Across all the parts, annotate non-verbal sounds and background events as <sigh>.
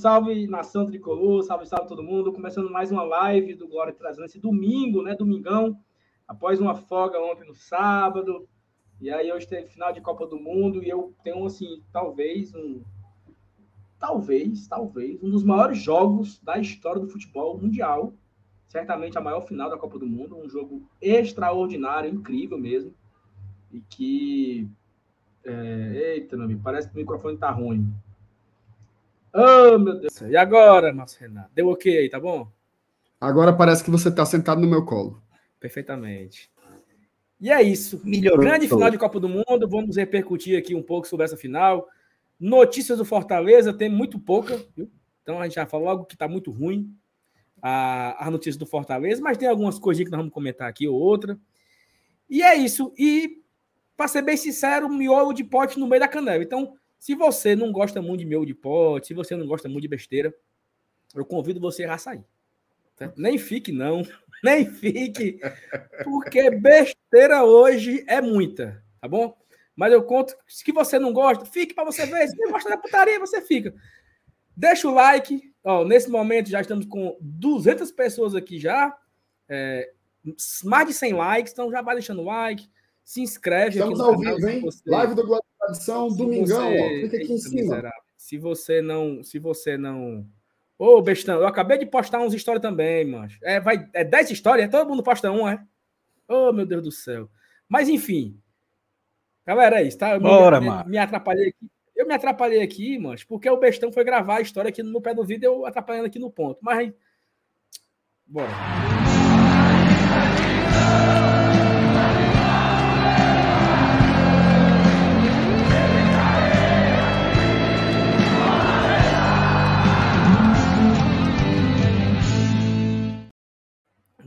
salve, nação tricolor, salve, salve todo mundo. Começando mais uma live do Glória trazendo esse domingo, né? Domingão, após uma folga ontem no sábado. E aí hoje teve final de Copa do Mundo e eu tenho, assim, talvez um. Talvez, talvez, um dos maiores jogos da história do futebol mundial. Certamente a maior final da Copa do Mundo. Um jogo extraordinário, incrível mesmo. E que. É... Eita, meu amigo, parece que o microfone tá ruim. Oh, meu Deus. E agora, nosso Renato? Deu ok aí, tá bom? Agora parece que você está sentado no meu colo. Perfeitamente. E é isso. Melhorou. Grande final de Copa do Mundo. Vamos repercutir aqui um pouco sobre essa final. Notícias do Fortaleza tem muito pouca, viu? Então a gente já falou logo que está muito ruim a, a notícia do Fortaleza, mas tem algumas coisinhas que nós vamos comentar aqui ou outra. E é isso. E, para ser bem sincero, miolo de pote no meio da canela. Então, se você não gosta muito de miolo de pote, se você não gosta muito de besteira, eu convido você a sair. Nem fique, não. <laughs> Nem fique. Porque besteira hoje é muita, tá bom? Mas eu conto, se você não gosta, fique para você ver. Se você gosta da putaria, você fica. Deixa o like. Ó, nesse momento já estamos com 200 pessoas aqui já. É, mais de 100 likes, então já vai deixando o like. Se inscreve Estamos ao vivo, hein? Live do Glória Tradição, domingão, você... ó. Clica aqui em cima. Se você não, se você não Ô, oh, bestão, eu acabei de postar uns stories também, mano. É, vai, é 10 histórias, todo mundo posta um, é? Ô, oh, meu Deus do céu. Mas, enfim. Galera, é isso, tá? Eu Bora, me, mano. Me, me atrapalhei aqui. Eu me atrapalhei aqui, mano, porque o bestão foi gravar a história aqui no pé do vídeo, eu atrapalhando aqui no ponto. Mas. Bora.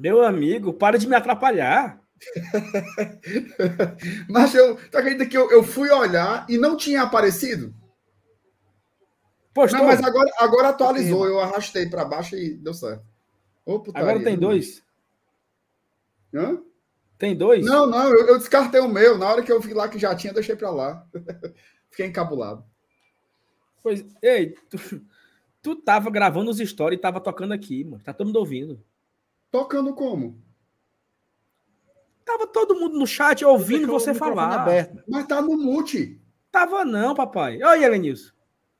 Meu amigo, para de me atrapalhar. <laughs> Mas eu, tu acredita que eu, eu fui olhar e não tinha aparecido? Postou. Não, mas agora, agora atualizou. Eu arrastei para baixo e deu certo. agora tem dois? Hã? Tem dois? Não, não, eu, eu, descartei o meu. Na hora que eu vi lá que já tinha, deixei para lá. <laughs> Fiquei encabulado. Pois, ei, tu, <laughs> tu tava gravando os stories e tava tocando aqui, mano. Tá todo mundo ouvindo. Tocando como? Tava todo mundo no chat ouvindo você falar. Aberto. Mas tá no mute. Tava não, papai. Oi, Elenilson.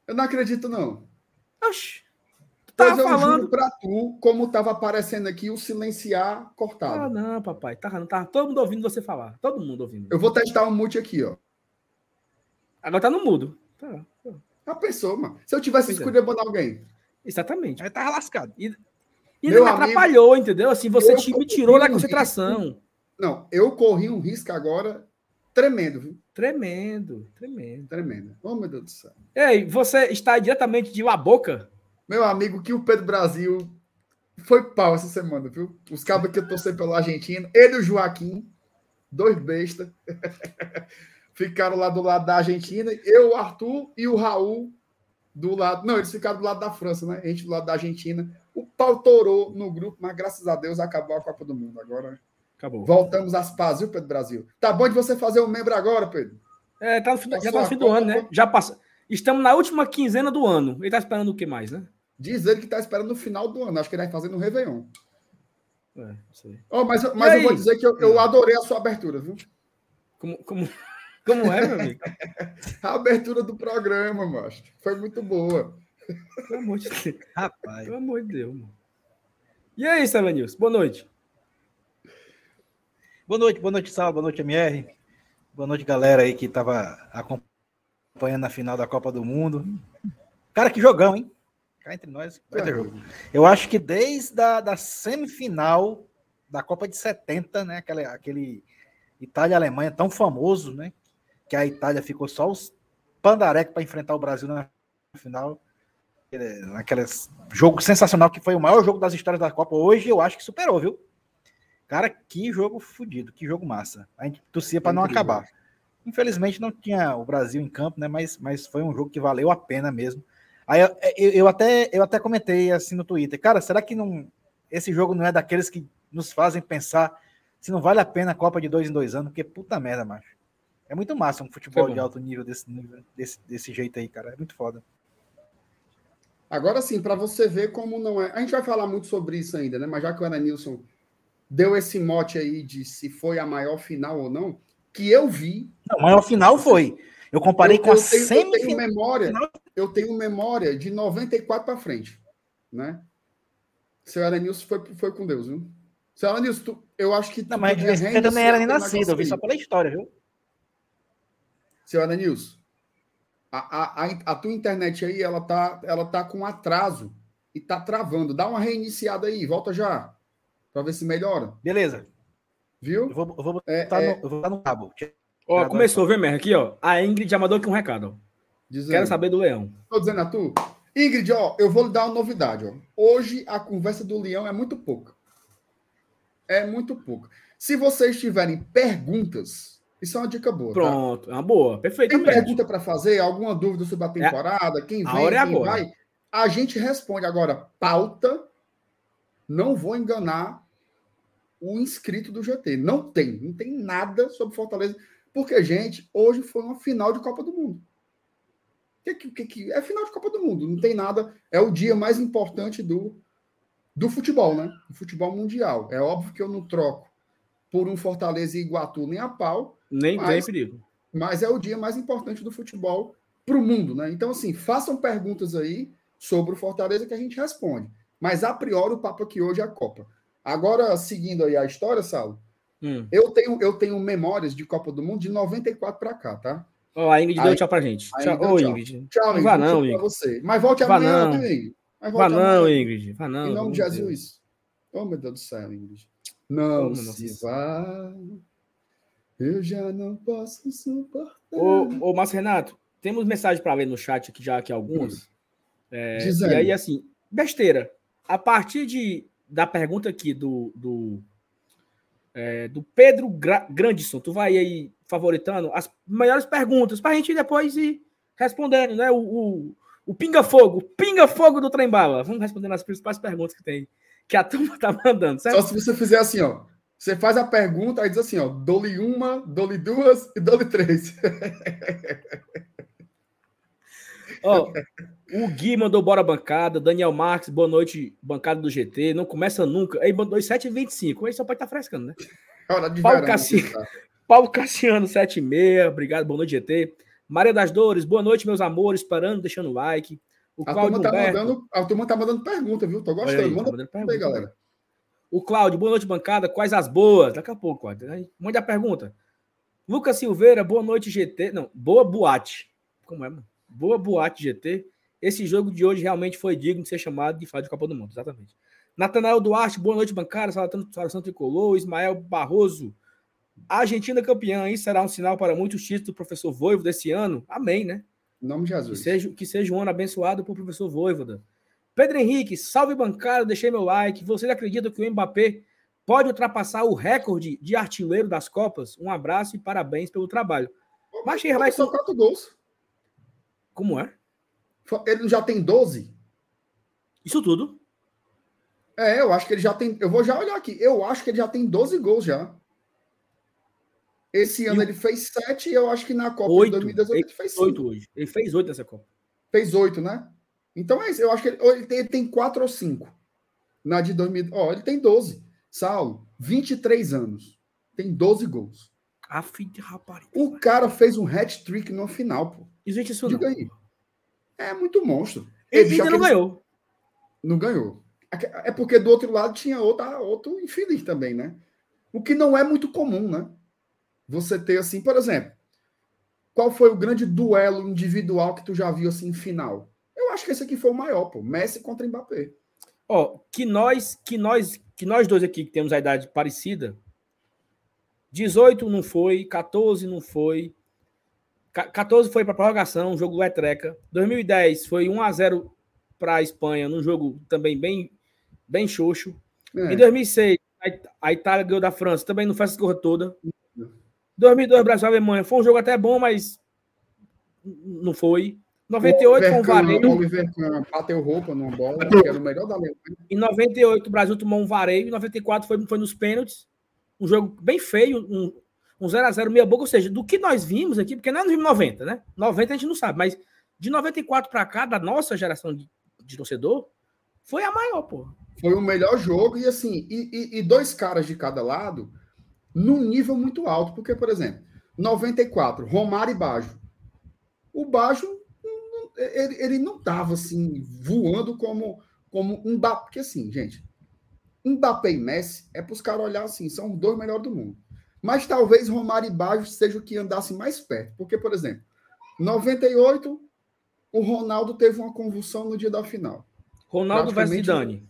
Eu não acredito, não. Oxi. Tava eu falando. juro pra tu, como tava aparecendo aqui, o silenciar cortado. Ah, não, papai. Tava, não tava todo mundo ouvindo você falar. Todo mundo ouvindo. Eu vou testar o um mute aqui, ó. Agora tá no mudo. Tá. A pessoa, mano. Se eu tivesse é. escolhido mandar alguém. Exatamente. Aí tava lascado. E e Meu me atrapalhou, entendeu? Assim, você te, me tirou da concentração. Risco. Não, eu corri um risco agora tremendo, viu? Tremendo, tremendo. Tremendo. Oh, meu Deus do céu. Ei, você está diretamente de La Boca? Meu amigo, que o Pedro Brasil foi pau essa semana, viu? Os cabos que eu torcei pelo Argentina, ele e o Joaquim, dois bestas, <laughs> ficaram lá do lado da Argentina, eu, o Arthur e o Raul do lado. Não, eles ficaram do lado da França, né? A gente do lado da Argentina. O pau torou no grupo, mas graças a Deus acabou a Copa do Mundo. Agora acabou. Voltamos às pazes, viu, Pedro Brasil? Tá bom de você fazer um membro agora, Pedro? É, tá no final, já tá no fim do ano, né? Já passa. Estamos na última quinzena do ano. Ele tá esperando o que mais, né? Diz ele que tá esperando no final do ano. Acho que ele vai fazer no Réveillon. É, sei. Oh, mas mas eu vou dizer que eu, eu adorei a sua abertura, viu? Como, como, como é, meu amigo? <laughs> a abertura do programa, macho. Foi muito boa. Pelo amor de Deus. <laughs> Rapaz. Pelo amor de Deus, mano. E aí, News? Boa noite. Boa noite, boa noite, Sal, boa noite, MR. Boa noite, galera aí que tava acompanhando a final da Copa do Mundo. Cara, que jogão, hein? Cá entre nós, vai ter jogo. Eu acho que desde a da semifinal da Copa de 70, né? Aquele, aquele Itália-Alemanha tão famoso, né? Que a Itália ficou só os pandarecos para enfrentar o Brasil na final naquele jogo sensacional que foi o maior jogo das histórias da Copa. Hoje eu acho que superou, viu? Cara, que jogo fodido, que jogo massa. A gente torcia para não acabar. Infelizmente não tinha o Brasil em campo, né? Mas, mas foi um jogo que valeu a pena mesmo. Aí eu, eu, eu, até, eu até comentei assim no Twitter, cara, será que não esse jogo não é daqueles que nos fazem pensar se não vale a pena a Copa de dois em dois anos? Porque puta merda, macho. É muito massa um futebol de alto nível desse, desse, desse jeito aí, cara. É muito foda. Agora sim, para você ver como não é. A gente vai falar muito sobre isso ainda, né? Mas já que o Nilson deu esse mote aí de se foi a maior final ou não, que eu vi. Não, a maior final foi. Eu comparei eu, com a semifinal. Eu tenho memória, eu tenho memória de 94 para frente, né? Seu Elenilson foi, foi com Deus, viu? Seu Elenilson, eu acho que. Não, mas eu também era nem nascido, eu vi só pela história, viu? Seu Elenilson, a, a, a, tua internet aí, ela tá, ela tá com atraso e tá travando. Dá uma reiniciada aí, volta já, para ver se melhora. Beleza. Viu? Eu vou, eu vou botar é, no, é... eu vou botar no cabo. Ó, começou, viu, Mer? Aqui, ó. A Ingrid já mandou aqui um recado. Dizendo, Quero saber do Leão. Tô dizendo a tu. Ingrid, ó, eu vou lhe dar uma novidade, ó. Hoje a conversa do Leão é muito pouca. É muito pouca. Se vocês tiverem perguntas, isso é uma dica boa. Tá? Pronto, tá? é uma boa. Perfeito. Tem pergunta para fazer? Alguma dúvida sobre a é temporada? É. Quem vem, é quem vai? A gente responde agora. Pauta. Não vou enganar o inscrito do GT. Não tem. Não tem nada sobre Fortaleza. Porque, gente, hoje foi uma final de Copa do Mundo. Que, que, que, é final de Copa do Mundo. Não tem nada. É o dia mais importante do, do futebol, né? Do futebol mundial. É óbvio que eu não troco por um Fortaleza e Iguatu nem a pau. Nem mas, tem perigo. Mas é o dia mais importante do futebol para o mundo, né? Então, assim, façam perguntas aí sobre o Fortaleza que a gente responde. Mas, a priori, o papo aqui hoje é a Copa. Agora, seguindo aí a história, Saulo, hum. eu, tenho, eu tenho memórias de Copa do Mundo de 94 para cá, tá? Ó, oh, a Ingrid aí, deu tchau pra gente. Tchau, Ô, tchau. Ingrid. Tchau, Ingrid. Vá não, Ingrid. você. Mas volte Vá amanhã não. também. Vá não, Ingrid. Vá não. Em nome de Jesus. Oh, meu Deus do céu, Ingrid. Não oh, se vá. Eu já não posso suportar. Ô, ô Márcio Renato, temos mensagem para ler no chat aqui já aqui algumas. É, e aí, assim, besteira. A partir de, da pergunta aqui do, do, é, do Pedro Gra Grandison, tu vai aí favoritando as melhores perguntas para a gente depois ir respondendo, né? O, o, o pinga-fogo, pinga-fogo do trem-bala. Vamos respondendo as principais perguntas que tem, que a turma <laughs> tá mandando, certo? Só se você fizer assim, ó. Você faz a pergunta, aí diz assim, ó, dou-lhe uma, dou-lhe duas e dou-lhe três. <laughs> Ó, o Gui mandou bora bancada, Daniel Marques, boa noite, bancada do GT, não começa nunca. Aí mandou 7h25, aí só pode estar tá frescando, né? Hora de Paulo, Cassi... <laughs> Paulo Cassiano, 76, obrigado, boa noite, GT. Maria das Dores, boa noite, meus amores, parando, deixando o like. O a, turma tá mandando, a turma tá mandando pergunta, viu? Tô gostando. Aí, Manda tá pergunta, aí, galera. O Cláudio, boa noite, bancada. Quais as boas? Daqui a pouco, Cláudio. Mande a pergunta. Lucas Silveira, boa noite, GT. Não, boa boate. Como é, mano? Boa boate, GT. Esse jogo de hoje realmente foi digno de ser chamado de final de Copa do Mundo, exatamente. Natanael Duarte, boa noite, bancada. Saudação tricolor. Ismael Barroso, Argentina campeã, isso será um sinal para muitos títulos do professor Voivo desse ano. Amém, né? Em nome de Jesus. Que seja, que seja um ano abençoado por professor Voivoda. Pedro Henrique, salve bancada, deixei meu like. Vocês acreditam que o Mbappé pode ultrapassar o recorde de artilheiro das Copas? Um abraço e parabéns pelo trabalho. Mas ele vai só quatro gols. Como é? Ele já tem 12? Isso tudo? É, eu acho que ele já tem. Eu vou já olhar aqui. Eu acho que ele já tem 12 gols já. Esse ano e... ele fez 7 e eu acho que na Copa 8. de 2018 ele fez 8 hoje. Ele fez 8 nessa Copa. Fez 8, né? Então é isso. Eu acho que ele, ele, tem, ele tem 4 ou 5. Na de 2000. Ó, ele tem 12. Saulo, 23 anos. Tem 12 gols. A fim de rapariga. O cara fez um hat-trick no final, pô. Existe isso Diga não. aí. É muito monstro. Ele, ainda não ganhou. Não ganhou. É porque do outro lado tinha outra, outro infeliz também, né? O que não é muito comum, né? Você ter assim, por exemplo, qual foi o grande duelo individual que tu já viu assim em final? Acho que esse aqui foi o maior, pô. Messi contra Mbappé. Ó, que nós, que nós, que nós dois aqui que temos a idade parecida, 18 não foi, 14 não foi, 14 foi para prorrogação, um jogo do Etreca. 2010 foi 1 a 0 para a Espanha, num jogo também bem bem xoxo. É. Em 2006 a Itália ganhou da França, também não fez essa corra toda. 2002 Brasil Alemanha foi um jogo até bom, mas não foi. 98 foi um vareio. O Oliver bateu roupa numa bola, que era o melhor da Alemanha. Em 98 o Brasil tomou um vareio, em 94 foi, foi nos pênaltis. Um jogo bem feio, um, um 0x0 meia boca, ou seja, do que nós vimos aqui, porque não é no 90, né? 90 a gente não sabe, mas de 94 para cá, da nossa geração, de, de torcedor, foi a maior, pô. Foi o melhor jogo, e assim, e, e, e dois caras de cada lado, num nível muito alto, porque, por exemplo, 94, Romário e Bajo. O Bajo, ele, ele não estava assim, voando como, como um Mbappé, porque assim, gente, Mbappé e Messi é para os caras olhar assim, são os dois melhores do mundo. Mas talvez Romário e Bajo seja o que andasse mais perto, porque, por exemplo, 98, o Ronaldo teve uma convulsão no dia da final. Ronaldo versus Zidane.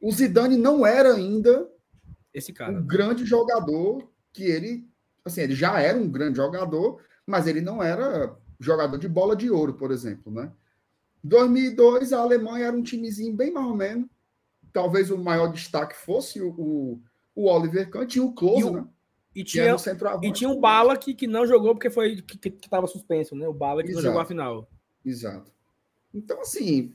O Zidane não era ainda esse cara. um grande jogador que ele, assim, ele já era um grande jogador, mas ele não era jogador de bola de ouro, por exemplo, né? 2002 a Alemanha era um timezinho bem mais ou menos. Talvez o maior destaque fosse o, o, o Oliver Kahn, tinha o Close, e o, né? E tinha, e tinha um Bala que, que não jogou porque foi que estava suspenso, né? O Bala que Exato. não jogou a final. Exato. Então, assim,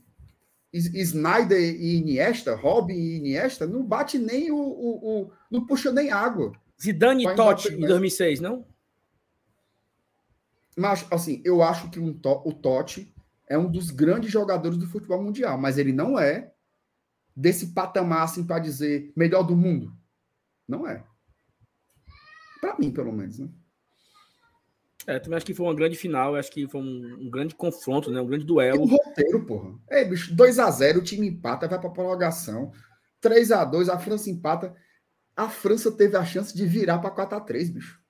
Snyder e Iniesta, Robin e Iniesta, não bate nem o. o, o não puxa nem água. Zidane e Totti em 2006, não? Mas, assim, eu acho que um, o Totti é um dos grandes jogadores do futebol mundial, mas ele não é desse patamar, assim, para dizer melhor do mundo. Não é. Para mim, pelo menos, né? É, também acho que foi uma grande final, acho que foi um, um grande confronto, né? Um grande duelo. Um roteiro, porra. É, bicho, 2x0, o time empata, vai pra prorrogação. 3x2, a França empata. A França teve a chance de virar pra 4x3, bicho.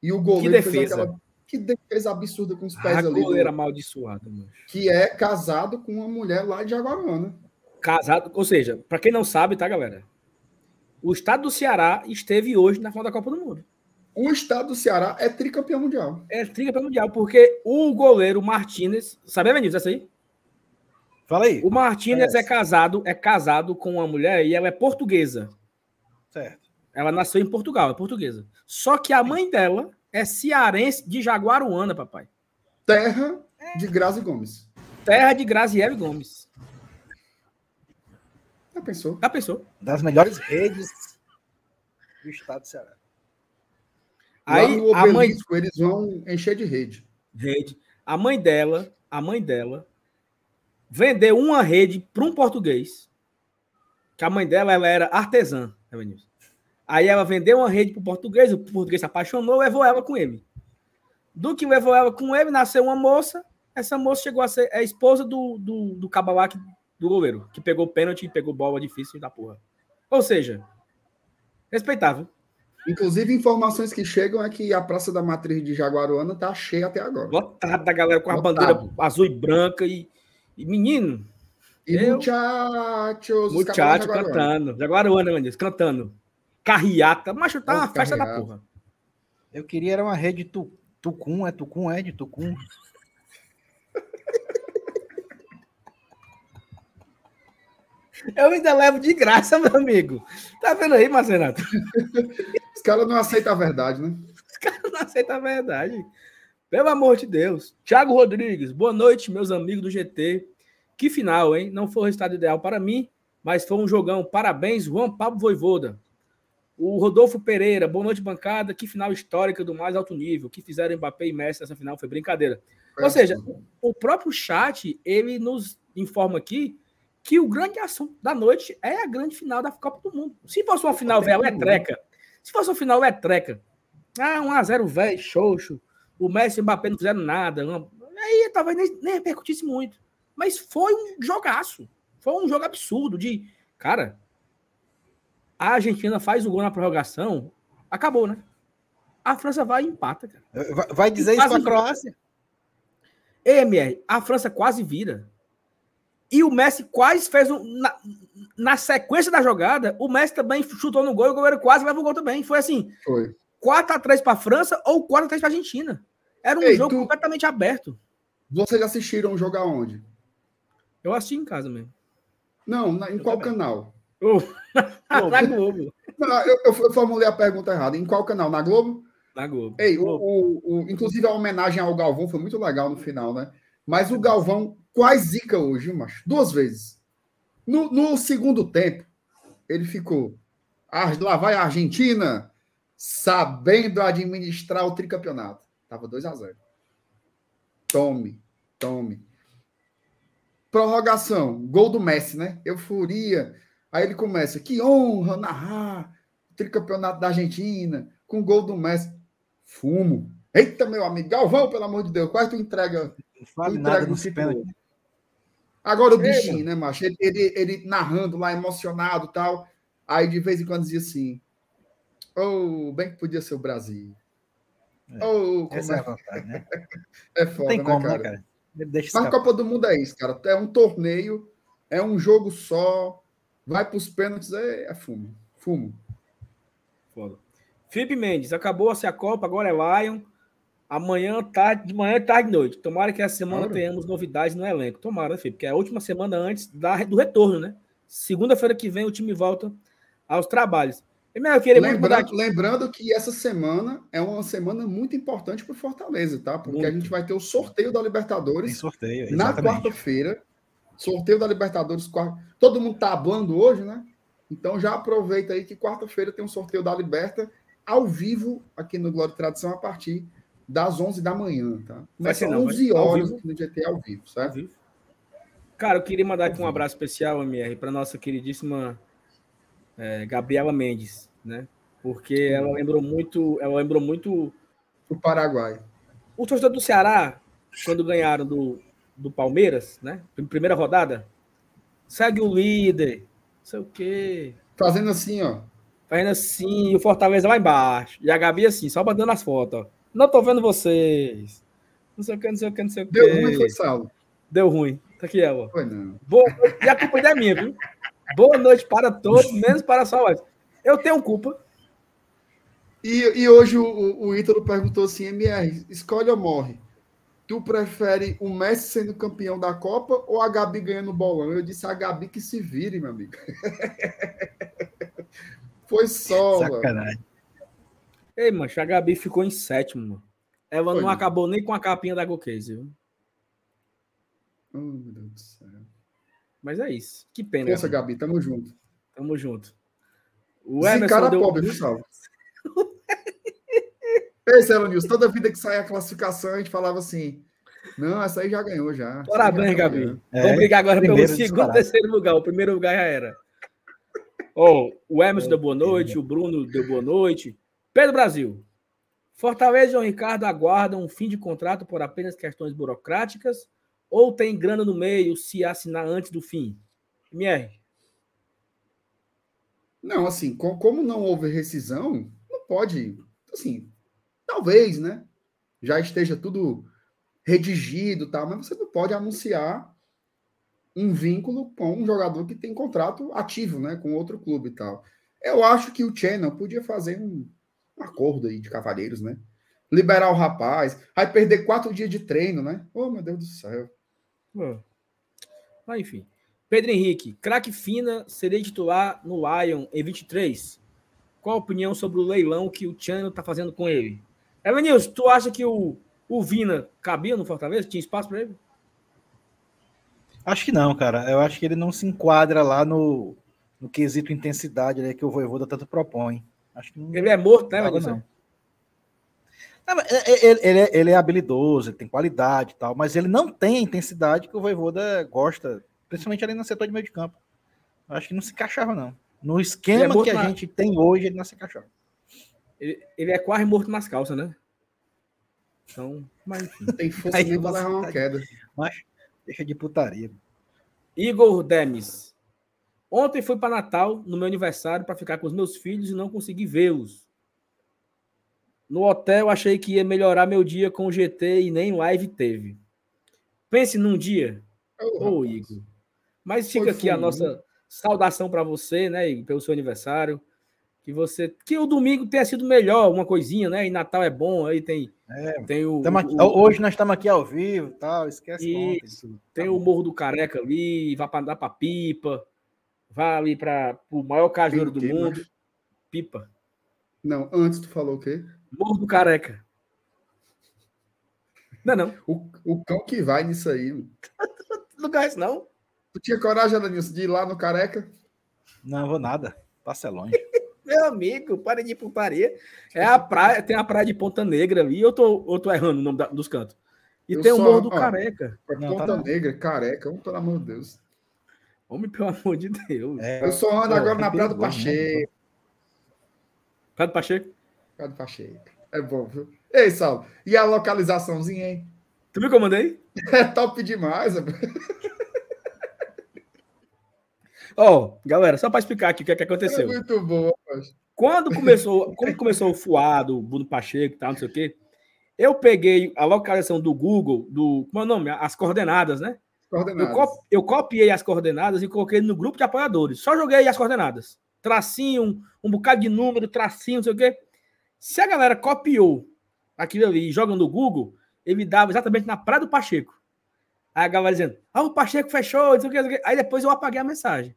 E o goleiro que defesa. Aquela... Que defesa absurda com os pés a ali. goleiro amaldiçoado, mano. Que é casado com uma mulher lá de Jaguarana. Casado, ou seja, para quem não sabe, tá, galera? O estado do Ceará esteve hoje na final da Copa do Mundo o estado do Ceará é tricampeão mundial. É tricampeão mundial, porque o goleiro Martinez. Sabe, Vinícius, essa aí? Fala aí. O Martinez é. é casado, é casado com uma mulher e ela é portuguesa. Certo. Ela nasceu em Portugal, é portuguesa. Só que a mãe dela é cearense de Jaguaruana, papai. Terra de Grazi Gomes. Terra de Graziele Gomes. Já pensou? Já pensou? Das melhores redes do estado do Ceará. Aí no a mãe eles vão encher de rede. Rede. A mãe dela, a mãe dela vendeu uma rede para um português. Que a mãe dela ela era artesã, né, Aí ela vendeu uma rede para o português, o português se apaixonou, levou ela com ele. Do que levou ela com ele, nasceu uma moça. Essa moça chegou a ser a esposa do, do, do Cabalá, do goleiro, que pegou pênalti e pegou bola difícil da porra. Ou seja, respeitável. Inclusive, informações que chegam é que a Praça da Matriz de Jaguaruana tá cheia até agora. Lotada, galera, com a bandeira azul e branca e, e menino. E eu... muchachos. Muchachos cantando. Jaguaruana, meu Deus, cantando. Carriata. Macho, tá uma festa da porra. Eu queria era uma rede tu, Tucum, é Tucum, é de Tucum. <laughs> Eu ainda levo de graça, meu amigo. Tá vendo aí, Marcenato? Os caras não aceitam a verdade, né? Os caras não aceitam a verdade. Pelo amor de Deus. Thiago Rodrigues, boa noite, meus amigos do GT. Que final, hein? Não foi o resultado ideal para mim, mas foi um jogão. Parabéns, Juan Pablo Voivoda. O Rodolfo Pereira, boa noite, bancada. Que final histórica do mais alto nível. Que fizeram Mbappé e Messi nessa final foi brincadeira. Ou seja, o próprio chat, ele nos informa aqui que o grande assunto da noite é a grande final da Copa do Mundo. Se fosse uma final, velho, é treca. Se fosse uma final, é treca. Ah, 1x0, velho, xoxo. O Messi e o Mbappé não fizeram nada. Aí talvez nem, nem repercutisse muito. Mas foi um jogaço. Foi um jogo absurdo de. Cara, a Argentina faz o gol na prorrogação, acabou, né? A França vai e empata, cara. Vai dizer isso pra Croácia? EMR, a França quase vira. E o Messi quase fez um. Na, na, sequência da jogada, o Messi também chutou no gol e o goleiro quase leva o gol também. Foi assim: Foi. 4x3 para a França ou 4x3 para a Argentina. Era um Ei, jogo tu... completamente aberto. Vocês assistiram o jogo aonde? Eu assisti em casa mesmo. Não, na, em eu qual também. canal? <laughs> Na Globo. Não, eu, eu, formulei a pergunta errada. Em qual canal? Na Globo? Na Globo. Ei, Globo. O, o, o, inclusive a homenagem ao Galvão foi muito legal no final, né? Mas o Galvão quase zica hoje, macho. Duas vezes. No, no segundo tempo, ele ficou. Lá vai a Argentina, sabendo administrar o tricampeonato. Tava 2 a 0 Tome, tome. Prorrogação, gol do Messi, né? Euforia. Aí ele começa, que honra narrar tricampeonato da Argentina com gol do Messi. Fumo. Eita, meu amigo, Galvão, pelo amor de Deus, quase tu entrega. Não fala nada no pênalti. Agora o bichinho, né, macho? Ele, ele, ele, narrando lá, emocionado tal. Aí de vez em quando dizia assim: Oh, bem que podia ser o Brasil. É. Oh, Essa é, é a vontade, né? <laughs> é foda, Não tem né, como, cara? né, cara? Mas a Copa do Mundo é isso, cara. É um torneio, é um jogo só. Vai para os pênaltis, é, é fumo. Fumo. Foda. Felipe Mendes, acabou-se a Copa, agora é Lion. Amanhã, tarde, de manhã, tarde e noite. Tomara que essa semana claro. tenhamos novidades no elenco. Tomara, Felipe, porque é a última semana antes da, do retorno, né? Segunda-feira que vem o time volta aos trabalhos. Lembrando, lembrando, que essa semana é uma semana muito importante para o Fortaleza, tá? Porque muito. a gente vai ter o sorteio da Libertadores sorteio, na quarta-feira. Sorteio da Libertadores. Todo mundo tá hablando hoje, né? Então já aproveita aí que quarta-feira tem um sorteio da Liberta ao vivo aqui no Glória e Tradição a partir das 11 da manhã, tá? Vai ser não, 11 horas aqui no GT ao vivo, certo? Ao vivo. Cara, eu queria mandar aqui um abraço especial, MR, para nossa queridíssima é, Gabriela Mendes, né? Porque ela lembrou muito, ela lembrou muito o Paraguai. O torcedor do Ceará, quando ganharam do, do Palmeiras, né? Primeira rodada, segue o líder, não sei o quê. Fazendo assim, ó. Fazendo assim, e o Fortaleza lá embaixo. E a Gabi assim, só mandando as fotos, ó. Não tô vendo vocês. Não sei o que, não sei o que, não sei o que. Deu ruim, foi salvo. Deu ruim. Tá aqui ela. Foi não. Boa, e a culpa é minha, viu? Boa noite para todos, menos para só Eu tenho culpa. E, e hoje o, o Ítalo perguntou assim: MR, escolhe ou morre? Tu prefere o Messi sendo campeão da Copa ou a Gabi ganhando o bolão? Eu disse a Gabi que se vire, meu amigo. <laughs> Foi só. Sacanagem. Ei, mancha, a Gabi ficou em sétimo, mano. Ela Foi. não acabou nem com a capinha da Gokase, viu? Oh, meu Deus do céu. Mas é isso. Que pena. Força, Gabi. Tamo junto. Tamo junto. O Emerson cara deu... pobre, <laughs> salve. Ei, Celo News, toda vida que saia a classificação, a gente falava assim. Não, essa aí já ganhou já. Parabéns, já Gabi. É, Vamos brigar agora pelo segundo e terceiro lugar. O primeiro lugar já era. Oh, o Emerson deu boa noite, o Bruno deu boa noite. Pedro Brasil. Fortaleza e João Ricardo aguardam um fim de contrato por apenas questões burocráticas ou tem grana no meio se assinar antes do fim? MR. Não, assim, como não houve rescisão, não pode. Assim, talvez, né? Já esteja tudo redigido, tal, mas você não pode anunciar um vínculo com um jogador que tem contrato ativo, né, com outro clube e tal. Eu acho que o Channel podia fazer um, um acordo aí de cavalheiros, né? Liberar o rapaz, aí perder quatro dias de treino, né? Oh, meu Deus do céu. Mas enfim. Pedro Henrique, craque fina seria titular no Lion em 23. Qual a opinião sobre o leilão que o Chano está fazendo com ele? Evanilson, tu acha que o, o Vina cabia no Fortaleza? Tinha espaço para ele? Acho que não, cara. Eu acho que ele não se enquadra lá no, no quesito intensidade né, que o Voivoda tanto propõe. Acho que não, ele é morto, né, Evanilson? É, é, ele, ele, é, ele é habilidoso, ele tem qualidade e tal, mas ele não tem a intensidade que o Voivoda gosta, principalmente ali no setor de meio de campo. Acho que não se encaixava, não. No esquema é que a na... gente tem hoje, ele não se encaixava. Ele, ele é quase morto nas calças, né? Então, mas enfim. Tem força Aí, pra levar uma queda. Mas deixa de putaria. Igor Demis. Ontem fui para Natal, no meu aniversário, para ficar com os meus filhos e não consegui vê-los. No hotel, achei que ia melhorar meu dia com o GT e nem live teve. Pense num dia. Ô, oh, Igor. Mas fica aqui a nossa saudação para você, né, Igor, pelo seu aniversário. Que você. Que o domingo tenha sido melhor, uma coisinha, né? E Natal é bom, aí tem. É, tem o, aqui, o, Hoje nós estamos aqui ao vivo tal, esquece isso. Ontem, tem tá o Morro do Careca ali, vai para dar para pipa, vai ali para o maior cajueiro do mundo. Pipa. Não, antes tu falou o quê? Morro do Careca. Não, não. O, o cão que vai nisso aí. <laughs> não conhece, não? Tu tinha coragem, Danilson, de ir lá no Careca? Não, vou nada. Passa longe. Meu amigo, para de putaria. É a praia, tem a praia de Ponta Negra ali. Eu tô, eu tô errando o nome da, dos cantos. E Eu tem o só- Morro do ó, Careca. Não, Ponta tá. Negra, careca, oh, pelo amor de Deus. Homem, pelo amor de Deus. É, Eu só ando Pô, agora na é Praia do perigoso, Pacheco. Cadê o Pacheco? Praia do Pacheco. É bom, viu? Ei, Saulo, e a localizaçãozinha, hein? Tu viu que eu mandei? <laughs> É top demais. Ó, galera, só para explicar aqui o que, é que É aconteceu. muito bom. rapaz. Quando começou, quando começou o fuado, o Bruno Pacheco e tal, não sei o quê, eu peguei a localização do Google, do. Como é o nome? As coordenadas, né? Eu, Coordenadas. co- eu copiei as coordenadas e coloquei no grupo de apoiadores. Só joguei as coordenadas. Tracinho, um, um bocado de número, tracinho, não sei o quê. Se a galera copiou aquilo ali e joga no Google, ele dava exatamente na Praia do Pacheco. Aí a galera dizendo, ah, o Pacheco fechou, não sei o quê, não sei o quê. Aí depois eu apaguei a mensagem.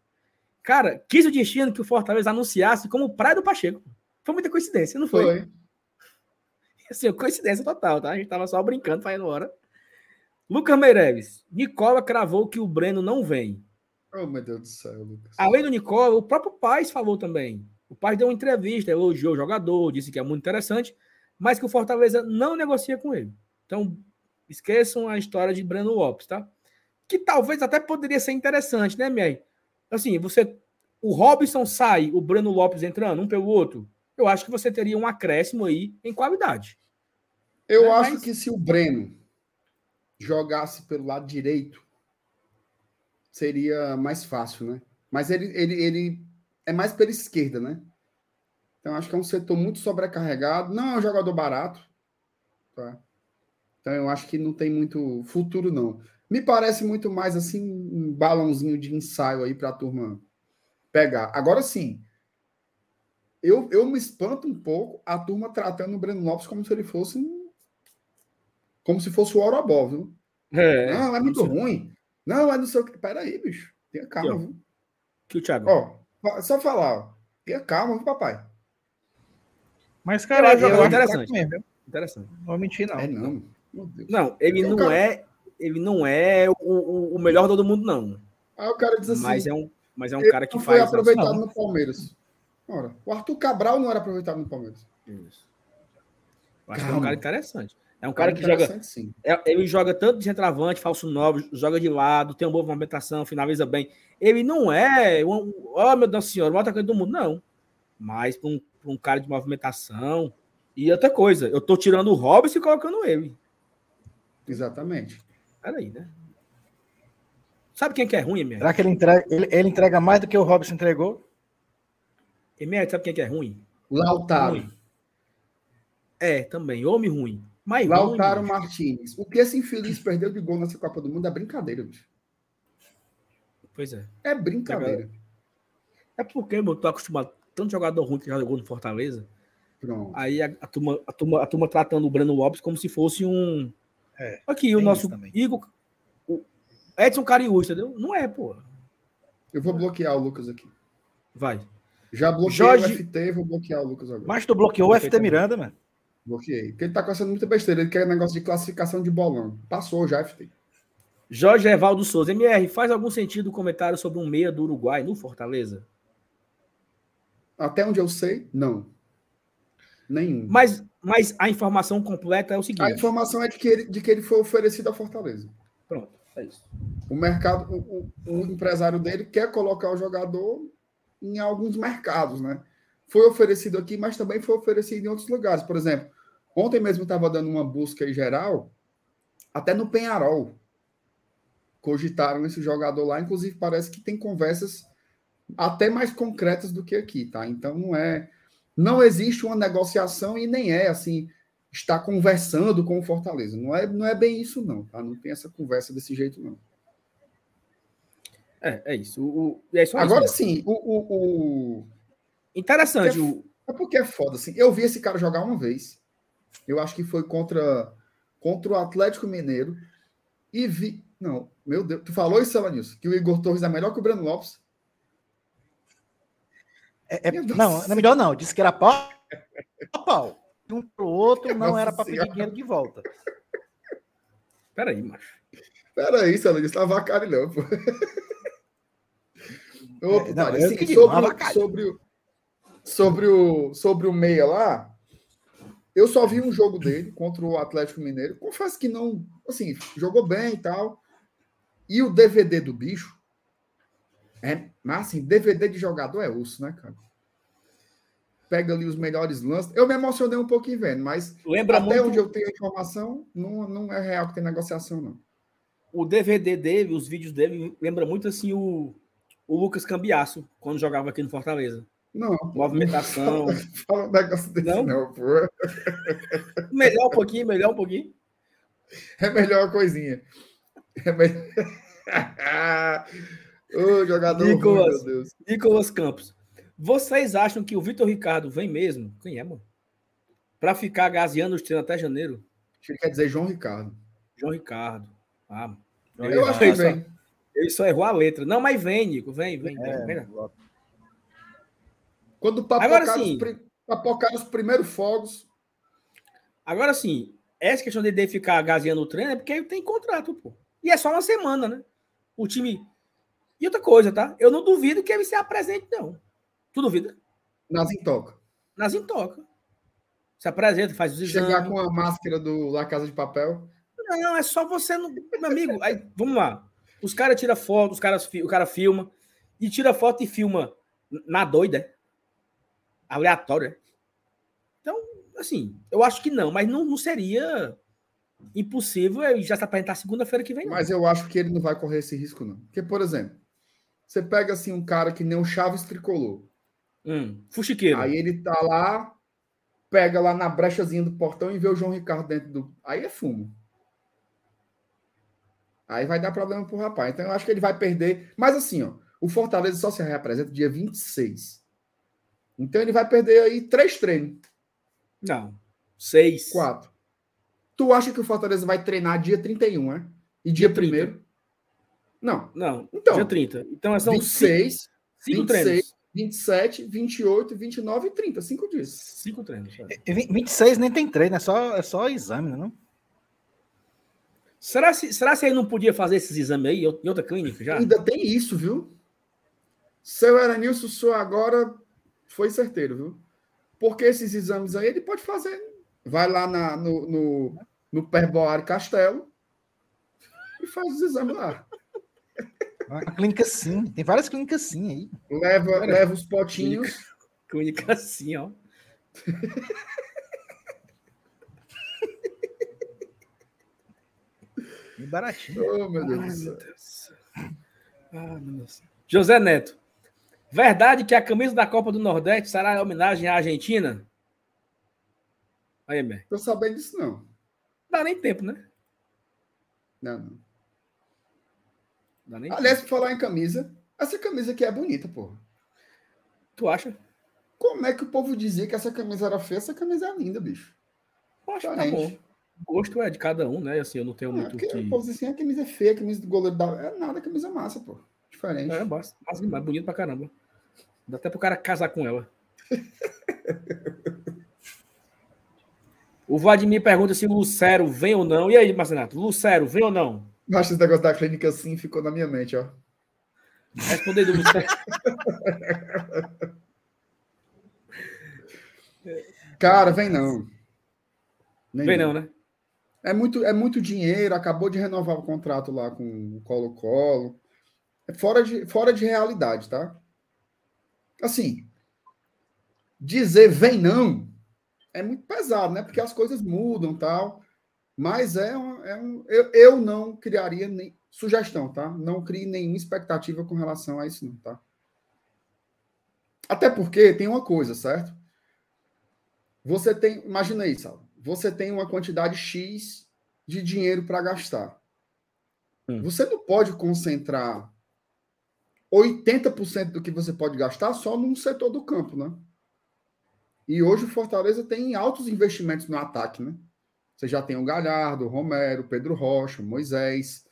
Cara, quis o destino que o Fortaleza anunciasse como Praia do Pacheco. Foi muita coincidência, não foi? Foi. <laughs> Assim, coincidência total, tá? A gente tava só brincando, fazendo hora. Lucas Meireles. Nicola cravou que o Breno não vem. Oh, meu Deus do céu, Lucas. Além do Nicola, o próprio Paz falou também. O Paz deu uma entrevista, elogiou o jogador, disse que é muito interessante, mas que o Fortaleza não negocia com ele. Então, esqueçam a história de Breno Lopes, tá? Que talvez até poderia ser interessante, né, Mier? Assim, você. O Robson sai, o Breno Lopes entrando, um pelo outro. Eu acho que você teria um acréscimo aí em qualidade. Eu É, acho mas- que se o Breno jogasse pelo lado direito, seria mais fácil, né? Mas ele, ele, ele é mais pela esquerda, né? Então acho que é um setor muito sobrecarregado. Não é um jogador barato. Tá? Então eu acho que não tem muito futuro, não. Me parece muito mais assim um balãozinho de ensaio aí para a turma pegar. Agora sim, eu, eu me espanto um pouco a turma tratando o Breno Lopes como se ele fosse um- como se fosse o Orobó, viu? É, não, é muito ruim. Não, é não sei o que. Peraí, bicho. Tenha calma, Aqui, ó. viu? Que o Thiago. Ó, só falar, ó. Tenha calma, viu, papai? Mas, cara, eu, que é interessante. mesmo? Interessante. Não vou mentir, não. É, não. Meu Deus. Não, ele Eu não quero- é, ele não é o, o, o melhor do mundo, não. Aí o cara diz assim. Mas é um, mas é um ele cara que não foi faz. aproveitado não. no Palmeiras. Ora, o Arthur Cabral não era aproveitado no Palmeiras. Isso. Eu acho que é um cara interessante. É um cara que joga. sim. é- Ele joga tanto de centroavante, falso novo, joga de lado, tem uma boa movimentação, finaliza bem. Ele não é. Um, oh, meu Deus senhor, o maior atacante do mundo, não. Mas para um, um cara de movimentação. E outra coisa, eu tô tirando o Robson e colocando ele. Exatamente. Peraí, né? Sabe quem que é ruim, Emer? Será que ele entrega, ele, ele entrega mais do que o Robson entregou? Emer, sabe quem que é ruim? Lautaro. Ruim. É, também. Homem ruim. Mas Lautaro ruim, Martins. O que esse infeliz perdeu de gol nessa Copa do Mundo é brincadeira, bicho. Pois é. É brincadeira. É porque eu tô acostumado tanto jogador ruim que já jogou no Fortaleza. Pronto. Aí a, a turma, a, turma, a turma tratando o Breno Lopes como se fosse um. É, Aqui, o nosso também. Igor. O Edson Cariús, entendeu? Não é, pô. Eu vou bloquear o Lucas aqui. Vai. Já bloqueei Jorge- o FT, vou bloquear o Lucas agora. Mas tu bloqueou o FT Perfeitamente. Miranda, mano. Bloqueei. Porque ele tá caçando muita besteira. Ele quer negócio de classificação de bolão. Passou já, FT. Jorge Evaldo Souza. MR, faz algum sentido o comentário sobre um meia do Uruguai no Fortaleza? Até onde eu sei, não. Nenhum. Mas, mas a informação completa é o A seguinte. informação é de que, ele, de que ele foi oferecido à Fortaleza. Pronto, é isso. O mercado, o, o- o empresário dele quer colocar o jogador em alguns mercados, né? Foi oferecido aqui, mas também foi oferecido em outros lugares. Por exemplo, ontem mesmo estava dando uma busca em geral, até no Penharol. Cogitaram esse jogador lá, inclusive parece que tem conversas até mais concretas do que aqui, tá? Então não é. Não existe uma negociação e nem é assim, está conversando com o Fortaleza. Não é, não é bem isso, não, tá? Não tem essa conversa desse jeito, não. É, é isso. O, é só Agora isso. sim, o, o, o- Interessante. O, é porque é foda, assim. Eu vi esse cara jogar uma vez. Eu acho que foi contra, contra o Atlético Mineiro. E vi. Não, meu Deus. Tu falou isso, Elanilson? Que o Igor Torres é melhor que o Breno Lopes? É- é- não, não é melhor não. Disse que era pau. pau. Um pro outro não Nossa era para pedir dinheiro de volta. peraí, macho. Pera isso, Elanilson. Não avacalhe, não, pô. Ô, É, não, assim, que digo, sobre, não o- avacalhe. sobre, o, sobre, o, sobre o meia lá, Eu só vi um jogo dele contra o Atlético Mineiro. Confesso que não, assim, jogou bem e tal. E o DVD do bicho é, mas assim, DVD de jogador é osso, né, cara? Pega ali os melhores lances. Eu me emocionei um pouquinho vendo, mas Lembra até muito... onde eu tenho informação, não, não é real que tem negociação, não. O DVD dele, os vídeos dele, lembra muito assim o, o Lucas Cambiaço, quando jogava aqui no Fortaleza. Não. Movimentação. Não <laughs> fala um negócio desse, não, não pô. Melhor um pouquinho, melhor um pouquinho. É melhor uma coisinha. É melhor. <laughs> Ô, jogador Nicolas, ruim, meu Deus. Nicolas Campos. Vocês acham que o Vitor Ricardo vem mesmo? Quem é, mano? Pra ficar gaseando os treinos até janeiro? Acho que ele quer dizer João Ricardo. João Ricardo. Ah, eu acho que vem. Ele só errou a letra. Não, mas vem, Nico. Vem, vem, É, vem. vem. Quando Agora papocar, sim. os, papocar os primeiros fogos, Agora sim, essa questão de ele ficar gaseando o treino é porque ele tem contrato, pô. E é só uma semana, né? O time. E outra coisa, tá? Eu não duvido que ele se apresente, não. Tu duvida? nas intoca. Nas intoca. Se apresenta, faz os exames. Chegar com a máscara do La Casa de Papel. Não, é só você não. Meu amigo, aí, vamos lá. Os caras tiram foto, os caras, o cara filma, e tira foto e filma na doida. é? Aleatório. é? Então, assim, eu acho que não, mas não, não seria impossível ele já se apresentar segunda-feira que vem. não. Mas eu acho que ele não vai correr esse risco, não. Porque, por exemplo, você pega assim um cara que nem o Chaves tricolor. Hum, fuxiqueiro. Aí ele tá lá, pega lá na brechazinha do portão e vê o João Ricardo dentro do. Aí é fumo. Aí vai dar problema pro rapaz. Então eu acho que ele vai perder. Mas assim, ó, o Fortaleza só se reapresenta dia 26. Então ele vai perder aí três treinos, Não. Seis. quatro. Tu acha que o Fortaleza vai treinar dia 31, é? E dia Dia 30. 1 Não. Não, Então, dia 30. Então são 26, cinco, cinco 26. treinos. 27, 28, 29 e 30. Cinco dias. Cinco treinos. é. E vi- 26 nem tem treino, é só, é só exame, né, não? Será, se, será se ele não podia fazer esses exames aí em outra clínica já? Ainda tem isso, viu? Seu Eranilson só agora foi certeiro, viu? Porque esses exames aí ele pode fazer. Vai lá na, no, no, no Perboário Castelo e faz os exames lá. Uma clínica sim, tem várias clínicas sim aí. Leva, leva os potinhos. Clínica assim, ó. Bem baratinho. Oh, meu Deus Ai, do meu céu. Deus. Ah, meu Deus. José Neto. Verdade que a camisa da Copa do Nordeste será em homenagem à Argentina? Aí, Mer. Tô sabendo disso, não. Dá nem tempo, né? Não, não. Aliás, por falar em camisa, essa camisa aqui é bonita, porra. Tu acha? Como é que o povo dizia que essa camisa era feia? Essa camisa é linda, bicho. Acho que tá bom. Diferente. Gosto é de cada um, né? Assim, eu não tenho É, muito que... o povo diz assim, a camisa é feia, a camisa do goleiro da... É nada, a camisa massa, pô. Diferente. É, massa, massa demais, bonito pra caramba. Dá até pro cara casar com ela. <laughs> o Vladimir pergunta se o Lucero vem ou não. E aí, Marcenato? Lucero, vem ou não? Acho esse negócio da clínica assim ficou na minha mente, ó. Responder do Lucero. <laughs> Cara, vem não. Nem vem não, né? É muito, é muito dinheiro, acabou de renovar o contrato lá com o Colo-Colo. É fora de, fora de realidade, tá? Assim, dizer vem não é muito pesado, né? Porque as coisas mudam tal. Mas é um. É um eu, eu não criaria nem. Sugestão, tá? Não crie nenhuma expectativa com relação a isso, não, tá? Até porque tem uma coisa, certo? Você tem. Imagina aí, Sal. Você tem uma quantidade X de dinheiro para gastar. Hum. Você não pode concentrar 80% do que você pode gastar só num setor do campo, né? E hoje o Fortaleza tem altos investimentos no ataque, né? Você já tem o Galhardo, Romero, Pedro Rocha, Moisés.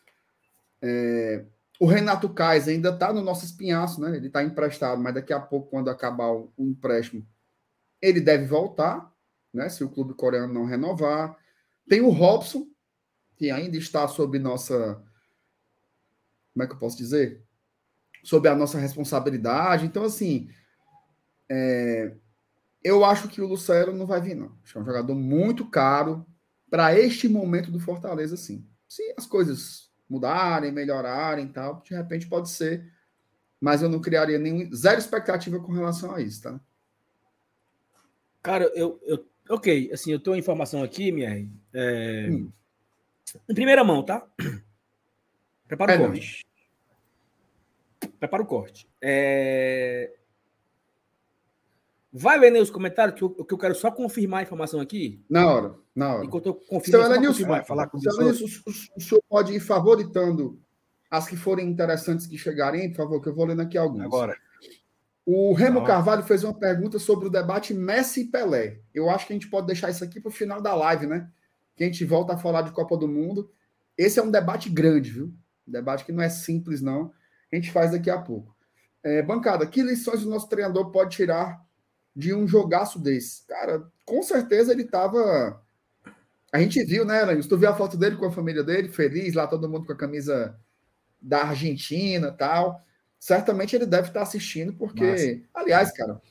É, O Renato Kais ainda está no nosso espinhaço, né? Ele está emprestado, mas daqui a pouco, quando acabar o, o empréstimo, ele deve voltar, né? Se o clube coreano não renovar. Tem o Robson, que ainda está sob nossa. Como é que eu posso dizer? Sob a nossa responsabilidade. Então, assim. é, eu acho que o Lucero não vai vir, não. Acho que é um jogador muito caro para este momento do Fortaleza, sim. Se as coisas mudarem, melhorarem e tal, de repente pode ser. Mas eu não criaria nenhum. Zero expectativa com relação a isso, tá? Cara, eu. eu ok, assim, eu tenho informação aqui, minha. É, hum. Em primeira mão, tá? Prepara o é corte. Não. Prepara o corte. É... Vai ler os comentários, que eu, que eu quero só confirmar a informação aqui. Na hora, na hora. Enquanto eu confirmo, Seu Elenilson, vai falar com Seu Elenilson, o, o senhor pode ir favoritando as que forem interessantes que chegarem, por favor, que eu vou lendo aqui alguns. Agora. O Remo ah. Carvalho fez uma pergunta sobre o debate Messi e Pelé. Eu acho que a gente pode deixar isso aqui para o final da live, né? Que a gente volta a falar de Copa do Mundo. Esse é um debate grande, viu? Um debate que não é simples, não. A gente faz daqui a pouco. É, bancada, que lições o nosso treinador pode tirar de um jogaço desse? Cara, com certeza ele estava. A gente viu, né, Elenilson? Tu viu a foto dele com a família dele, feliz, lá todo mundo com a camisa da Argentina tal. Certamente ele deve estar assistindo, porque, Nossa. aliás, cara,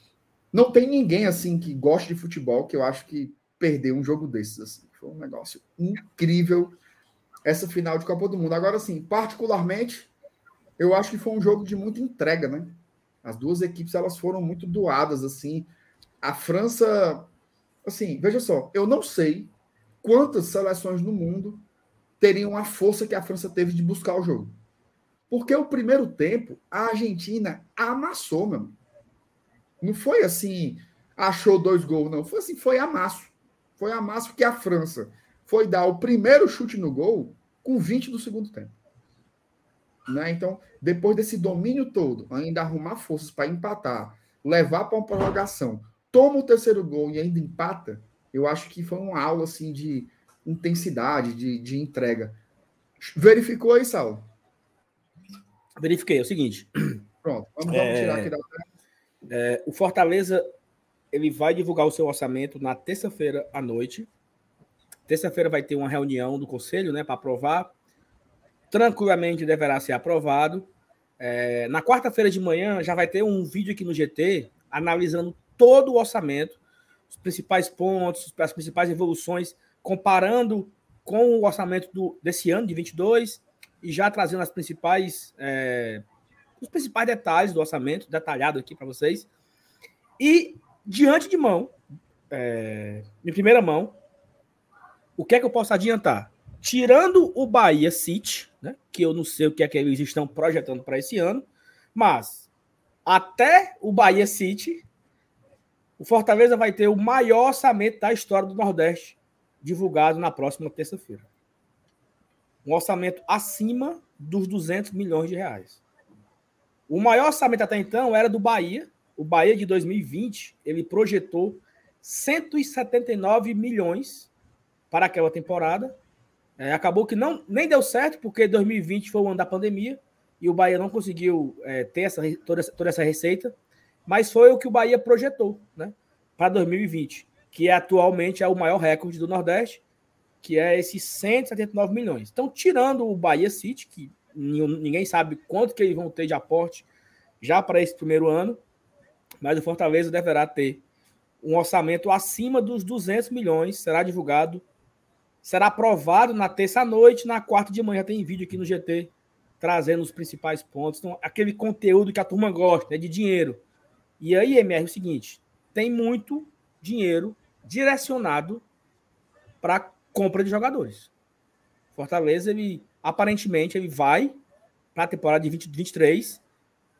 não tem ninguém assim que goste de futebol que eu acho que perdeu um jogo desses. Assim. Foi um negócio incrível essa final de Copa do Mundo. Agora, assim, particularmente, eu acho que foi um jogo de muita entrega, né? As duas equipes elas foram muito doadas, assim. A França, assim, veja só, eu não sei quantas seleções no mundo teriam a força que a França teve de buscar o jogo. Porque o primeiro tempo, a Argentina amassou, meu. Não foi assim, achou dois gols, não. Foi assim, foi amasso. Foi amasso que a França foi dar o primeiro chute no gol com 20 do segundo tempo. Né? Então, depois desse domínio todo, ainda arrumar forças para empatar, levar para uma prorrogação, toma o terceiro gol e ainda empata, eu acho que foi uma aula assim de intensidade, de, de entrega. Verificou aí, Saulo? Verifiquei, é o seguinte. Pronto, vamos, vamos é, tirar aqui da é, O Fortaleza ele vai divulgar o seu orçamento na terça-feira à noite. Terça-feira vai ter uma reunião do conselho, né, para aprovar tranquilamente deverá ser aprovado. É, na quarta-feira de manhã já vai ter um vídeo aqui no GT analisando todo o orçamento, os principais pontos, as principais evoluções, comparando com o orçamento do, desse ano, de 22, e já trazendo as principais, é, os principais detalhes do orçamento, detalhado aqui para vocês. E diante de mão, é, em primeira mão, o que é que eu posso adiantar? tirando o Bahia City, né, que eu não sei o que é que eles estão projetando para esse ano, mas até o Bahia City, o Fortaleza vai ter o maior orçamento da história do Nordeste, divulgado na próxima terça-feira. Um orçamento acima dos 200 milhões de reais. O maior orçamento até então era do Bahia. O Bahia de 2020, ele projetou 179 milhões para aquela temporada é, acabou que não nem deu certo, porque 2020 foi o ano da pandemia e o Bahia não conseguiu é, ter essa, toda, essa, toda essa receita, mas foi o que o Bahia projetou né, para 2020, que é atualmente é o maior recorde do Nordeste, que é esses 179 milhões. Então, tirando o Bahia City, que ninguém sabe quanto que eles vão ter de aporte já para esse primeiro ano, mas o Fortaleza deverá ter um orçamento acima dos 200 milhões, será divulgado será aprovado na terça-noite, na quarta de manhã tem vídeo aqui no GT trazendo os principais pontos. Então, aquele conteúdo que a turma gosta, né, de dinheiro. E aí, MR, é o seguinte, tem muito dinheiro direcionado para compra de jogadores. Fortaleza, ele aparentemente ele vai para a temporada de 2023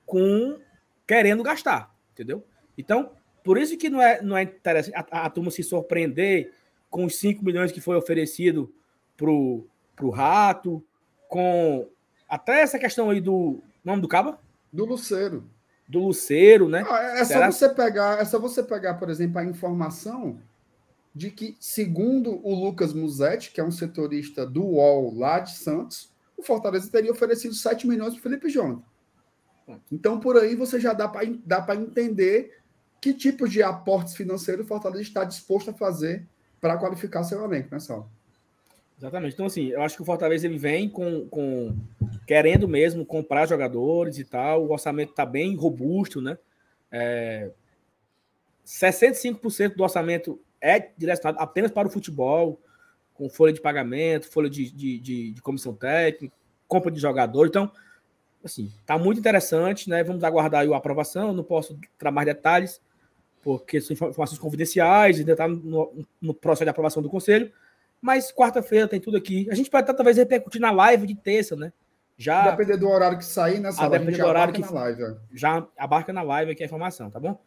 com querendo gastar, entendeu? Então, por isso que não é, não é interessante a, a turma se surpreender com os 5 milhões que foi oferecido para o Rato, com até essa questão aí do nome do Caba? Do Luceiro. Do Luceiro, né? Ah, é, só você pegar, é só você pegar, por exemplo, a informação de que, segundo o Lucas Musetti, que é um setorista do UOL lá de Santos, o Fortaleza teria oferecido 7 milhões para Felipe Jonathan. Então, por aí você já dá para entender que tipo de aportes financeiros o Fortaleza está disposto a fazer para qualificar seu elenco, né, Sal? Exatamente. Então, assim, eu acho que o Fortaleza ele vem com, com querendo mesmo comprar jogadores e tal. O orçamento está bem robusto, né? É... 65% do orçamento é direcionado apenas para o futebol, com folha de pagamento, folha de, de, de, de comissão técnica, compra de jogador. Então, assim, tá muito interessante, né? Vamos aguardar a aprovação. não posso dar mais detalhes, porque são informações confidenciais, ainda está no, no, processo de aprovação do conselho. Mas quarta-feira tem tudo aqui. A gente pode talvez repercutir na live de terça, né? Já. Depender do horário que sair, né? A depender do horário que na live, é. já abarca na live aqui a informação, tá bom?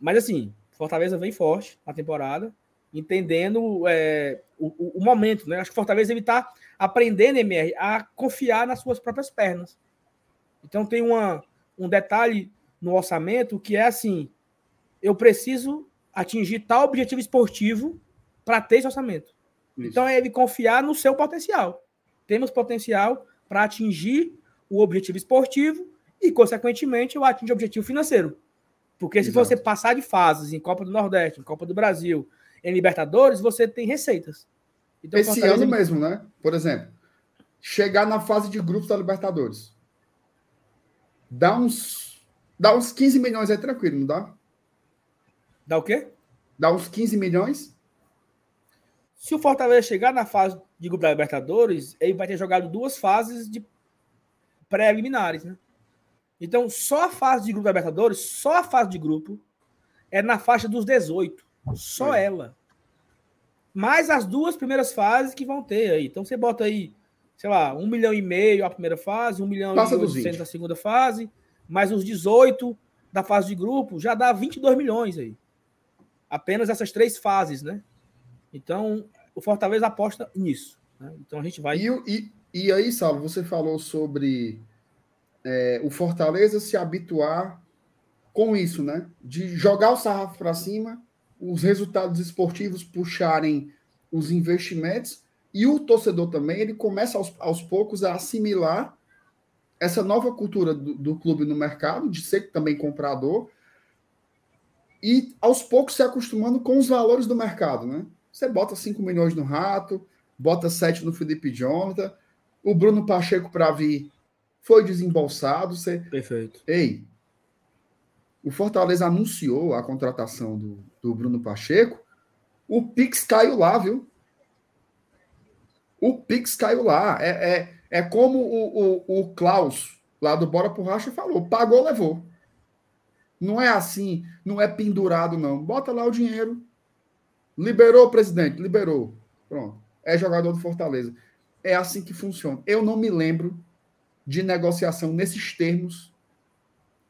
Mas assim, Fortaleza vem forte na temporada, entendendo é, o, o, momento, né? Acho que Fortaleza ele tá aprendendo, MR, a confiar nas suas próprias pernas. Então tem uma, um detalhe no orçamento que é assim: eu preciso atingir tal objetivo esportivo para ter esse orçamento. Isso. Então é ele confiar no seu potencial. Temos potencial para atingir o objetivo esportivo e, consequentemente, eu atingo o objetivo financeiro. Porque se Exato. você passar de fases em Copa do Nordeste, em Copa do Brasil, em Libertadores, você tem receitas. Então, Esse ano mesmo, né? Por exemplo, chegar na fase de grupos da Libertadores. Dá uns, dá uns 15 milhões aí tranquilo, não dá? Dá o quê? Dá uns 15 milhões. Se o Fortaleza chegar na fase de grupo da Libertadores, ele vai ter jogado duas fases de pré-eliminares, né? Então, só a fase de grupo da Libertadores, só a fase de grupo, é na faixa dos 18. Só é. ela. Mais as duas primeiras fases que vão ter aí. Então, você bota aí, sei lá, um milhão e meio a primeira fase, um milhão Passa e oitocentos a segunda fase, mais os 18 da fase de grupo, já dá 22 milhões aí apenas essas três fases, né? Então, o Fortaleza aposta nisso. Né? Então a gente vai. E, e, e aí, Saulo, você falou sobre é, o Fortaleza se habituar com isso, né? De jogar o sarrafo para cima, os resultados esportivos puxarem os investimentos e o torcedor também ele começa aos, aos poucos a assimilar essa nova cultura do, do clube no mercado, de ser também comprador e aos poucos se acostumando com os valores do mercado, né? Você bota 5 milhões no Rato, bota 7 no Felipe Jonathan, o Bruno Pacheco para vir foi desembolsado. Você... Perfeito. Ei, o Fortaleza anunciou a contratação do, do Bruno Pacheco, o Pix caiu lá, viu? O Pix caiu lá. É, é, é como o, o, o Klaus, lá do Bora por Racha, falou: pagou, levou. Não é assim, não é pendurado, não. Bota lá o dinheiro. Liberou, presidente, liberou. Pronto. É jogador do Fortaleza. É assim que funciona. Eu não me lembro de negociação nesses termos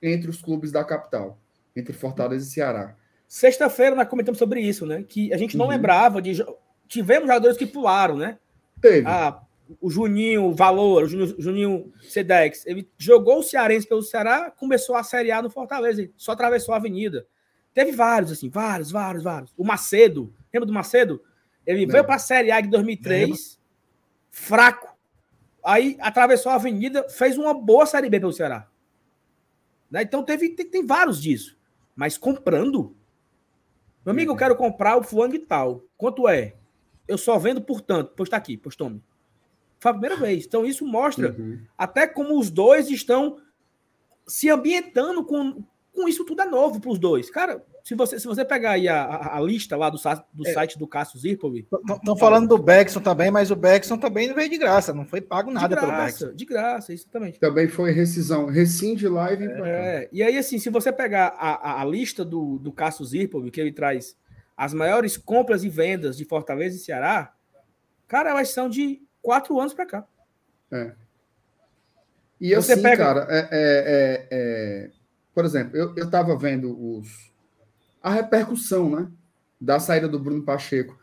entre os clubes da capital, entre Fortaleza e Ceará. Sexta-feira nós comentamos sobre isso, né? Que a gente não uhum. lembrava de. Tivemos jogadores que pularam, né? Teve. Ah, o Juninho Valor, o Juninho, Juninho Sedex, ele jogou o Cearense pelo Ceará, começou a Série A no Fortaleza, só atravessou a avenida. Teve vários, assim, vários, vários, vários. O Macedo, lembra do Macedo? Ele veio para a Série A de 2003, Lembra? fraco. Aí atravessou a avenida, fez uma boa Série B pelo Ceará. Né? Então teve, tem, tem vários disso. Mas comprando. Meu amigo, eu quero comprar o fulano de tal. Quanto é? Eu só vendo por tanto. Pois tá aqui, pois tome. Foi a primeira vez. Então, isso mostra uhum. até como os dois estão se ambientando com, com isso tudo é novo para os dois. Cara, se você, se você pegar aí a, a, a lista lá do, do é. site do Cássio Zirpoli. Estão falando do Beckson também, mas o Beckson também não veio de graça, não foi pago nada de graça, pelo Beckson. De graça, exatamente. Também foi rescisão, rescinde live. É, e aí, assim, se você pegar a, a, a lista do, do Cássio Zirpoli, que ele traz as maiores compras e vendas de Fortaleza e Ceará, cara, elas são de quatro anos para cá. É. E Você assim, pega... cara, é, é, é, é, por exemplo, eu, eu tava vendo os, a repercussão, né, da saída do Bruno Pacheco.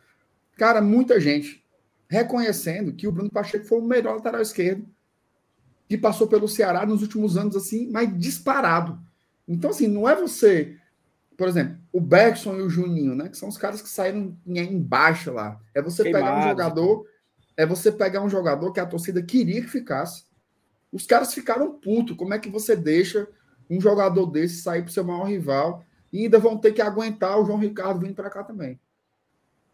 Cara, muita gente reconhecendo que o Bruno Pacheco foi o melhor lateral esquerdo que passou pelo Ceará nos últimos anos, assim, mas disparado. Então, assim, não é você, por exemplo, o Bergson e o Juninho, né, que são os caras que saíram em baixa lá. É você Queimado, pegar um jogador é você pegar um jogador que a torcida queria que ficasse. Os caras ficaram putos. Como é que você deixa um jogador desse sair para o seu maior rival e ainda vão ter que aguentar o João Ricardo vindo para cá também?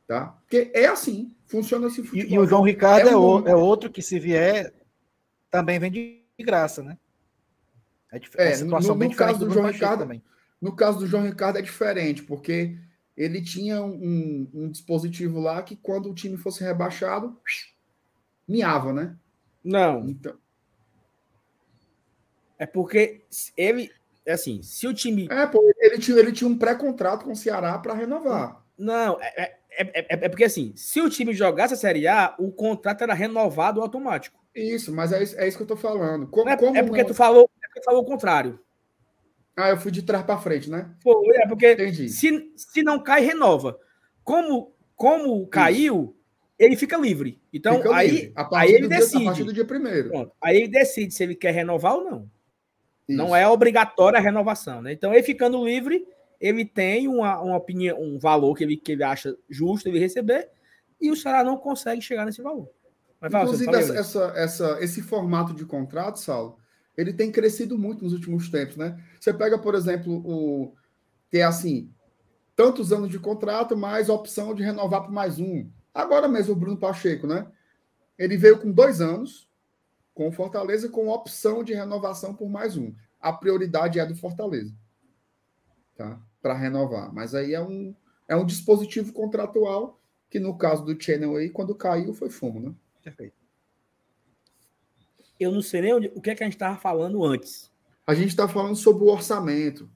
Tá? Porque é assim, funciona assim. E, e, o João Ricardo é, é um... é, outro que, se vier, também vem de graça, né? É, é no, no caso do João Ricardo também. No caso do João Ricardo é diferente, porque ele tinha um, um dispositivo lá que quando o time fosse rebaixado, miava, né? Não. Então... É porque ele, é assim, se o time. É, pô, ele tinha, ele tinha um pré-contrato com o Ceará para renovar. Não, é, é, é, é, porque assim, se o time jogasse a Série A, o contrato era renovado automático. Isso, mas é, é isso que eu tô falando. Como, é, como é porque não... tu falou, é porque tu falou o contrário. Ah, eu fui de trás para frente, né? Foi, é porque se, se não cai, renova. Como, como caiu, ele fica livre. Então, fica aí, livre. aí ele dia, decide. A partir do dia primeiro. Pronto. Aí ele decide se ele quer renovar ou não. Isso. Não é obrigatória a renovação, né? Então, ele ficando livre, ele tem uma, uma opinião, um valor que ele, que ele acha justo ele receber, e o Ceará não consegue chegar nesse valor. Mas, Inclusive, essa, essa, essa, esse formato de contrato, Saulo, ele tem crescido muito nos últimos tempos, né? Você pega, por exemplo, o que é assim, tantos anos de contrato, mais opção de renovar por mais um. Agora mesmo o Bruno Pacheco, né? Ele veio com dois anos, com o Fortaleza, com opção de renovação por mais um. A prioridade é do Fortaleza, tá? Para renovar. Mas aí é um, é um dispositivo contratual que, no caso do Channel aí, quando caiu, foi fumo, né? Perfeito eu não sei nem onde, o que é que a gente estava falando antes. A gente está falando sobre o orçamento.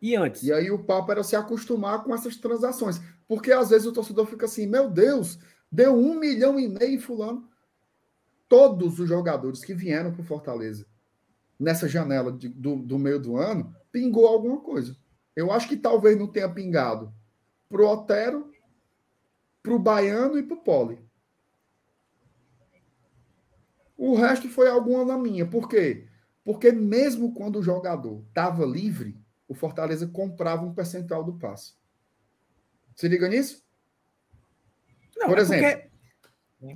E antes? E aí o papo era se acostumar com essas transações. Porque às vezes o torcedor fica assim, meu Deus, deu um milhão e meio fulano. Todos os jogadores que vieram para o Fortaleza nessa janela de, do, do meio do ano, pingou alguma coisa. Eu acho que talvez não tenha pingado para o Otero, para o Baiano e para o Poli. O resto foi alguma na minha. Por quê? Porque mesmo quando o jogador estava livre, o Fortaleza comprava um percentual do passe. Se liga nisso? Não, Por é exemplo,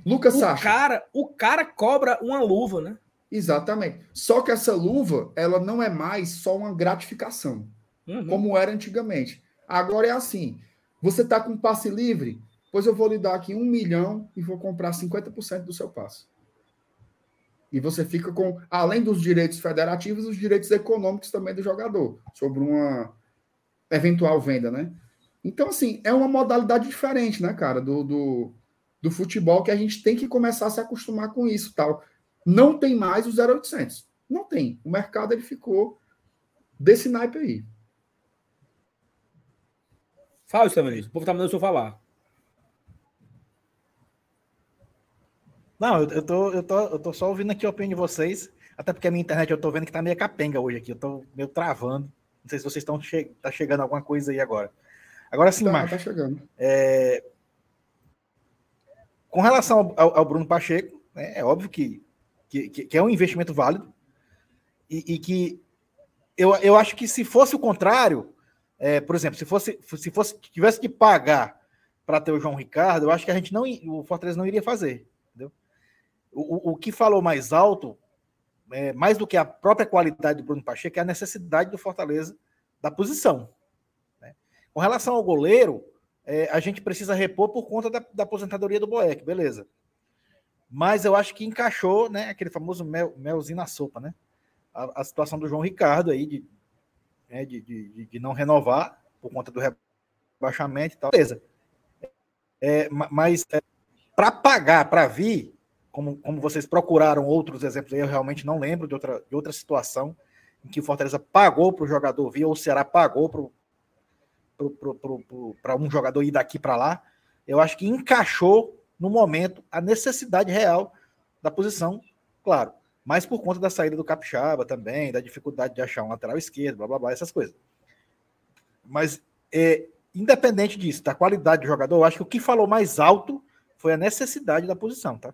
Lucas o Sacha. Cara, o cara cobra uma luva, né? Exatamente. Só que essa luva, ela não é mais só uma gratificação, uhum. como era antigamente. Agora é assim: você está com passe livre, pois eu vou lhe dar aqui um milhão e vou comprar 50% do seu passe. E você fica com, além dos direitos federativos, os direitos econômicos também do jogador, sobre uma eventual venda, né? Então, assim, é uma modalidade diferente, né, cara, do, do, do futebol que a gente tem que começar a se acostumar com isso tal. Não tem mais o 0800. Não tem. O mercado ele ficou desse naipe aí. Fala, Estevanis. O povo tá mandando eu falar. Não, eu, eu, tô, eu, tô, eu tô só ouvindo aqui a opinião de vocês, até porque a minha internet eu tô vendo que tá meio capenga hoje aqui, eu tô meio travando. Não sei se vocês estão che tá chegando alguma coisa aí agora. Agora sim, tá, Marcos. Tá chegando. É... Com relação ao, ao, Bruno Pacheco, né, é óbvio que, que, que, é um investimento válido e, e, que eu, eu acho que se fosse o contrário, é, por exemplo, se fosse se fosse tivesse que pagar para ter o João Ricardo, eu acho que a gente não o Fortaleza não iria fazer. O, o que falou mais alto, é, mais do que a própria qualidade do Bruno Pacheco, é a necessidade do Fortaleza da posição. Né? Com relação ao goleiro, é, a gente precisa repor por conta da, da, aposentadoria do Boeck, beleza. Mas eu acho que encaixou né, aquele famoso mel, melzinho na sopa, né? A, a situação do João Ricardo aí de, né, de, de, de, não renovar por conta do rebaixamento e tal. Beleza. É, mas é, para pagar, para vir, como, como vocês procuraram outros exemplos aí, eu realmente não lembro de outra, de outra situação em que o Fortaleza pagou para o jogador vir, ou o Ceará pagou para um jogador ir daqui para lá. Eu acho que encaixou no momento a necessidade real da posição, claro, mas por conta da saída do Capixaba também, da dificuldade de achar um lateral esquerdo, blá blá blá, essas coisas. Mas, é, independente disso, da qualidade do jogador, eu acho que o que falou mais alto foi a necessidade da posição, tá?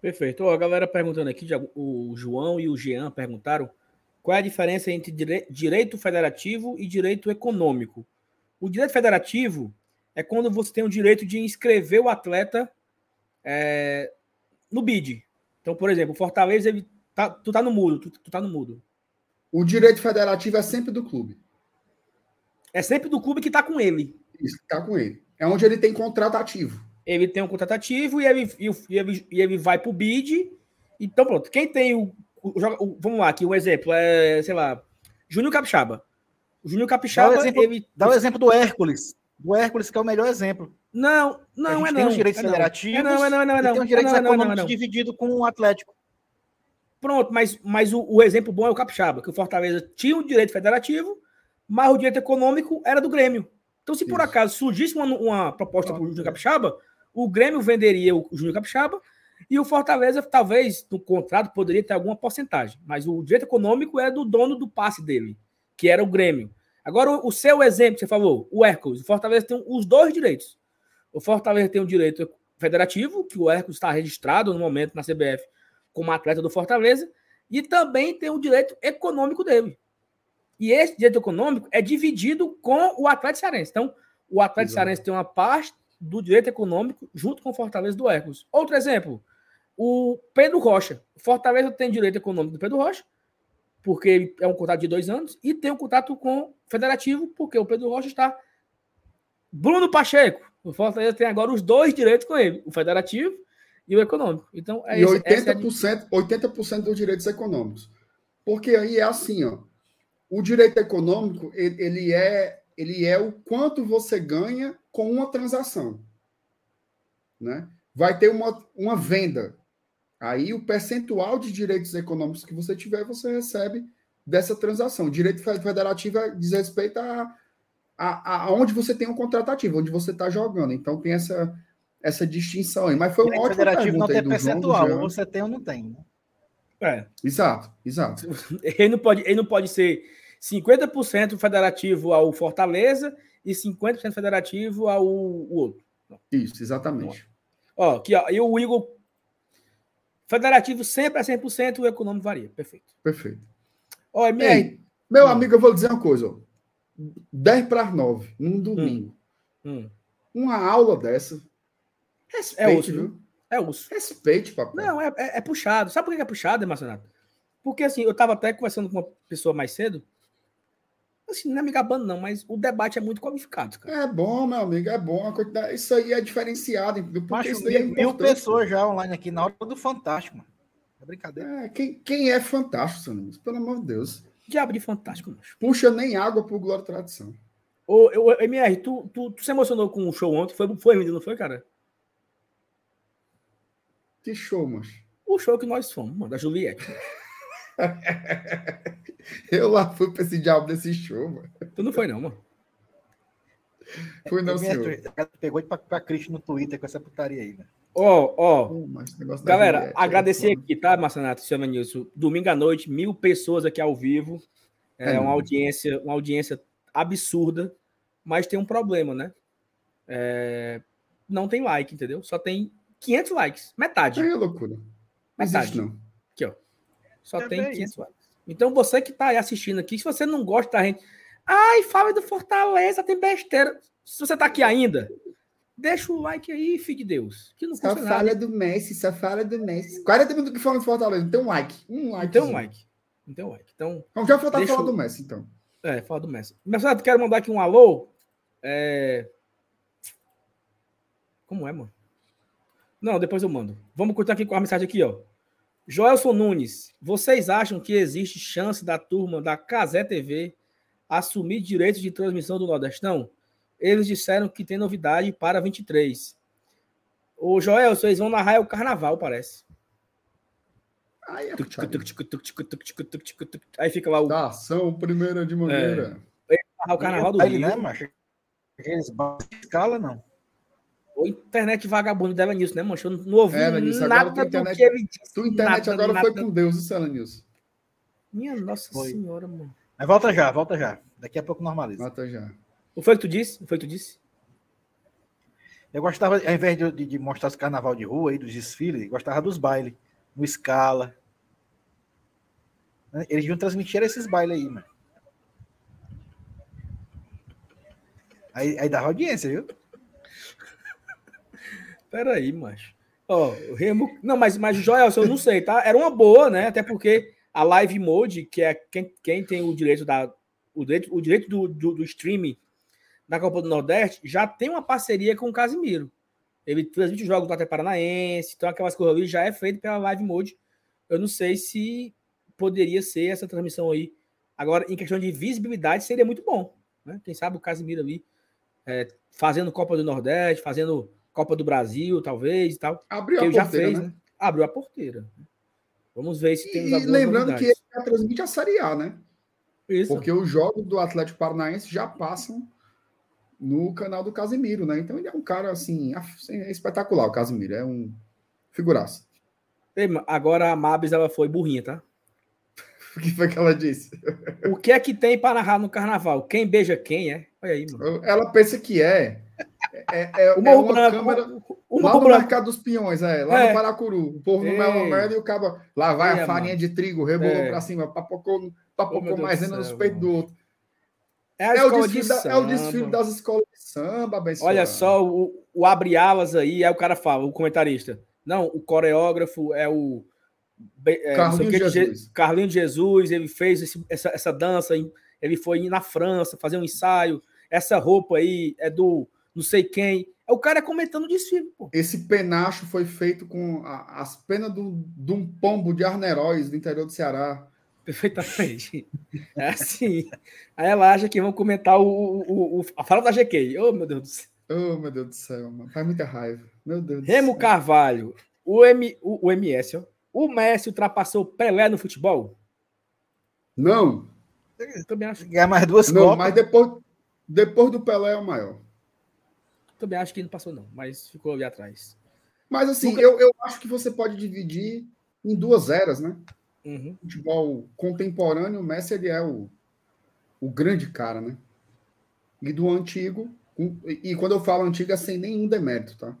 Perfeito. Ó, a galera perguntando aqui, o João e o Jean perguntaram qual é a diferença entre direito federativo e direito econômico. O direito federativo é quando você tem o direito de inscrever o atleta é, no BID. Então, por exemplo, Fortaleza, ele tá, tu tá no mudo, tu, tu tá no mudo. O direito federativo é sempre do clube. É sempre do clube que tá com ele. Isso, tá com ele. É onde ele tem contrato ativo ele tem um contrato ativo e ele, e ele, e ele vai para o bid. Então, pronto. Quem tem o, o, Vamos lá, aqui um exemplo. É, sei lá. Júnior Capixaba. O Júnior Capixaba, dá o exemplo, ele... Dá o exemplo do Hércules. Do Hércules, que é o melhor exemplo. Não, não, é tem não. os direitos é federativos É não, é não, é não, é não. tem os direitos é não, é não, econômicos é não. divididos com o Atlético. Pronto, mas, mas o, o exemplo bom é o Capixaba, que o Fortaleza tinha o direito federativo, mas o direito econômico era do Grêmio. Então, se por Isso. acaso surgisse uma, uma proposta para o Júnior é. Capixaba, o Grêmio venderia o Júnior Capixaba e o Fortaleza, talvez, no contrato, poderia ter alguma porcentagem. Mas o direito econômico é do dono do passe dele, que era o Grêmio. Agora, o, seu exemplo, você falou, o Hércules, o Fortaleza tem os dois direitos. O Fortaleza tem o direito federativo, que o Hércules está registrado no momento na CBF como atleta do Fortaleza, e também tem o direito econômico dele. E esse direito econômico é dividido com o Atlético Cearense. Então, o Atlético Exato. Cearense tem uma parte do direito econômico junto com o Fortaleza do Hércules. Outro exemplo, o Pedro Rocha. Fortaleza tem direito econômico do Pedro Rocha, porque ele é um contrato de dois anos, e tem um contrato com o Federativo, porque o Pedro Rocha está. Bruno Pacheco. O Fortaleza tem agora os dois direitos com ele, o Federativo e o econômico. Então, é e esse- essa é a 80%, 80% dos direitos econômicos. Porque aí é assim, ó. O direito econômico, ele, ele é ele é o quanto você ganha com uma transação. Né? Vai ter uma, uma venda. Aí o percentual de direitos econômicos que você tiver, você recebe dessa transação. O direito fe- federativo é- diz respeito a, a, a onde você tem um contrato ativo, onde você está jogando. Então tem essa, essa distinção aí. Mas foi uma ótima federativo não pergunta tem João, percentual. Ou você tem ou não tem. né? É. Exato, exato. <laughs> Ele não pode, ele não pode ser 50% federativo ao Fortaleza e 50% federativo ao o outro. Isso, exatamente. Ó, aqui, ó, e o Igor federativo sempre é 100%, o econômico varia. Perfeito. Perfeito. Ó, MR, Ei, meu Hum. amigo, eu vou dizer uma coisa. Ó. 10 para as 9, num domingo. hum, Uma aula dessa. Respeite, osso, viu? é osso. Respeite, papai. Não, é, é, é puxado. Sabe por que é puxado, Marcionato? Porque assim, eu tava até conversando com uma pessoa mais cedo. Assim, não é me gabando, não, mas o debate é muito qualificado, cara. É bom, meu amigo, é bom. quantidade- Isso aí é diferenciado, entendeu? Porque Macho, isso aí é mil, pessoas já online aqui na hora do Fantástico, mano. É brincadeira. É, quem, quem é fantástico, Saninhos? Pelo amor de Deus. Diabo de fantástico, macho. Puxa nem água pro Glória e Tradição. Ô, ô, MR, tu, tu, tu se emocionou com o show ontem? Foi, foi lindo, não foi, cara? Que show, macho. O show que nós fomos, mano, da Juliette. <laughs> <laughs> Eu lá fui pra esse diabo desse show, mano. Tu não foi, não, mano. Fui não, senhor. Pegou pra, pra Cristo no Twitter com essa putaria aí, né? Ó, ó, negócio da galera, Juliette é agradecer foda. aqui, tá, Marcenato, seu Nilson? Domingo à noite, mil pessoas aqui ao vivo. É, É uma audiência, uma audiência absurda, mas tem um problema, né? É, não tem like, entendeu? Só tem 500 likes, metade. Aí é loucura. Não Metade. existe, não. Só É tem bem 500 likes. Então você que tá aí assistindo aqui, se você não gosta da gente, ai, fala do Fortaleza, tem besteira. Se você tá aqui ainda, deixa o like aí, filho de Deus. Que não Só custa nada. fala do Messi, só fala do Messi. 40 minutos que falam de Fortaleza. Não tem um like. Um like. Tem um like. Não tem um like. Então, Vamos já faltar Deixa falar eu- do Messi, então. é, fala do Messi. Mas sabe, quero mandar aqui um alô. É... Como é, mano? Não, depois eu mando. Vamos cortar aqui com a mensagem aqui, ó. Joelson Nunes, vocês acham que existe chance da turma da Casé TV assumir direitos de transmissão do Nordestão? Eles disseram que tem novidade para 23. Ô, Joel, vocês vão narrar é o carnaval, parece. Aí, fica lá o. Da ação, primeira de maneira. É. O carnaval do Rio. Aí, né, macho? Aqueles escala, não. O internet vagabundo deve nisso, né, mancho? Eu não, ouvi Era nisso, agora nada tua do internet- que ele disse. Tua internet Nada, agora nada. foi com Deus, isso, Ela News. Minha nossa Foi. senhora, mano. Mas volta já, volta já. Daqui a pouco normaliza. Mata já. O foi que tu disse? O foi que tu disse? Eu gostava, ao invés de, de- de mostrar os carnaval de rua aí, dos desfiles, eu gostava dos bailes, no escala. Né? Eles iam transmitir esses bailes aí, mano. Aí, aí dava audiência, viu? Peraí, macho. Ó, o Remo. Não, mas, mas Joel, eu não sei, tá? Era uma boa, né? Até porque a Live Mode, que é quem, quem tem o direito da. O direito, o direito do, do, do streaming da Copa do Nordeste, já tem uma parceria com o Casimiro. Ele transmite os jogos do Atlético Paranaense, então aquelas coisas ali já é feito pela Live Mode. Eu não sei se poderia ser essa transmissão aí Agora, em questão de visibilidade, seria muito bom. Né? Quem sabe o Casimiro ali é, fazendo Copa do Nordeste, fazendo Copa do Brasil, talvez e tal. Abriu a porteira, já fez, né? né? Abriu a porteira. Vamos ver se tem E lembrando que ele já transmite a Série A, né? Isso. Porque os jogos do Atlético Paranaense já passam no canal do Casimiro, né? Então ele é um cara assim, é espetacular, o Casimiro, é um figuraça. Agora a Mabs ela foi burrinha, tá? <laughs> o que foi que ela disse? O que é que tem para narrar no carnaval? Quem beija quem é? Olha aí, mano. Ela pensa que é. É, é, o é uma branco, câmera. O, o lá no branco. mercado dos peões, é, lá é. no Paracuru. O povo no Melo Melo e o cabo. Lá vai Ei, a farinha mano. de trigo, rebolou é. para cima, papocou, papocou oh, mais ainda nos peitos do outro. É, é, o desfile, da, é, o desfile das escolas de samba, abençoado. Olha só, o, o abre alas aí, aí o cara fala, o comentarista. Não, o coreógrafo é o. É, Carlinho Jesus. Carlinho Jesus, ele fez esse, essa, essa dança, ele foi na França fazer um ensaio. Essa roupa aí é do não sei quem. É o cara comentando o desfile. Pô. Esse penacho foi feito com a, as penas do, de um pombo de Arneróis do interior do Ceará. Perfeitamente. É assim. Aí ela acha que vão comentar o, o, o, a fala da GK. Oh, meu Deus do céu. Oh, meu Deus do céu, mano. Faz muita raiva. Meu Deus Remo Carvalho. O, M, o, o MS, ó. O Messi ultrapassou Pelé no futebol? Não. Eu também acho. Ganhar mais duas Não, Copas. mas depois, depois do Pelé é o maior. Também acho que não passou, não, mas ficou ali atrás. Mas assim, Nunca... eu, eu acho que você pode dividir em duas eras, né? Uhum. Futebol contemporâneo, o Messi ele é o, o grande cara, né? E do antigo, e quando eu falo antigo é sem nenhum demérito, tá?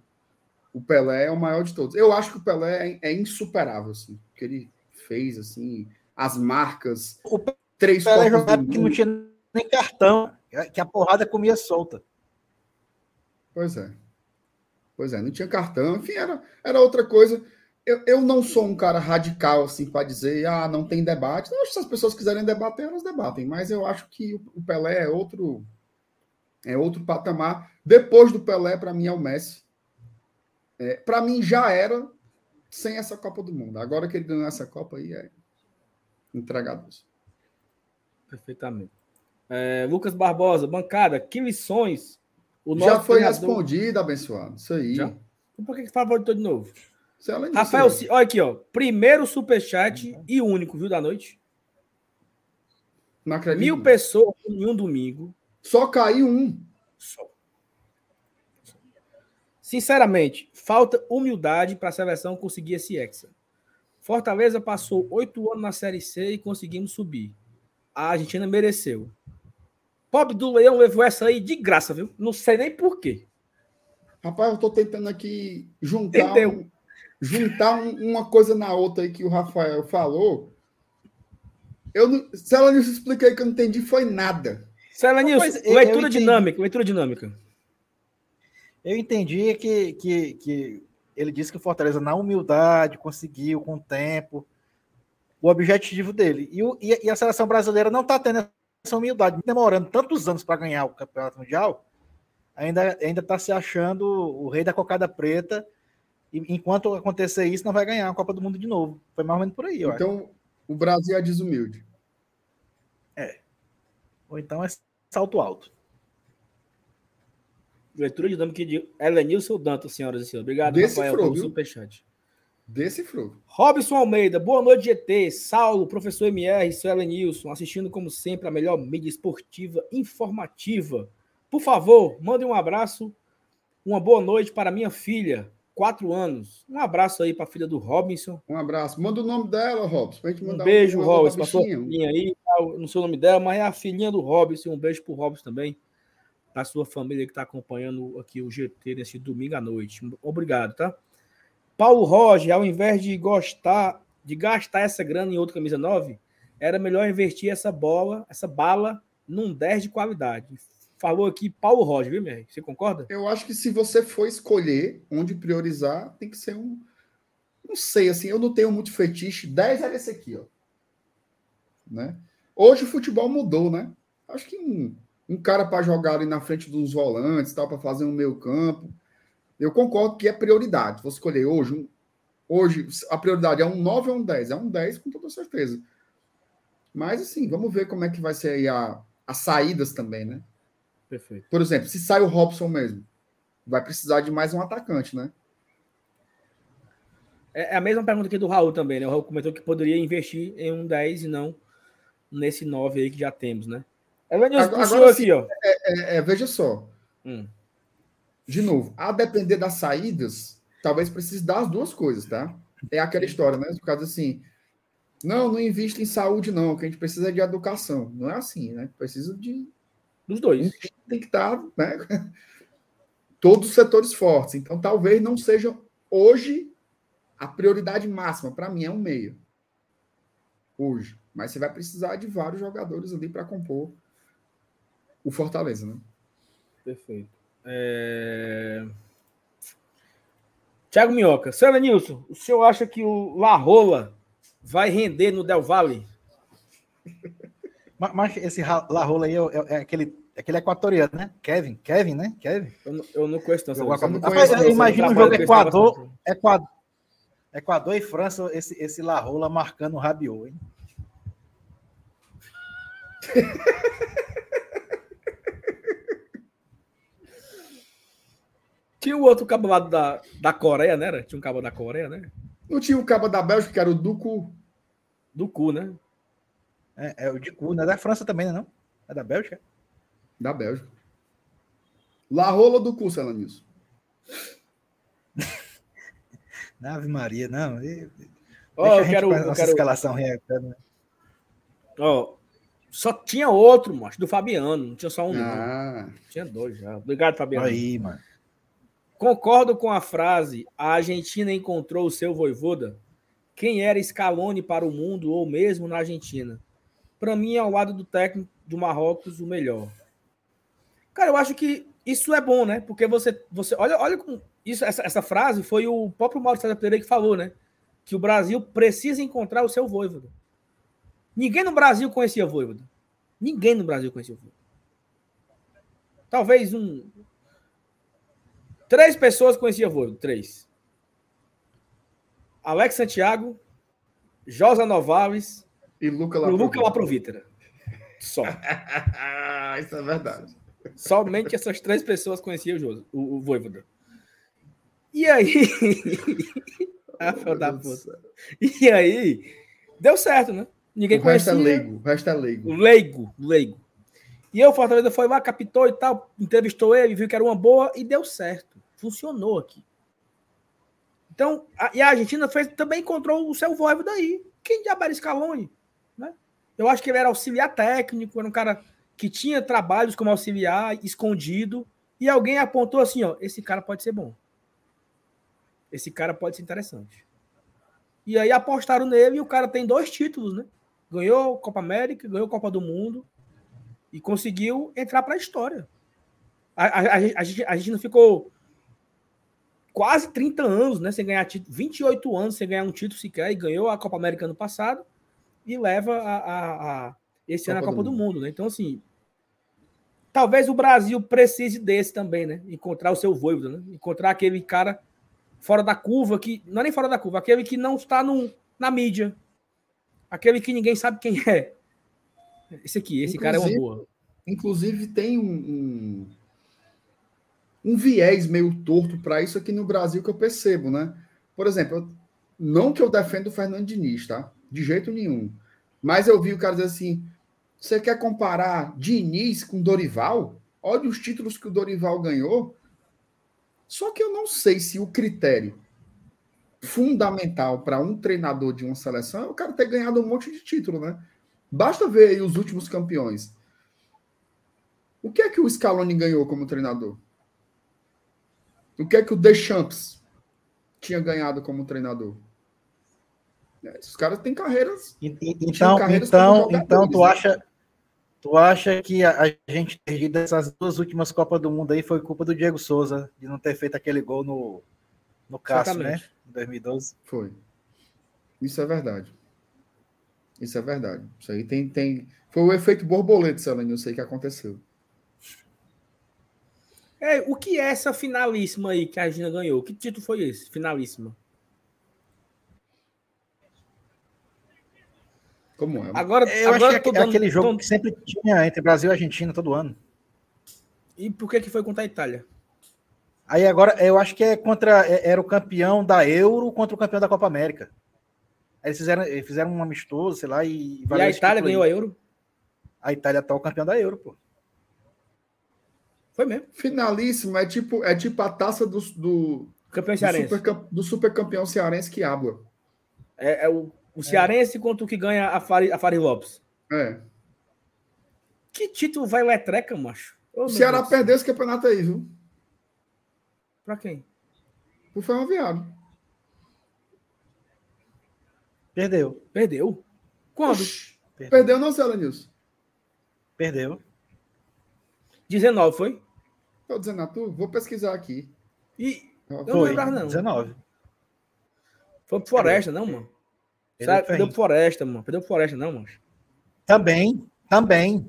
O Pelé é o maior de todos. Eu acho que o Pelé é, é insuperável, assim, o que ele fez, assim, as marcas, o três Pelé jogava que não tinha nem cartão, que a porrada comia solta. Pois é. Pois é, não tinha cartão, enfim, era, era outra coisa eu, eu não sou um cara radical assim para dizer, ah, não tem debate. Não, se as pessoas quiserem debater, elas debatem, mas eu acho que o Pelé é outro é outro patamar. Depois do Pelé, para mim é o Messi. É, para mim já era sem essa Copa do Mundo. Agora que ele ganhou essa Copa aí é entregador. Perfeitamente. É, Lucas Barbosa, bancada, que lições Já foi treinador... respondido, abençoado. Isso aí. Já? Então por que você fala de novo? Rafael, olha aqui, ó. Primeiro superchat uhum. e único, viu, da noite. Não acredito. Mil pessoas em um domingo. Só caiu um. Só. Sinceramente, falta humildade para a seleção conseguir esse hexa. Fortaleza passou oito anos na Série C e conseguimos subir. A Argentina mereceu. Pobre do Leão levou essa aí de graça, viu? Não sei nem por quê. Rapaz, eu tô tentando aqui juntar um, juntar um, uma coisa na outra aí que o Rafael falou. Eu não, Celanilson, explica aí que eu não entendi, foi nada. Celanilson, leitura dinâmica, leitura dinâmica. Eu entendi que, que, que ele disse que o Fortaleza, na humildade, conseguiu com o tempo o objetivo dele. E, o, e, e a seleção brasileira não está tendo essa humildade, demorando tantos anos para ganhar o campeonato mundial, ainda está se achando o rei da cocada preta e enquanto acontecer isso, não vai ganhar a Copa do Mundo de novo. Foi mais ou menos por aí. Então, o Brasil é desumilde. É. Ou então é salto alto. Leitura dinâmica de Elenilson Dantas, senhoras e senhores. Obrigado, Decifrou, Rafael, pelo superchat. Decifrou. Robson Almeida, boa noite, GT. Saulo, professor MR, seu Elenilson, assistindo como sempre a melhor mídia esportiva informativa. Por favor, mande um abraço, uma boa noite para minha filha, quatro anos. Um abraço aí para a filha do Robinson. Um abraço. Manda o nome dela, Robson, para gente mandar um beijo, um Robson, para sua filhinha aí. Não sei o nome dela, mas é a filhinha do Robinson. Um beijo para o Robson também, para sua família que está acompanhando aqui o GT nesse domingo à noite. Obrigado, tá? Paulo Roger, ao invés de gostar de gastar essa grana em outra camisa 9, era melhor investir essa bola, essa bala num 10 de qualidade falou aqui Paulo Roger, viu, Mer? Você concorda? Eu acho que se você for escolher onde priorizar, tem que ser um. Não sei, assim, eu não tenho muito fetiche. 10 era esse aqui, ó. Né? Hoje o futebol mudou, né? Acho que um, um cara para jogar ali na frente dos volantes, tal, para fazer um meio campo. Eu concordo que é prioridade. Vou escolher hoje. Um, hoje a prioridade é um 9 ou um 10? É um 10 com toda certeza. Mas, assim, vamos ver como é que vai ser aí a, as saídas também, né? Perfeito. Por exemplo, se sai o Robson mesmo, vai precisar de mais um atacante, né? É, é a mesma pergunta aqui do Raul também, né? O Raul comentou que poderia investir em um 10 e não nesse 9 aí que já temos, né? Evanilson, agora, agora aqui, ó. É, é, é, veja só. Hum. De novo, a depender das saídas, talvez precise dar as duas coisas, tá? É aquela história, né? Por causa assim, não, não invista em saúde, não, que a gente precisa de educação. Não é assim, né? Precisa de. Dos dois. Tem que estar, tá, né? <laughs> Todos os setores fortes. Então, talvez não seja hoje a prioridade máxima. Para mim, é um meio. Hoje. Mas você vai precisar de vários jogadores ali para compor o Fortaleza, né? Perfeito. É... Tiago Minhoca. Sandra Nilson, o senhor acha que o La Rola vai render no Del Valle? Mas, mas esse La Rola aí é, é, é, aquele, aquele equatoriano, né? Kevin, Kevin, né? Kevin. Eu não, eu não conheço tanto. Imagino o jogo Equador, Equador, Equador e França, esse, esse La Rola marcando o Rabiot, hein? <laughs> Tinha o outro cabo lá da, da Coreia, né? Era? Tinha um cabo da Coreia, né? Não tinha o cabo da Bélgica, que era o Ducu. Ducu, né? É, é o de Cu, não é da França também, né, não? É da Bélgica? Da Bélgica. La Rola do Cu, nisso. <laughs> Ave Maria, não. Ó, oh, eu quero. Eu quero... escalação reagindo. Ó, oh, só tinha outro, macho, do Fabiano. Não tinha só um, ah. não. Tinha dois já. Obrigado, Fabiano. Aí, mano. Concordo com a frase: a Argentina encontrou o seu voivoda. Quem era Scaloni para o mundo ou mesmo na Argentina? Para mim, ao lado do técnico do Marrocos, o melhor. Cara, eu acho que isso é bom, né? Porque você, você olha, olha com isso, essa, essa frase foi o próprio Maurício Pereira que falou, né? Que o Brasil precisa encontrar o seu voivoda. Ninguém no Brasil conhecia voivoda. Ninguém no Brasil conhecia voivoda. Talvez um, Três pessoas conheciam Voivoda, três. Alex Santiago, Josa Novales e Luca Laprovítera. Só. <laughs> Isso é verdade. Somente essas três pessoas conheciam o, o, o Voivoda. E aí. <laughs> ah, da puta. E aí, deu certo, né? Ninguém o conhecia. Resto é leigo. O resto é leigo. Leigo, leigo. E eu, Fortaleza foi lá, captou e tal, entrevistou ele, viu que era uma boa e deu certo. Funcionou aqui. Então, a, e a Argentina fez, também encontrou o seu voivo daí. Quem diabo era Scaloni? Né? Eu acho que ele era auxiliar técnico, era um cara que tinha trabalhos como auxiliar, escondido, e alguém apontou assim, ó, esse cara pode ser bom. Esse cara pode ser interessante. E aí apostaram nele e o cara tem dois títulos, né? Ganhou Copa América, ganhou Copa do Mundo e conseguiu entrar para a história. A, a, gente, a gente não ficou quase 30 anos, né? Sem ganhar título, 28 anos sem ganhar um título sequer, e ganhou a Copa América ano passado e leva a, a, a esse Copa ano a Copa do, do Mundo. né? Então, assim, talvez o Brasil precise desse também, né? Encontrar o seu voivo, né? Encontrar aquele cara fora da curva, que não é nem fora da curva, aquele que não está no, na mídia, aquele que ninguém sabe quem é. Esse aqui, esse inclusive, cara é uma boa. Inclusive, tem um, um um viés meio torto para isso aqui no Brasil que eu percebo, né? Por exemplo, não que eu defenda o Fernando Diniz, tá? De jeito nenhum. Mas eu vi o cara dizer assim: você quer comparar Diniz com Dorival? Olha os títulos que o Dorival ganhou. Só que eu não sei se o critério fundamental para um treinador de uma seleção é o cara ter ganhado um monte de título, né? Basta ver aí os últimos campeões. O que é que o Scaloni ganhou como treinador? O que é que o Deschamps tinha ganhado como treinador? É, esses caras têm carreiras. Então, carreiras então, então tu né? acha, tu acha que a, gente ter dessas duas últimas Copas do Mundo aí foi culpa do Diego Souza de não ter feito aquele gol no no Cássio, né? Em 2012. Foi. Isso é verdade. Isso é verdade. Isso aí tem, tem... Foi o efeito borboleta, Selene, eu sei que aconteceu. É, o que é essa finalíssima aí que a Argentina ganhou? Que título foi esse? Finalíssima. Como é? Agora, Eu agora acho que é dando- aquele jogo que sempre tinha entre Brasil e Argentina todo ano. E por que que foi contra a Itália? Aí agora eu acho que é contra é- era o campeão da Euro contra o campeão da Copa América. Eles fizeram, fizeram um amistoso, sei lá, e e a Itália ganhou a Euro? a Itália atual campeão da Euro, pô. Foi mesmo. Finalíssimo é tipo, é tipo a taça do, do, Campeão do, cearense. supercam- do supercampeão cearense que habla. É, é o, o cearense contra o que ganha a Fari, a Fari Lopes. É. Que título vai letreca, macho? Ô, O meu Ceará Deus. perdeu esse campeonato aí, viu? Pra quem? Pro Ferroviário. Perdeu. Perdeu. Quando? Perdeu. Perdeu não, Céu Nilson? Perdeu. 19, foi? Tô dizendo a tu? Vou pesquisar aqui. E Eu não lembrava, não. 19. foi pro Floresta, não, mano. Perdeu Sabe, pro Perdeu pro Floresta, mano. Perdeu pro Floresta, não, mano. Também. Também.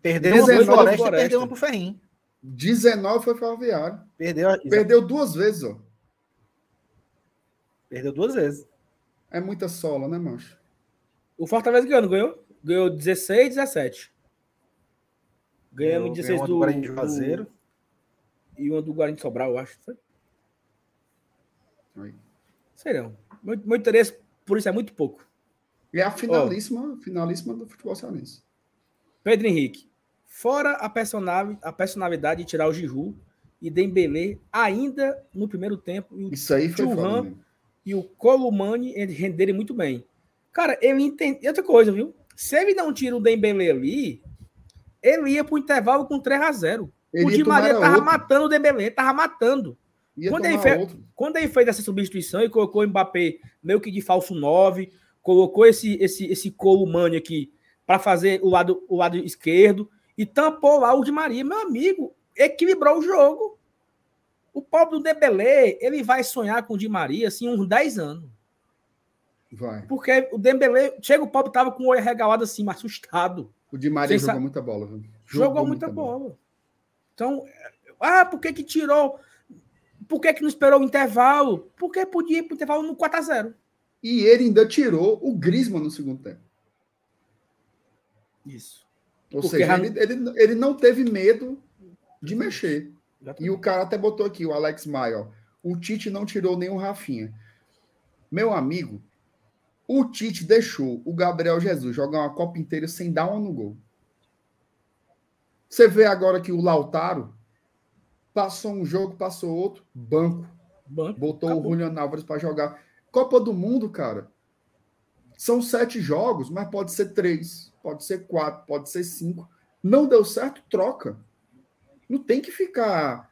Perdeu uma pro 19 Floresta, Floresta. perdeu uma pro Ferrinho. 19 foi Ferroviário. Perdeu, Perdeu duas vezes, ó. perdeu duas vezes. É muita sola, né, mancho? O Fortaleza ganhou, ganhou? Ganhou 16, 17. Ganhamos Ganhou- 16 ganhou uma do, do Guarani de do- Juazeiro. E uma do Guarani de Sobral, eu acho. Foi? Aí. Sei não. Meu, meu interesse por isso é muito pouco. E é a finalíssima, finalíssima do futebol cearense. Pedro Henrique. Fora a personalidade, a personalidade de tirar o Giroud e Dembélé ainda no primeiro tempo e o, Isso aí foi Churran. foda mesmo. E o Columani renderem muito bem. Cara, ele entende. e Outra coisa, viu? Se ele não tira o Dembélé ali, ele ia pro intervalo com 3 a 0 Ele O Di Maria tava outro. matando o Dembélé, tava matando. Ia Quando ele fez- outro. Quando ele fez essa substituição e colocou o Mbappé meio que de falso 9, colocou esse esse esse Columani aqui para fazer o lado o lado esquerdo e tampou lá o Di Maria, meu amigo, equilibrou o jogo. O pobre do Dembélé, ele vai sonhar com o Di Maria assim uns 10 anos. Vai. Porque o Dembélé, chega o pobre tava com o olho regalado assim, <laughs> assustado. O Di Maria jogou sa- muita bola, viu? Jogou, muita bola. Então, ah, por que que tirou? Por que que não esperou o intervalo? Porque podia ir pro intervalo no 4 a 0 E ele ainda tirou o Griezmann no segundo tempo. Isso. Ou Porque seja, ele, ele, ele não teve medo de mexer. E o cara até botou aqui, o Alex Maia, ó. O Tite não tirou nem o Rafinha. Meu amigo, o Tite deixou o Gabriel Jesus jogar uma Copa inteira sem dar uma no gol. Você vê agora que o Lautaro passou um jogo, passou outro, banco. Banco. Botou Acabou. o Julian Álvares para jogar. Copa do Mundo, cara. São sete jogos, mas pode ser três, pode ser quatro, pode ser cinco. Não deu certo, troca. Não tem que ficar.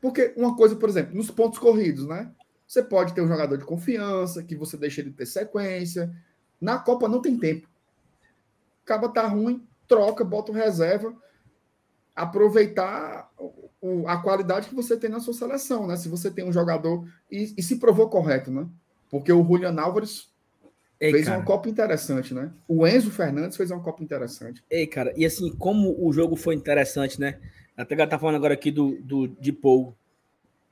Porque uma coisa, por exemplo, nos pontos corridos, né? Você pode ter um jogador de confiança, que você deixa ele ter sequência. Na Copa não tem tempo. Acaba tá ruim, troca, bota o reserva. Aproveitar a qualidade que você tem na sua seleção, né? Se você tem um jogador. E, e se provou correto, né? Porque o Julian Álvares Ei, fez cara. uma Copa interessante, né? O Enzo Fernandes fez uma Copa interessante. Ei, cara. E assim, como o jogo foi interessante, né? Até ela tá falando agora aqui do, do de Paul.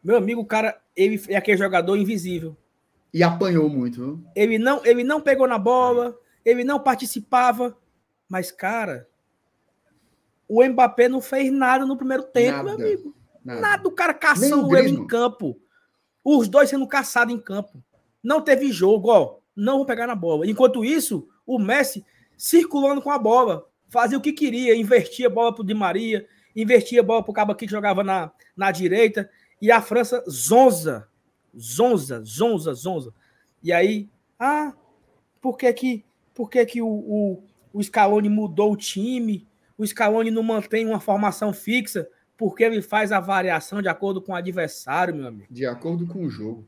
Meu amigo, o cara, ele é aquele jogador invisível. E apanhou muito, viu? Ele não, ele não pegou na bola, ele não participava. Mas, cara, o Mbappé não fez nada no primeiro tempo, meu Nada. amigo. Nada. Nada, o cara caçando o ele em campo. Os dois sendo caçados em campo. Não teve jogo, ó. Não vão pegar na bola. Enquanto isso, o Messi circulando com a bola. Fazia o que queria. Invertia a bola pro Di Maria. Invertia a bola pro cabo aqui que jogava na, na direita. E a França zonza. Zonza, zonza, zonza. E aí, ah, por que que, por que, que o, o, o Scaloni mudou o time? O Scaloni não mantém uma formação fixa? Porque ele faz a variação de acordo com o adversário, meu amigo. De acordo com o jogo.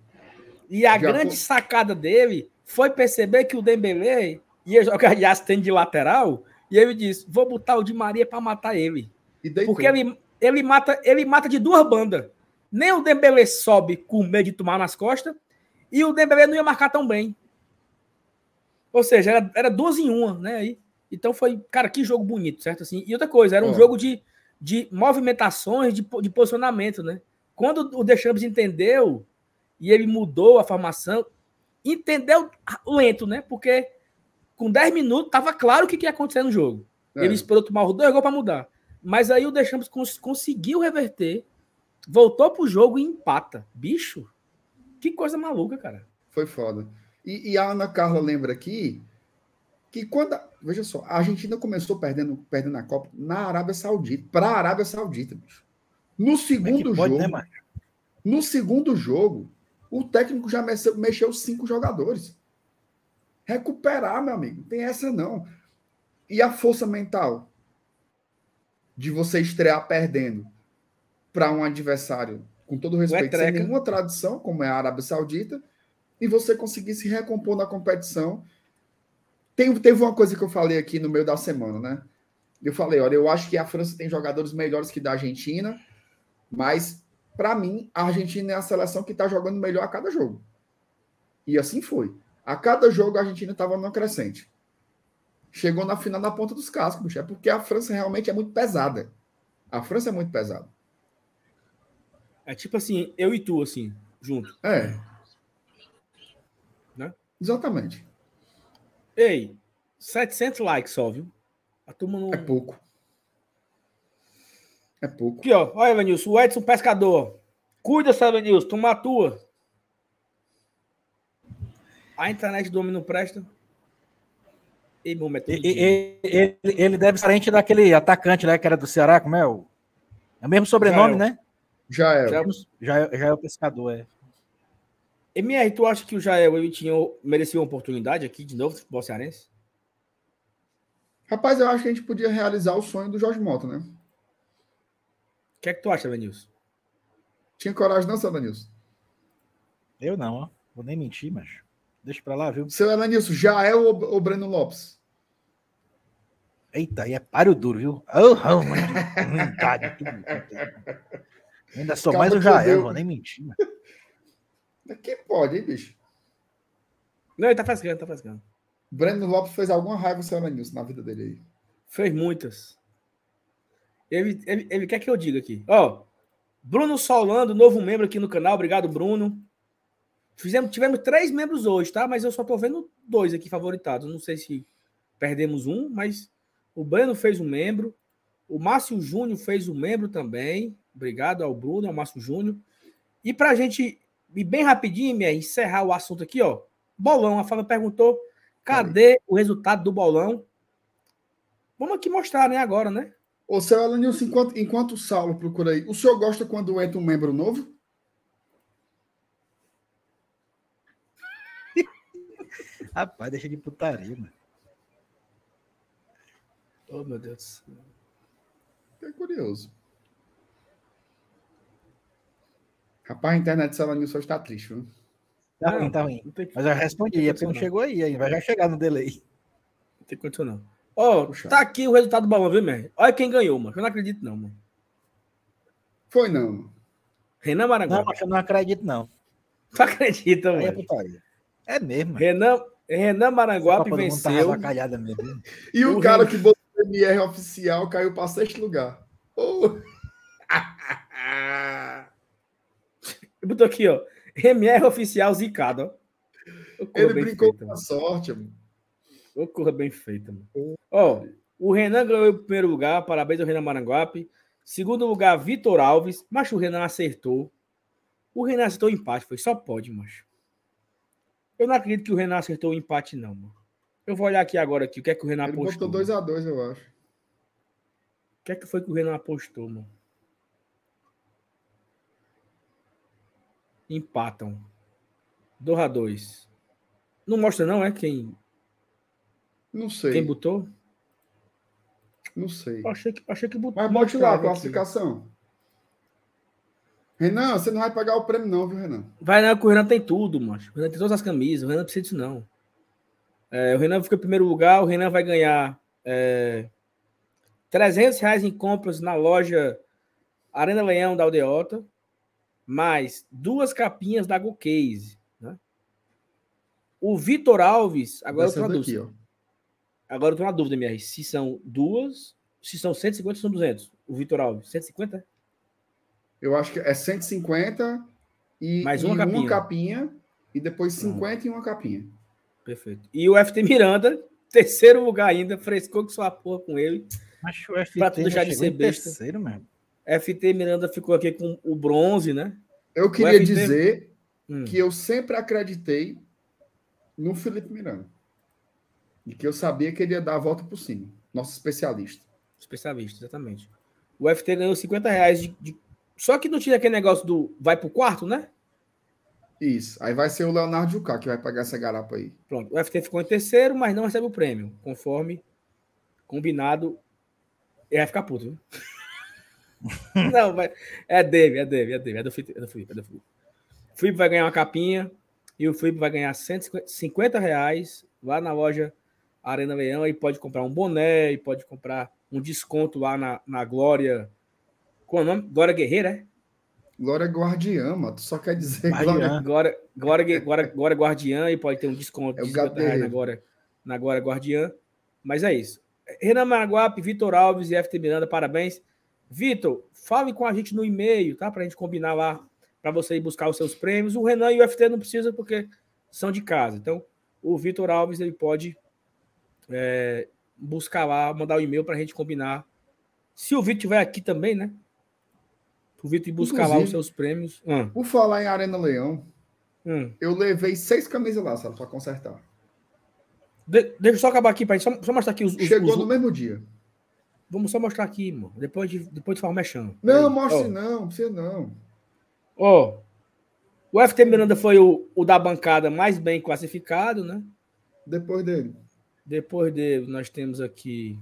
E a De grande acordo- sacada dele foi perceber que o Dembélé ia jogar <laughs> de assistente de lateral e ele disse: "Vou botar o Di Maria para matar ele". Porque ele, ele mata, ele mata de duas bandas. Nem o Dembélé sobe com medo de tomar nas costas e o Dembélé não ia marcar tão bem. Ou seja, era, era duas em uma, né? Aí, então foi, cara, que jogo bonito, certo? Assim, e outra coisa, era um Ó. jogo de, de movimentações, de, de posicionamento, né? Quando o Deschamps entendeu e ele mudou a formação, entendeu lento, né? Porque com 10 minutos, tava claro o que, que ia acontecer no jogo. É. Ele esperou tomar os dois gols para mudar. Mas aí o Deschamps cons conseguiu reverter, voltou pro jogo e empata. Bicho, que coisa maluca, cara. Foi foda. E, e a Ana Carla lembra aqui que quando. a- veja só, a Argentina começou perdendo, perdendo a Copa na Arábia Saudita, para a Arábia Saudita, bicho. No Como é segundo pode, jogo, né, no segundo jogo, o técnico já mexeu, mexeu cinco jogadores. Recuperar, meu amigo, não tem essa não. E a força mental de você estrear perdendo para um adversário, com todo respeito, sem nenhuma tradição, como é a Arábia Saudita, e você conseguir se recompor na competição. Tem, teve uma coisa que eu falei aqui no meio da semana, né? Eu falei, olha, eu acho que a França tem jogadores melhores que da Argentina, mas para mim a Argentina é a seleção que está jogando melhor a cada jogo. E assim foi. A cada jogo a Argentina estava numa crescente. Chegou na final na ponta dos cascos, bicho. É porque a França realmente é muito pesada. A França é muito pesada. É tipo assim, eu e tu, assim, junto. É. Né? Exatamente. Ei, 700 likes só, viu? A turma não. É pouco. É pouco. Aqui, ó. Olha, Evanilson, o Edson Pescador. Cuida, seu Evanilson, toma a tua. A internet do homem não presta. É E- e- Ele, ele deve ser parente daquele atacante lá que era do Ceará, como é? O, é o mesmo sobrenome, Jael. né? Já é. Já- Já, já é o pescador, é. MR, tu acha que o Jael ele tinha, merecia uma oportunidade aqui de novo, futebol cearense? Rapaz, eu acho que a gente podia realizar o sonho do Jorge Mota, né? O que é que tu acha, Evanilson? Tinha coragem não, seu Elenilson? Eu não, ó. Vou nem mentir, mas deixa pra lá, viu? Seu Elenilson, já é o, o Breno Lopes. Eita, aí é páreo duro, viu? Oh, oh, mano, que ruindade, tudo. Ainda sou Acaba mais Jael, deu- vou nem mentir. Mano. Que pode, hein, bicho? Não, ele tá frescando, tá frescando. Breno Lopes fez alguma raiva, seu Elenilson, na vida dele aí. Fez muitas. Ele, ele, ele quer que eu diga aqui. Ó, Bruno Solando, novo membro aqui no canal. Obrigado, Bruno. Fizemos, tivemos três membros hoje, tá? Mas eu só tô vendo dois aqui favoritados. Não sei se perdemos um, mas o Breno fez um membro. O Márcio Júnior fez um membro também. Obrigado ao Bruno, ao Márcio Júnior. E pra gente ir bem rapidinho, minha, encerrar o assunto aqui, ó. Bolão, a Fábio perguntou: cadê o resultado do bolão? Vamos aqui mostrar, né, agora, né? Ô, seu Elenilson, enquanto, enquanto o Saulo procura aí, o senhor gosta quando entra um membro novo? Rapaz, deixa de putaria, mano. Oh, meu Deus. do céu. É curioso. Rapaz, a internet do seu Elenilson está triste, viu? Tá Não, ruim, tá ruim. Não Mas eu respondi, é porque não Não. chegou aí, aí vai já chegar no delay. não tem condição, não. Ó, Puxa. tá aqui o resultado do bolão, viu, Mer? Olha quem ganhou, mano. Eu não acredito, não, mano. Foi não. Renan Não, Maranguape. mas eu não acredito, não. Tu acredita, é mano? putaria. É mesmo, mano. Renan, Renan Maranguape tá venceu. E o, O cara Renan- que botou o MR oficial caiu para sexto lugar. Eu botou aqui, ó. MR oficial zicado, ó. Ele brincou feita, com a mano. sorte, mano. Ô, corra bem feita, mano. Ó, o Renan ganhou o primeiro lugar. Parabéns ao Renan Maranguape. Segundo lugar, Vitor Alves. Mas o Renan acertou. O Renan acertou o empate. Foi só pode, macho. Eu não acredito que o Renan acertou o empate, não, mano. Eu vou olhar aqui agora aqui, o que é que o Renan Ele apostou. botou mano. 2x2, eu acho. O que é que foi que o Renan apostou, mano? Empatam. 2 a 2 Não mostra, não, é? Quem, Não sei. quem botou? Não sei. Achei que, achei que botou. Mas bote lá a classificação. Renan, você não vai pagar o prêmio, não, viu, Renan? Vai não, que o Renan tem tudo, macho. O Renan tem todas as camisas. O Renan não precisa disso, não. É, o Renan ficou em primeiro lugar. O Renan vai ganhar é, 300 reais em compras na loja Arena Leão da Aldeota. Mais duas capinhas da Go Case. Né? O Vitor Alves. Agora eu tô na dúvida. Agora eu tô na dúvida, MR. Se são duas. Se são 150 ou são 200. O Vitor Alves. 150? Eu acho que é 150 e, Mais e uma uma capinha. capinha. e depois 50 e uma capinha. Perfeito. E o FT Miranda, <laughs> terceiro lugar ainda, frescou que sua porra com ele. Acho o FT Pra tu deixar de ser besta. terceiro, mesmo. FT Miranda ficou aqui com o bronze, né? Eu queria FT dizer Hum. que eu sempre acreditei no Felipe Miranda. E que eu sabia que ele ia dar a volta por cima. Nosso especialista. Especialista, exatamente. O FT ganhou 50 reais de, de- Só que não tinha aquele negócio do vai pro quarto, né? Isso. Aí vai ser o Leonardo Jucá que vai pagar essa garapa aí. Pronto. O FT ficou em terceiro, mas não recebe o prêmio. Conforme combinado. Ele vai ficar puto, viu? <laughs> não, mas é dele, é dele, é dele. É do Felipe, é do Felipe. É do Felipe. O Felipe vai ganhar uma capinha e o Felipe vai ganhar 150 reais lá na loja Arena Leão e pode comprar um boné e pode comprar um desconto lá na, na Glória. Qual é o nome? Glória Guerreira, é? Glória Guardiã, mano. Tu só quer dizer Guardiã. Glória. Glória, Glória, Glória, Guardiã e pode ter um desconto É o de 50 reais na. Glória, na Glória Guardiã. Mas é isso. Renan Maraguape, Vitor Alves e FT Miranda, parabéns. Vitor, fale com a gente no e-mail, tá? Pra gente combinar lá, para você ir buscar os seus prêmios. O Renan e o FT não precisam porque são de casa. Então, o Vitor Alves, ele pode é, buscar lá, mandar o e-mail pra gente combinar. Se o Vitor estiver aqui também, né? Vitor ir buscar lá os Inclusive- seus prêmios. Hum, Por falar em Arena Leão, hum. eu levei seis camisas lá, sabe, pra consertar. De- deixa eu só acabar aqui, pra gente só, só mostrar aqui os. os- Chegou os- no mesmo dia. Vamos só mostrar aqui, mano. Depois de, depois de falar mexendo. Não, mostre Ó, não, não precisa não. Ó, o FT Miranda foi o, o da bancada mais bem classificado, né? Depois dele. Depois dele, nós temos aqui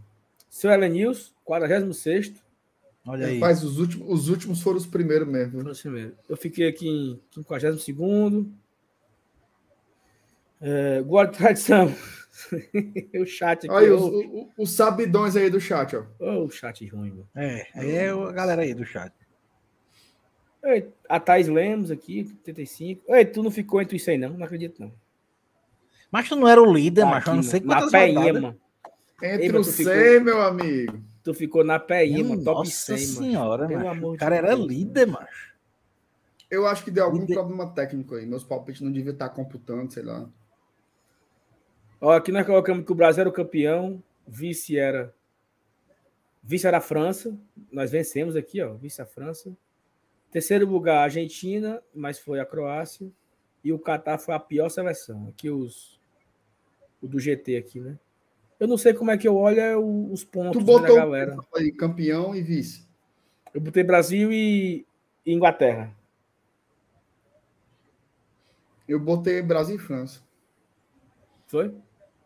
seu Elenils, 46. Olha aí. Rapaz, os últimos, os últimos foram os primeiros mesmo. viu? Eu fiquei aqui em 52. É, Guarda de Tradição. <laughs> o chat aqui. Olha aí, os, Ô, o- o- os sabidões aí do chat, ó. ô, o chat ruim, mano. É, aí é a galera aí do chat. Ei, A Thais Lemos aqui, 85. Ei, tu não ficou entre isso aí, não? Não acredito, não. Mas tu não era o líder, Tá macho. Eu aqui, não sei quantas Na peinha, mano. Entre Ei, o mas tu ficou- 100, meu amigo. Tu ficou na Hum, mano. Top Nossa 100, mano. senhora, Pelo macho. amor O de cara era Deus. líder, macho. Eu acho que deu algum Líder. problema técnico aí. Meus palpites não deviam estar computando, sei lá. Ó, aqui nós colocamos que o Brasil era o campeão, vice era. Vice era a França. Nós vencemos aqui, ó. Vice a França. Terceiro lugar, a Argentina, mas foi a Croácia. E o Catar foi a pior seleção. Aqui os. O do GT aqui, né? Eu não sei como é que eu olho é os pontos Tu da botou galera. aí, campeão e vice. Eu botei Brasil e Inglaterra. Eu botei Brasil e França. Foi?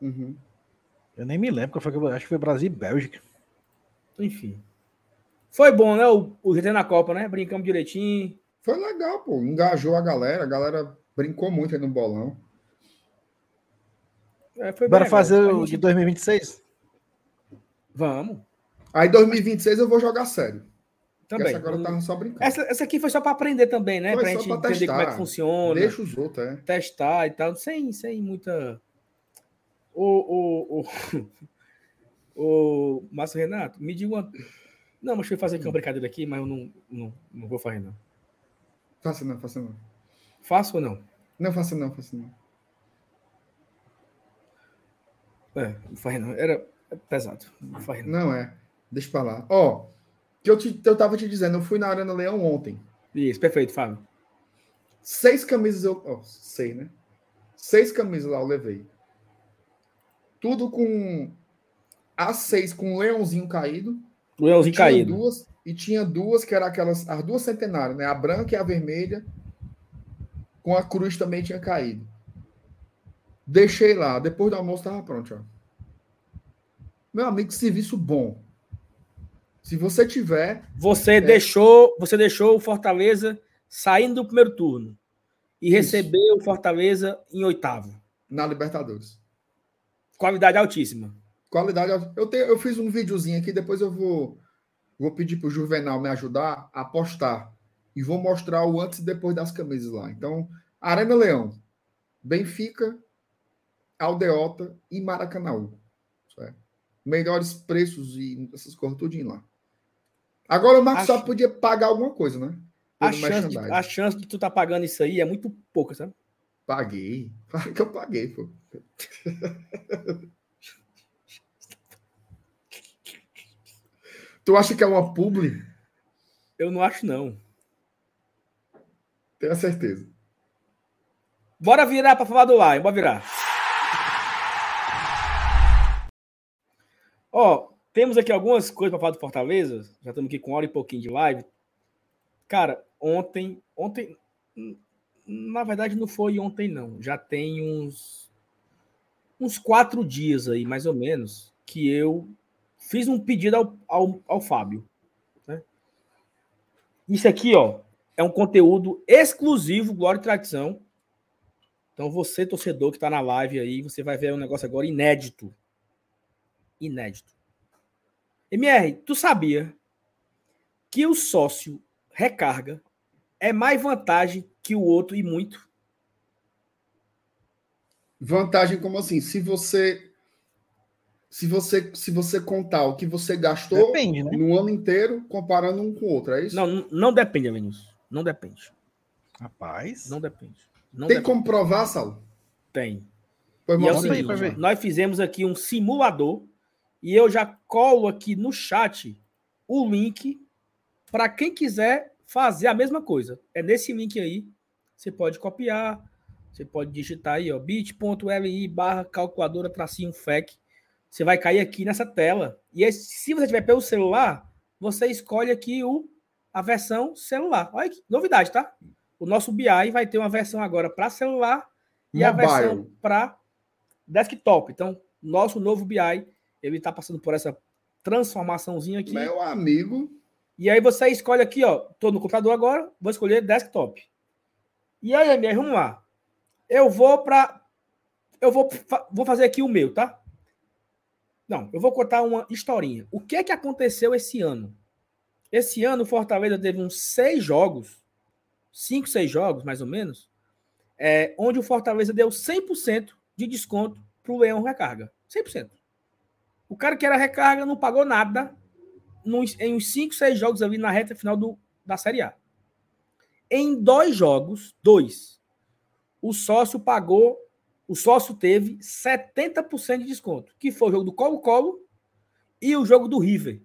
Uhum. Eu nem me lembro foi que eu acho que foi Brasil e Bélgica. Enfim. Foi bom, né? O, o GT na Copa, né? Brincamos direitinho. Foi legal, pô. Engajou a galera. A galera brincou muito aí no bolão. É, foi Bora fazer A o gente- de 2026? Vamos. Aí 2026 eu vou jogar sério. Também. essa agora eu tava só brincando. essa, essa aqui foi só para aprender também, né? Só gente pra entender como é que testar. funciona, Deixa os outros, é. testar e tal, sem, sem muita. O, o, o, <laughs> o Márcio Renato, me diga uma. Não, mas eu fazer aqui uma brincadeira aqui, mas eu não, não, não vou fazer, não. Faça não, faça não. Faço ou não? Não, faça não, faça não. É, não faz não. Era pesado. Não faz não. Não é. Deixa pra lá. Ó, que eu, te, eu tava te dizendo, eu fui na Arena Leão ontem. Isso, perfeito, Fábio. Seis camisas eu. Ó, sei, né? Seis camisas lá eu levei. Tudo com. As seis com um leãozinho caído. O Leãozinho Tinha caído. duas, e tinha duas que eram aquelas. As duas centenárias, né? A branca e a vermelha. Com a cruz também tinha caído. Deixei lá. Depois do almoço tava pronto, ó. Meu amigo, serviço bom. Se você tiver, Você É. deixou, você deixou o Fortaleza saindo do primeiro turno e Isso. recebeu o Fortaleza em oitavo. na Libertadores. Qualidade altíssima. Qualidade. Eu, tenho, eu fiz um videozinho aqui, depois eu vou, vou pedir para o Juvenal me ajudar a postar. E vou mostrar o antes e depois das camisas lá. Então, Arena Leão, Benfica, Aldeota e Maracanaú. Melhores preços e essas coisas tudinho lá. Agora o Marcos a... só podia pagar alguma coisa, né? A chance, de, a chance, de, tu tá pagando isso aí é muito pouca, sabe? Paguei. <laughs> Claro que eu paguei, pô. tu acha que é uma publi? Eu não acho, não. Tenho a certeza. Bora virar para falar do ar, bora virar. Ó, temos aqui algumas coisas para falar do Fortaleza. Já estamos aqui com hora e pouquinho de live. Cara, ontem, ontem, na verdade não foi ontem não. Já tem uns uns quatro dias aí, mais ou menos, que eu fiz um pedido ao, ao, ao Fábio. Né? Isso aqui, ó, é um conteúdo exclusivo, Glória e Tradição. Então, você, torcedor que está na live aí, você vai ver um negócio agora inédito. Inédito. MR, tu sabia que o sócio recarga é mais vantagem que o outro e muito? Vantagem como assim? Se você se você se você contar o que você gastou depende, né? no ano inteiro comparando um com o outro, é isso? Não, não depende, Vinícius. Não depende. Rapaz. Não depende. Não Tem depende. como provar, Saulo? Tem. Pois E é o seguinte, nós fizemos aqui um simulador e eu já colo aqui no chat o link para quem quiser fazer a mesma coisa. É nesse link aí. Você pode copiar, você pode digitar aí, ó, bit.li barra calculadora tracinho FEC. Você vai cair aqui nessa tela. E aí, se você tiver pelo celular, você escolhe aqui o, a versão celular. Olha que novidade, tá? O nosso BI vai ter uma versão agora para celular e a Mobile. versão para desktop. Então, nosso novo BI, ele está passando por essa transformaçãozinha aqui. Meu amigo, E aí você escolhe aqui, ó. Tô no computador agora, vou escolher desktop. E aí, MR, vamos lá. Eu vou para eu vou, vou fazer aqui o meu, tá? Não, eu vou contar uma historinha. O que é que aconteceu esse ano? Esse ano o Fortaleza teve uns seis jogos, cinco, seis jogos, mais ou menos, é, onde o Fortaleza deu 100% de desconto para o Leão Recarga. 100%. O cara que era recarga não pagou nada nos- em uns 5, 6 jogos ali na reta final do, da Série A. Em dois jogos, dois, o sócio pagou, o sócio teve 70% de desconto, que foi o jogo do Colo-Colo e o jogo do River.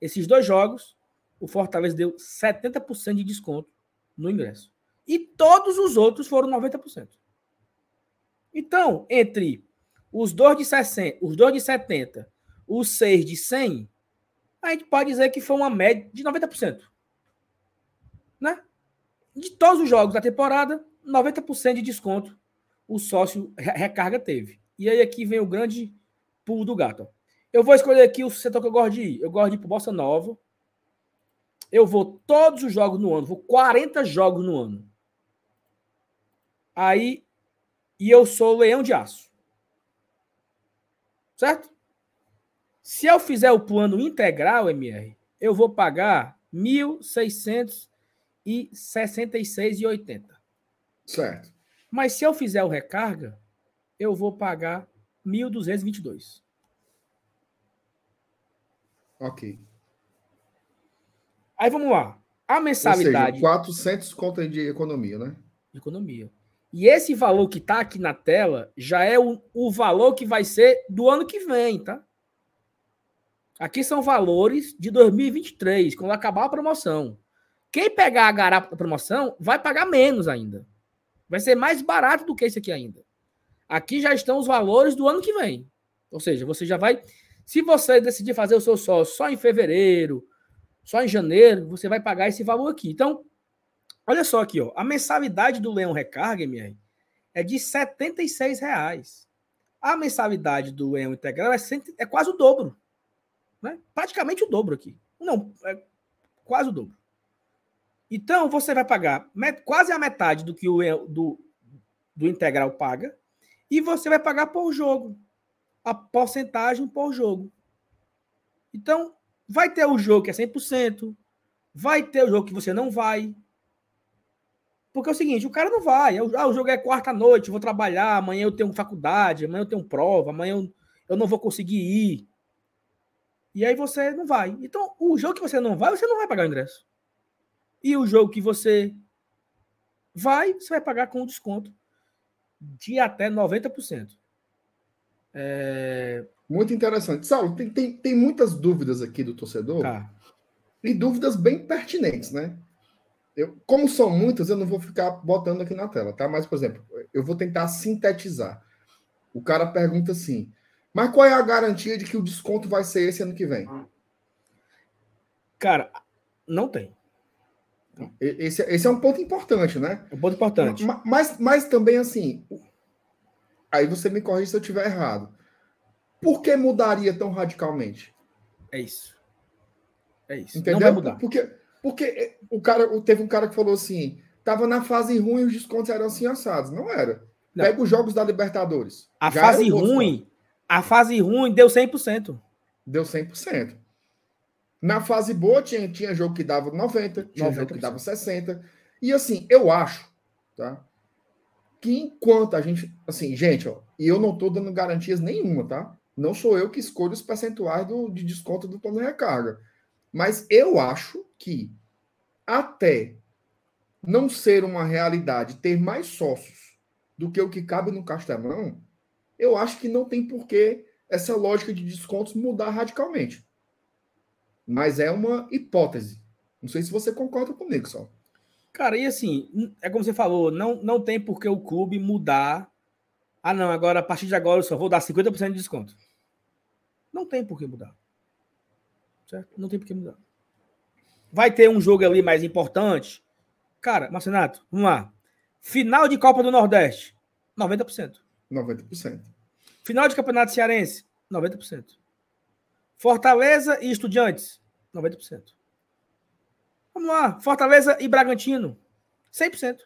Esses dois jogos, o Fortaleza deu 70% de desconto no ingresso. E todos os outros foram 90%. Então, entre os dois de 60, os dois de 70, os seis de 100, a gente pode dizer que foi uma média de 90%. Né? De todos os jogos da temporada, 90% de desconto o sócio re- recarga teve. E aí aqui vem o grande pulo do gato. Eu vou escolher aqui o setor que eu gosto de ir. Eu gosto de ir pro Bossa Nova. Eu vou todos os jogos no ano, vou 40 jogos no ano. Aí, e eu sou leão de aço. Certo? Se eu fizer o plano integral, MR, eu vou pagar R$ 1.666,80. certo. Mas se eu fizer o recarga, eu vou pagar 1.222. Ok. Aí vamos lá. A Ou mensalidade seja, 400 contas de economia, né? de economia. E esse valor que está aqui na tela já é o, o valor que vai ser do ano que vem, tá? Aqui são valores de 2023, quando acabar a promoção. Quem pegar a garapa da promoção vai pagar menos ainda. Vai ser mais barato do que esse aqui ainda. Aqui já estão os valores do ano que vem. Ou seja, você já vai. Se você decidir fazer o seu sócio só em fevereiro, só em janeiro, você vai pagar esse valor aqui. Então, olha só aqui, ó. A mensalidade do Leão Recarga, MR, é de 76 reais. A mensalidade do Leão Integral é, cento- é quase o dobro. Né? Praticamente o dobro aqui. Não, é quase o dobro. Então, você vai pagar met- quase a metade do que o Leão- do, do Integral paga e você vai pagar por jogo. A porcentagem por jogo. Então, vai ter o jogo que é 100%, vai ter o jogo que você não vai. Porque é o seguinte, o cara não vai. Ah, o jogo é quarta-noite, vou trabalhar, amanhã eu tenho faculdade, amanhã eu tenho prova, amanhã eu, eu não vou conseguir ir. E aí você não vai. Então, o jogo que você não vai, você não vai pagar o ingresso. E o jogo que você vai, você vai pagar com desconto de até 90%. É... Muito interessante. Saulo, tem, tem, tem muitas dúvidas aqui do torcedor. Tá. E dúvidas bem pertinentes, né? Eu, como são muitas, eu não vou ficar botando aqui na tela, tá? Mas, por exemplo, eu vou tentar sintetizar. O cara pergunta assim: mas qual é a garantia de que o desconto vai ser esse ano que vem? Cara, não tem. Esse, esse é um ponto importante, né? É um ponto importante. Mas, mas também, assim, aí você me corrige se eu estiver errado. Por que mudaria tão radicalmente? É isso. É isso. Entendeu? Não vai mudar. Porque, porque o cara, teve um cara que falou assim: tava na fase ruim os descontos eram assim assados. Não era. Não. Pega os jogos da Libertadores. A fase ruim, a fase ruim deu 100%. Deu 100%. Na fase boa tinha, tinha jogo que dava 90, tinha 90%. jogo que dava 60. E assim, eu acho, tá? Que enquanto a gente, assim, gente, ó, e eu não tô dando garantias nenhuma, tá? Não sou eu que escolho os percentuais do, de desconto do plano de recarga. Mas eu acho que até não ser uma realidade ter mais sócios do que o que cabe no Castelão, eu acho que não tem porquê essa lógica de descontos mudar radicalmente. Mas é uma hipótese. Não sei se você concorda comigo, só. Cara, e assim, é como você falou, não, não tem por que o clube mudar. Ah, não, agora a partir de agora eu só vou dar 50% de desconto. Não tem por que mudar. Certo? Não tem por que mudar. Vai ter um jogo ali mais importante. Cara, Marcenato, vamos lá. Final de Copa do Nordeste, 90%. 90%. Final de Campeonato Cearense, 90%. Fortaleza e Estudiantes, 90%. Vamos lá, Fortaleza e Bragantino, 100%.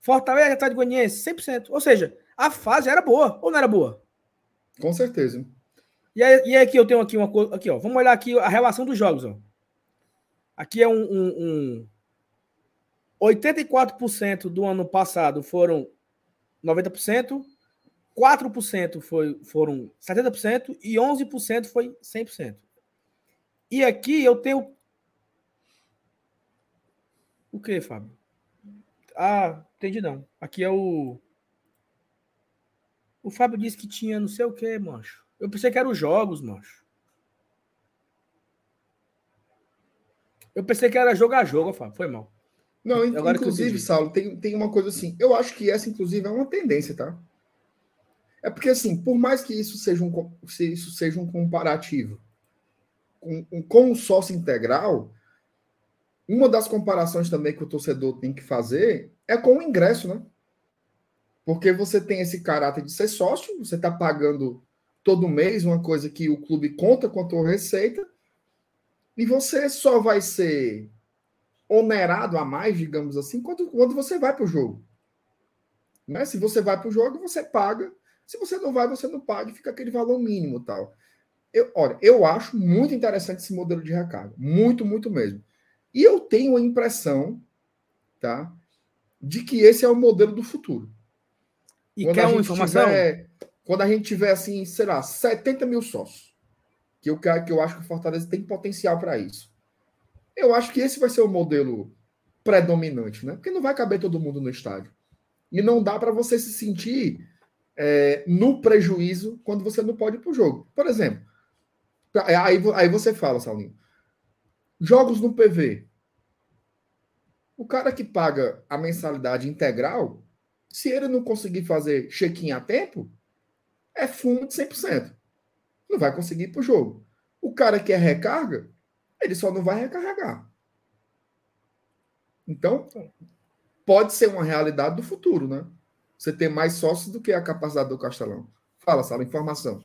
Fortaleza e Atlético Goianiense, 100%. Ou seja, a fase era boa ou não era boa? Com certeza. E aí, e aqui eu tenho aqui uma coisa, aqui ó, vamos olhar aqui a relação dos jogos, ó. Aqui é um, um, um 84% do ano passado foram 90%, 4% foi, foram 70% e 11% foi 100%. E aqui eu tenho. O que, Fábio? Ah, entendi não. Aqui é o. O Fábio disse que tinha não sei o que, mancho. Eu pensei que eram os jogos, mancho. Eu pensei que era jogo a jogo, Fábio. Foi mal. Não, Agora inclusive, Saulo, tem, tem uma coisa assim. Eu acho que essa, inclusive, é uma tendência, tá? É porque, assim, por mais que isso seja um, se isso seja um comparativo com, com o sócio integral, uma das comparações também que o torcedor tem que fazer é com o ingresso, né? Porque você tem esse caráter de ser sócio, você está pagando todo mês uma coisa que o clube conta com a tua receita, e você só vai ser onerado a mais, digamos assim, quando, quando você vai para o jogo. Né? Se você vai para o jogo, você paga. Se você não vai, você não paga e fica aquele valor mínimo tal. Eu, olha, eu acho muito interessante esse modelo de recarga. Muito, muito mesmo. E eu tenho a impressão, tá? De que esse é o modelo do futuro. E quando quer uma informação? Tiver, quando a gente tiver, assim, sei lá, 70 mil sócios, que eu, que eu acho que o Fortaleza tem potencial para isso. Eu acho que esse vai ser o modelo predominante, né? Porque não vai caber todo mundo no estádio. E não dá para você se sentir é, no prejuízo quando você não pode ir para o jogo. Por exemplo, aí, aí você fala, Saulinho, jogos no PV. O cara que paga a mensalidade integral, se ele não conseguir fazer check-in a tempo, é fumo de 100%. Não vai conseguir ir para o jogo. O cara que é recarga, ele só não vai recarregar. Então, pode ser uma realidade do futuro, né? Você ter mais sócios do que a capacidade do Castelão. Fala, Sala, informação.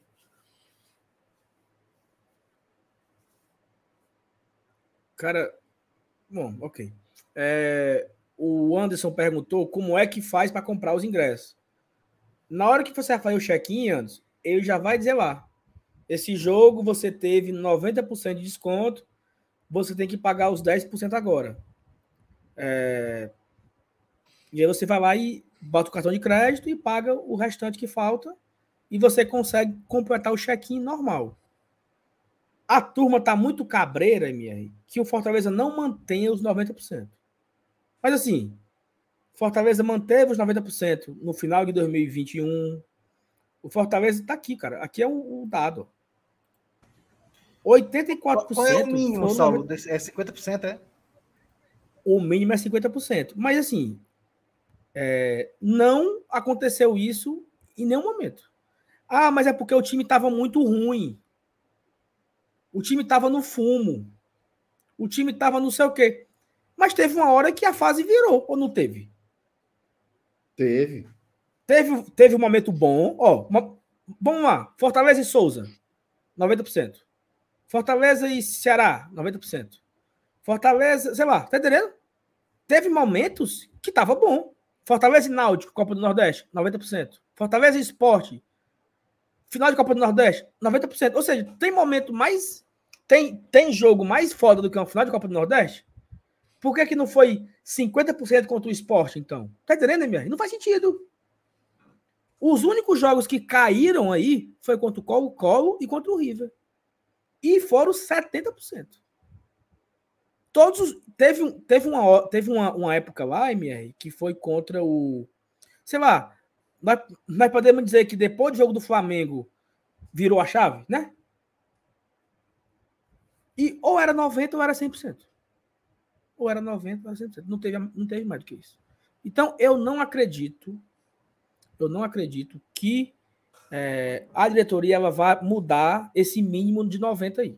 Cara, bom, ok. É, o Anderson perguntou como é que faz para comprar os ingressos. Na hora que você vai fazer o check-in, Anderson, ele já vai dizer lá. Esse jogo você teve 90% de desconto você tem que pagar os 10% agora. É... E aí você vai lá e bota o cartão de crédito e paga o restante que falta e você consegue completar o check-in normal. A turma tá muito cabreira, MR, que o Fortaleza não mantenha os 90%. Mas assim, Fortaleza manteve os 90% no final de 2021, O Fortaleza está aqui, cara. Aqui é o, o dado. 84%. Qual é o mínimo, Saulo? É 50%, é? O mínimo é 50%. Mas, assim, é, não aconteceu isso em nenhum momento. Ah, mas é porque o time estava muito ruim. O time estava no fumo. O time estava não sei o quê. Mas teve uma hora que a fase virou, ou não teve? Teve. Teve, teve um momento bom. Ó, uma, vamos lá. Fortaleza e Souza, 90%. Fortaleza e Ceará, 90%. Fortaleza, sei lá, tá entendendo? Teve momentos que tava bom. Fortaleza e Náutico, Copa do Nordeste, 90%. Fortaleza e Esporte, final de Copa do Nordeste, 90%. Ou seja, tem momento mais. Tem, tem jogo mais foda do que uma final de Copa do Nordeste? Por que, que não foi 50% contra o esporte, então? Tá entendendo, MR? Não faz sentido. Os únicos jogos que caíram aí foi contra o Colo-Colo e contra o River. E foram 70%. Todos os, teve teve, uma, teve uma, uma época lá, MR, que foi contra o. Sei lá, nós, nós podemos dizer que depois do jogo do Flamengo virou a chave, né? E ou era 90% ou era 100%. Ou era 90% ou era 100%. Não teve, não teve mais do que isso. Então, eu não acredito, eu não acredito que é, a diretoria ela vai mudar esse mínimo de 90 aí.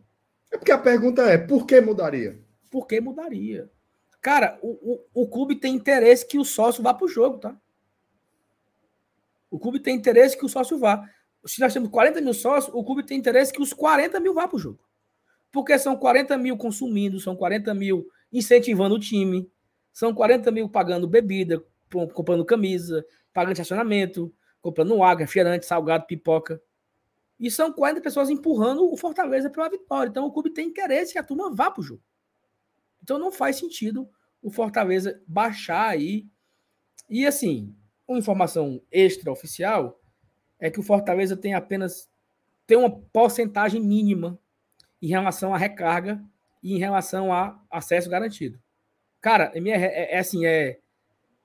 É porque a pergunta é, por que mudaria? Por que mudaria? Cara, o, o, o clube tem interesse que o sócio vá para o jogo, tá? O clube tem interesse que o sócio vá. Se nós temos 40 mil sócios, o clube tem interesse que os 40 mil vá para o jogo. Porque são 40 mil consumindo, são 40 mil incentivando o time, são 40 mil pagando bebida, comprando camisa, pagando estacionamento, comprando água, refrigerante, salgado, pipoca. E são 40 pessoas empurrando o Fortaleza para uma vitória. Então o clube tem interesse que a turma vá para o jogo. Então não faz sentido o Fortaleza baixar aí. E assim, uma informação extraoficial é que o Fortaleza tem apenas tem uma porcentagem mínima em relação à recarga e em relação a acesso garantido. Cara, é, é, é assim, é,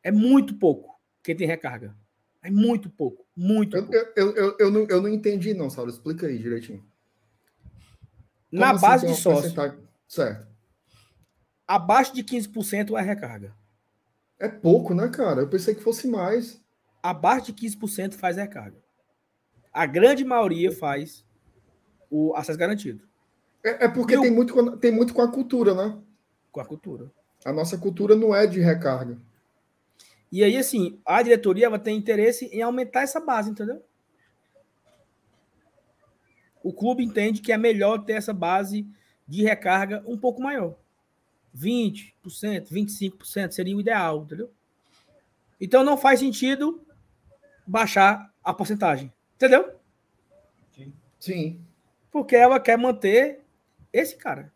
é muito pouco quem tem recarga. É muito pouco, muito eu, pouco. Eu, eu, eu, não, eu não entendi não, Saulo. Explica aí direitinho. Como Na assim, base de sócio. Certo. Abaixo de 15% é recarga. É pouco, né, cara? Eu pensei que fosse mais. Abaixo de 15% faz recarga. A grande maioria faz o acesso garantido. É, é porque tem, muito, tem muito com a cultura, né? Com a cultura. A nossa cultura não é de recarga. E aí, assim, a diretoria vai ter interesse em aumentar essa base, entendeu? O clube entende que é melhor ter essa base de recarga um pouco maior. 20%, 25% seria o ideal, entendeu? Então não faz sentido baixar a porcentagem, entendeu? Sim. Sim. Porque ela quer manter esse cara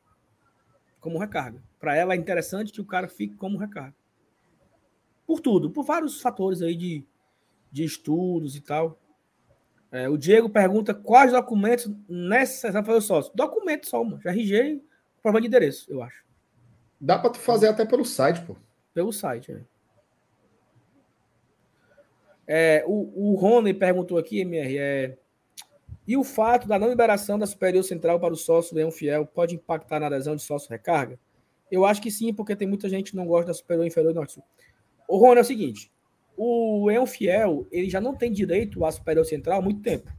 como recarga. Para ela é interessante que o cara fique como recarga. Por tudo, por vários fatores aí de, de estudos e tal. É, o Diego pergunta quais documentos necessários para o sócio. Documento só, mano. Já RG, prova de endereço, eu acho. Dá para tu fazer até pelo site, pô. Pelo site, é. é o, o Rony perguntou aqui, MR, é, e o fato da não liberação da superior central para o sócio leão fiel pode impactar na adesão de sócio recarga? Eu acho que sim, porque tem muita gente que não gosta da superior inferior norte sul. O Rony é o seguinte, o leão fiel, ele já não tem direito à superior central há muito tempo.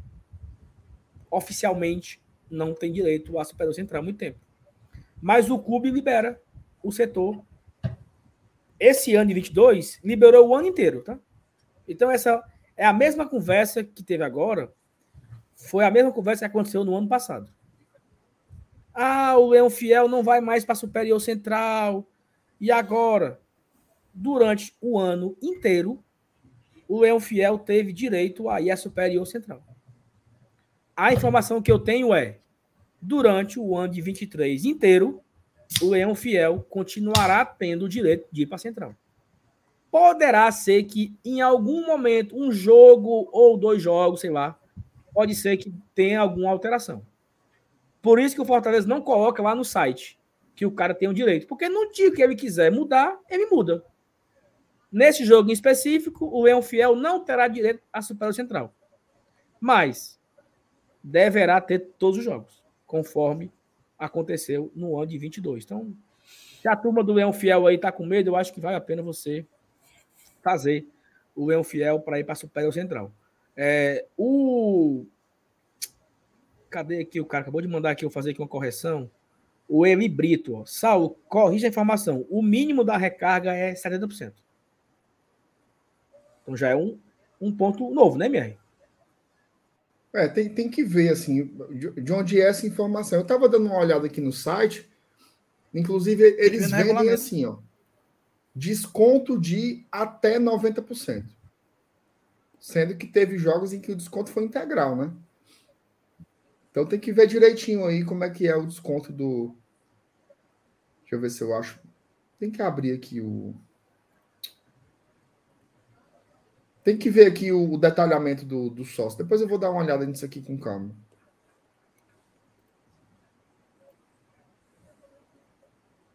Oficialmente, não tem direito à superior central há muito tempo. Mas o clube libera o setor, esse ano de 22, liberou o ano inteiro, tá? Então, essa é a mesma conversa que teve agora, foi a mesma conversa que aconteceu no ano passado. Ah, o Leão Fiel não vai mais para Superior Central. E agora? Durante o ano inteiro, o Leão Fiel teve direito a à Superior Central. A informação que eu tenho é: durante o ano de 23 inteiro, o Leão Fiel continuará tendo o direito de ir para a central. Poderá ser que em algum momento, um jogo ou dois jogos, sei lá, pode ser que tenha alguma alteração. Por isso que o Fortaleza não coloca lá no site que o cara tem o direito. Porque no dia que ele quiser mudar, ele muda. Nesse jogo em específico, o Leão Fiel não terá direito à Superior Central. Mas deverá ter todos os jogos, conforme aconteceu no ano de 22. Então, se a turma do Leão Fiel aí tá com medo, eu acho que vale a pena você fazer o Leão Fiel para ir para a Super Central. É, o Cadê aqui o cara? Acabou de mandar aqui eu fazer aqui uma correção. O Eli Brito, ó. Saulo, corrija a informação. O mínimo da recarga é 70%. Então já é um, um ponto novo, né, MR? É, tem, tem que ver, assim, de onde é essa informação. Eu estava dando uma olhada aqui no site, inclusive eles vendem assim, ó, desconto de até 90%. Sendo que teve jogos em que o desconto foi integral, né? Então tem que ver direitinho aí como é que é o desconto do. Deixa eu ver se eu acho. Tem que abrir aqui o. Tem que ver aqui o, detalhamento do, do sócio. Depois eu vou dar uma olhada nisso aqui com calma.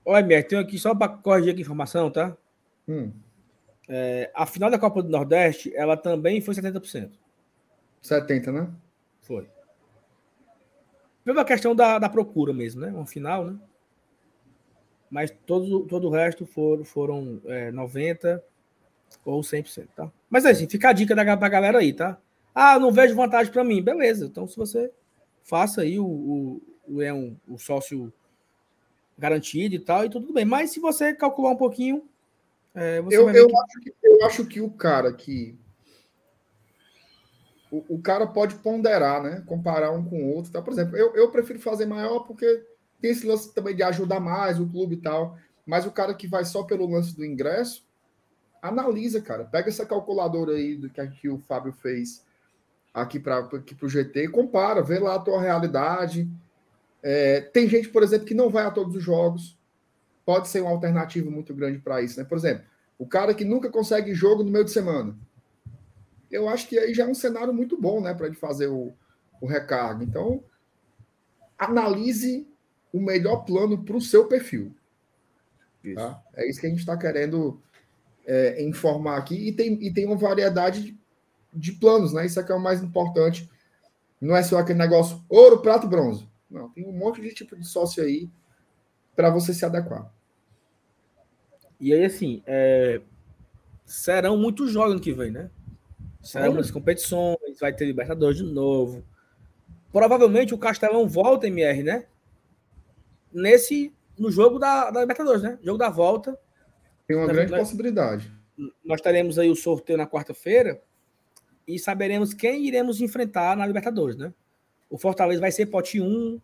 Olha, Mer, tenho aqui só para corrigir aqui a informação, tá? Hum. É, a final da Copa do Nordeste, ela também foi 70%. 70%, né? Foi. Pela questão da, da procura mesmo, né? Uma final, né? Mas todo, todo o resto foram, foram é, 90% ou 100%, tá? Mas assim, fica a dica da, pra galera aí, tá? Ah, não vejo vantagem para mim. Beleza. Então, se você faça aí o, o, o, é um, o sócio garantido e tal, e tudo bem. Mas se você calcular um pouquinho, é, eu, eu, que... Acho que, eu acho que o cara que. O, o, cara pode ponderar, né? Comparar um com o outro. Tá? Por exemplo, eu, eu prefiro fazer maior porque tem esse lance também de ajudar mais o clube e tal. Mas o cara que vai só pelo lance do ingresso, analisa, cara. Pega essa calculadora aí do que aqui o Fábio fez aqui para o GT e compara, vê lá a tua realidade. É, tem gente, por exemplo, que não vai a todos os jogos. Pode ser uma alternativa muito grande para isso, né? Por exemplo, o cara que nunca consegue jogo no meio de semana. Eu acho que aí já é um cenário muito bom, né, para ele fazer o, o recarga. Então, analise o melhor plano para o seu perfil. Tá? É isso que a gente está querendo é, informar aqui, e tem, e tem uma variedade de, de planos, né? Isso é que é o mais importante. Não é só aquele negócio ouro, prato e bronze. Não, tem um monte de tipo de sócio aí para você se adequar. E aí, assim, é... serão muitos jogos no que vem, né? Serão muitas competições, vai ter Libertadores de novo. Provavelmente o Castelão volta, MR, né? Nesse, no jogo da, da Libertadores, né? Jogo da volta tem uma grande nós, possibilidade. Nós teremos aí o sorteio na quarta-feira e saberemos quem iremos enfrentar na Libertadores, né? O Fortaleza vai ser pote 1.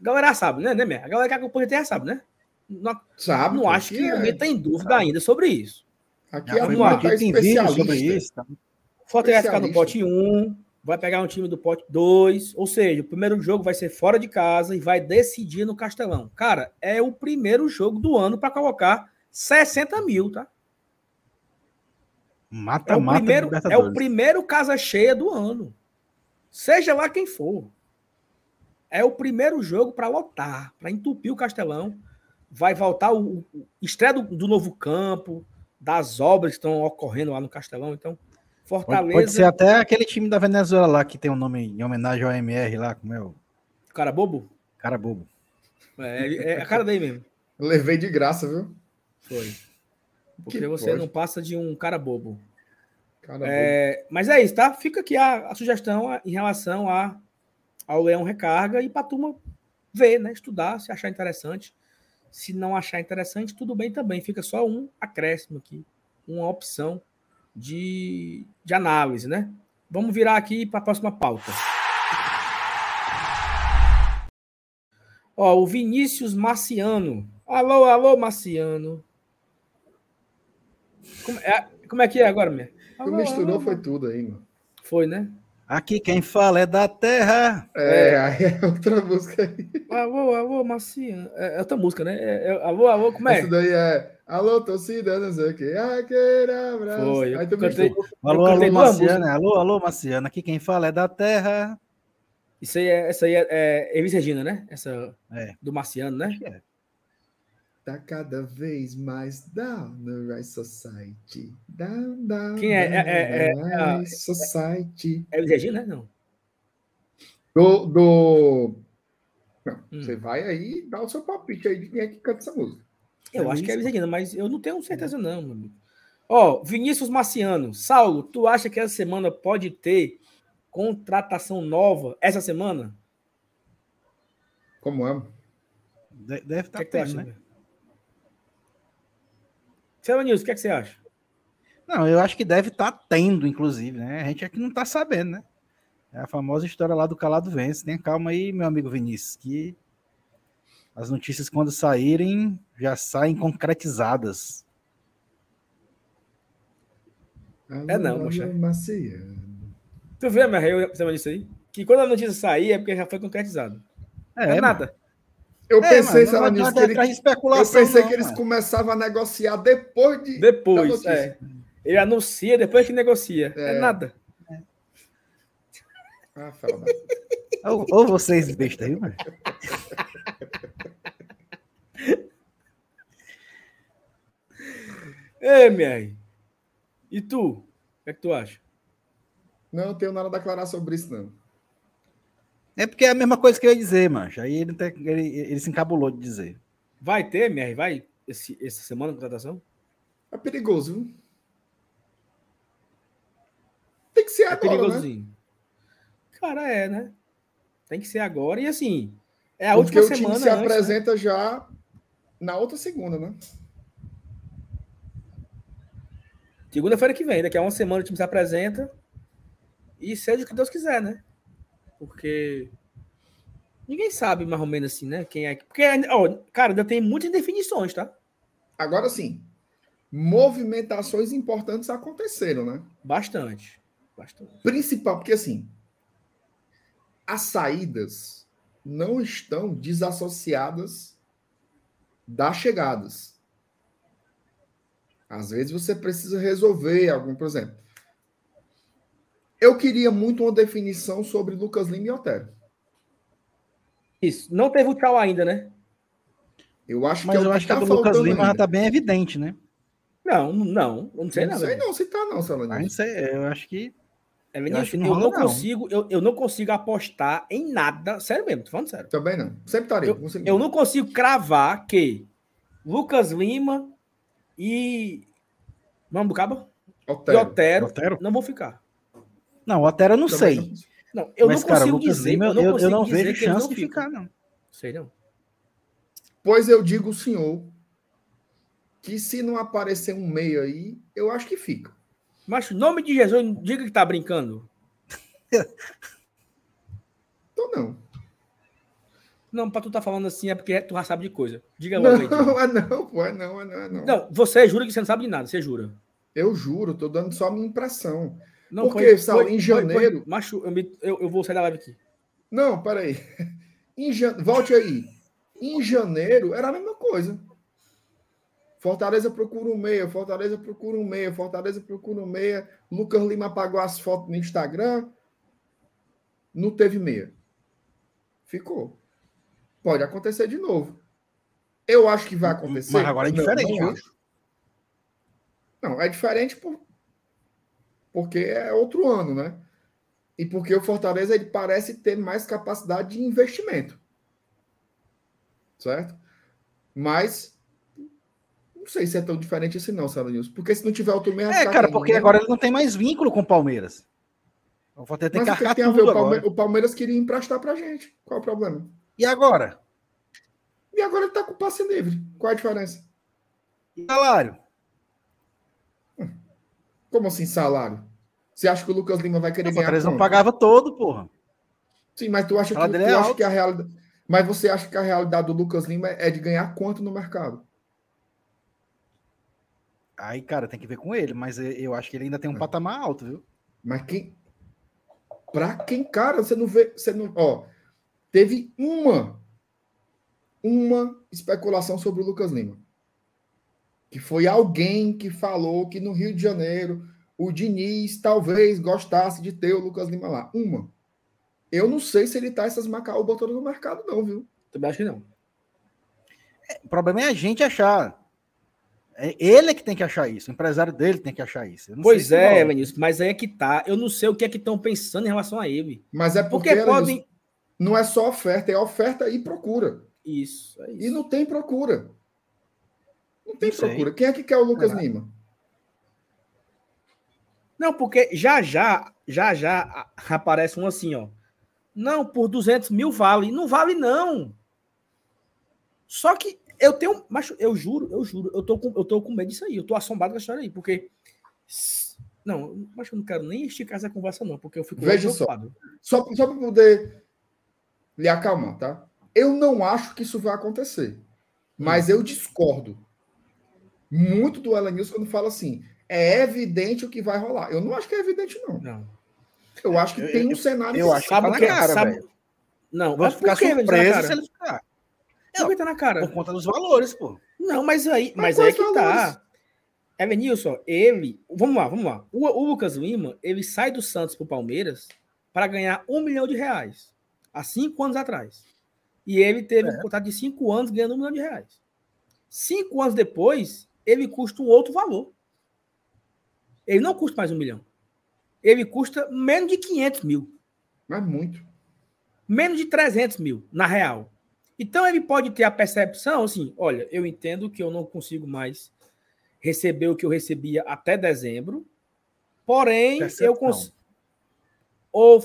A galera sabe, né, né, A galera que acompanha já sabe, né? Não, sabe. Não acho que é. alguém tem dúvida sabe. ainda sobre isso. Aqui é uma tá tem vídeo sobre isso. Tá? O Fortaleza vai ficar no pote 1, vai pegar um time do pote 2, ou seja, o primeiro jogo vai ser fora de casa e vai decidir no Castelão. Cara, é o primeiro jogo do ano para colocar 60 mil, tá? Mata, é o mata. Primeiro, é o primeiro casa cheia do ano. Seja lá quem for. É o primeiro jogo para lotar, para entupir o Castelão. Vai voltar o, o estreia do, do, novo campo, das obras que estão ocorrendo lá no Castelão. Então, Fortaleza. Pode, ser até aquele time da Venezuela lá que tem um nome em homenagem ao MR lá, como é o. Cara bobo? Cara bobo. É, é a cara dele mesmo. Eu levei de graça, viu? Foi. Porque que você pode. não passa de um cara bobo. Cara é, bobo. Mas é isso, tá? Fica aqui a, a sugestão em relação a, ao Leão Recarga e para a turma ver, né? Estudar, se achar interessante. Se não achar interessante, tudo bem também. Fica só um acréscimo aqui, uma opção de, de análise, né? Vamos virar aqui para a próxima pauta. Ó, o Vinícius Marciano. Alô, alô, Marciano. Como é, como é que é agora, minha? Tu misturou, foi tudo aí, mano. Foi, né? Aqui quem fala é da terra. É, é. aí é outra música aí. Alô, alô, Marcinha. É, é outra música, né? É, é, alô, alô, como é? Isso daí é. Alô, torcida, não sei o que. Aquele abraço. Foi, aí tu cantei, alô, alô, Marciana. Alô, alô, Marciana. Aqui quem fala é da terra. Isso aí é, essa aí é, é Elis Regina, né? Essa é. do Marciano, né? É. Tá cada vez mais down no Rise Society. Down, down. Quem é? É, é, é, Rise Society. É o Regina, né? Não. Do. do... Não, Hum. Você vai aí dar o seu palpite aí de quem é que canta essa música. Eu É acho que é isso. Elis Regina, mas eu não tenho certeza, não, meu amigo. Ó, Vinícius Marciano. Saulo, tu acha que essa semana pode ter contratação nova essa semana? Como. De- Deve estar que, é que tendo, né? Fala News, o que, é que você acha? Não, eu acho que deve estar tendo, inclusive, né? A gente aqui não tá sabendo, né? É a famosa história lá do calado vence. Tenha calma aí, meu amigo Vinícius, que as notícias, quando saírem, já saem concretizadas. É não, Marciano. Tu vê, minha eu disso aí? Que quando a notícia sair é porque já foi concretizado. É, mano. nada. Eu É, pensei, mano, sei lá, nisso, que ele- eu pensei não, que eles mano. começavam a negociar depois de. Depois, é. Ele anuncia depois que negocia. É, É. nada. Ah, fala. <laughs> Ou, ou vocês besta aí, mano. <laughs> Ei, MR. E tu? O que é que tu acha? Não, não tenho nada a declarar sobre isso, não. É porque é a mesma coisa que eu ia dizer, mancha. Aí ele, tem- ele, ele se encabulou de dizer. Vai ter, MR? Vai esse, essa semana contratação? É perigoso, viu? Tem que ser É agora, né? perigosinho. Cara, é, né? Tem que ser agora. E assim, é a Porque última o time semana. se antes, né? apresenta já na outra segunda, né? Segunda-feira que vem, daqui a uma semana o time se apresenta. E seja o que Deus quiser, né? Porque ninguém sabe mais ou menos assim, né? Quem é. que- Porque, ó, cara, ainda tem muitas indefinições, tá? Agora sim, movimentações importantes aconteceram, né? Bastante. Bastante. Principal, porque assim, as saídas não estão desassociadas das chegadas. Às vezes você precisa resolver algum, por exemplo. Eu queria muito uma definição sobre Lucas Lima e Otero. Isso. Não teve o tchau ainda, né? Eu acho Mas que é eu o acho que a tá do Lucas faltando Lima já ainda. tá bem evidente, né? Não, não. Eu não sei não nada. sei não se tá não. Mas não sei, eu acho que. É, Eu acho que eu não não, rola, não. consigo, eu, eu não consigo apostar em nada. Sério mesmo, tô falando sério. Também não. Sempre estarei. Eu, eu não consigo cravar que Lucas Lima e. Vamos do Cabo? E Otero. Otero Otero? não vão ficar. Não, o Otero eu não sei. não. Não, eu mas, não cara, consigo Lucas dizer. Lima, eu não, eu, eu não dizer vejo chance não de ficar, não. Sei não. Pois eu digo, senhor, que se não aparecer um meio aí, eu acho que fica. Mas, em nome de Jesus, diga que tá brincando. <laughs> Então não. Não, pra tu tá falando assim é porque tu já sabe de coisa. Diga logo aí. Diego. Não, não, pô, é não, é não, é não. Não, você jura que você não sabe de nada, você jura. Eu juro, tô dando só a minha impressão. Não, Porque, Saulo, em janeiro- macho, eu, me- eu, eu vou sair da live aqui. Não, peraí. <laughs> Em jan... Volte aí. Em janeiro era a mesma coisa. Fortaleza procura um meia, Fortaleza procura um meia, Fortaleza procura um meia. Lucas Lima apagou as fotos no Instagram. Não teve meia. Ficou. Pode acontecer de novo. Eu acho que vai acontecer. Mas agora é Não, diferente, Não, eu acho. não é diferente por... porque é outro ano, né? E porque o Fortaleza ele parece ter mais capacidade de investimento. Certo? Mas não sei se é tão diferente assim não, Sala News. Porque se não tiver outro vai É, cara, porque Ninguém- agora ele não tem mais vínculo com o Palmeiras. O Fortaleza tem Mas que o que, tem a ver? O, Palme- agora. o Palmeiras queria emprestar pra gente. Qual é o problema? E agora? E agora ele tá com passe livre. Qual a diferença? E salário? Como assim salário? Você acha que o Lucas Lima vai querer O ganhar Fortaleza não pagava todo, porra. Sim, mas tu acha que, tu é acha que a realidade. Mas você acha que a realidade do Lucas Lima é de ganhar quanto no mercado? Aí, cara, tem que ver com ele, mas eu- eu acho que ele ainda tem um É. patamar alto, viu? Mas quem. Pra quem, cara, você não vê. Você não, ó, teve uma. Uma especulação sobre o Lucas Lima. Que foi alguém que falou que no Rio de Janeiro o Diniz talvez gostasse de ter o Lucas Lima lá. Uma. Eu não sei se ele tá essas Macau botando no mercado, não, viu? Também acho que não. O problema é a gente achar. É ele é que tem que achar isso, o empresário dele tem que achar isso. Pois é, Vinícius, mas aí é que tá. Eu não sei o que é que estão pensando em relação a ele. Mas é porque, porque podem... não é só oferta, é oferta e procura. Isso, é isso. E não tem procura. Não tem não procura. Quem é que quer o Lucas é. Lima? Não, porque já já, já já aparece um assim, ó. Não, por 200 mil vale. Não vale, não. Só que eu tenho. Mas eu juro, eu juro, eu tô com, eu tô com medo disso aí. Eu tô assombrado com a história aí, porque. Não, mas eu não quero nem esticar essa conversa, não, porque eu fico Veja só. Só, só para poder lhe acalmar, tá? Eu não acho que isso vai acontecer. Mas hum. eu discordo muito do Elenilson quando fala assim: é evidente o que vai rolar. Eu não acho que é evidente, não. Não. Eu acho que eu, tem um cenário. Eu acho que tá na cara, sabe... Não, vamos ficar surpresos se eles ficar. Não, vai estar na cara. Por conta dos valores, pô. Não, mas aí, mas, mas aí que tá. Evanilson, ele. Vamos lá, vamos lá. O, o, Lucas Lima, ele sai do Santos pro Palmeiras para ganhar um milhão de reais. Há cinco anos atrás. E ele teve é. um contrato de cinco anos ganhando um milhão de reais. Cinco anos depois, ele custa um outro valor. Ele não custa mais um milhão ele custa menos de 500 mil. Mas muito. Menos de 300 mil, na real. Então ele pode ter a percepção assim: olha, eu entendo que eu não consigo mais receber o que eu recebia até dezembro, porém percepção. eu consigo. Ou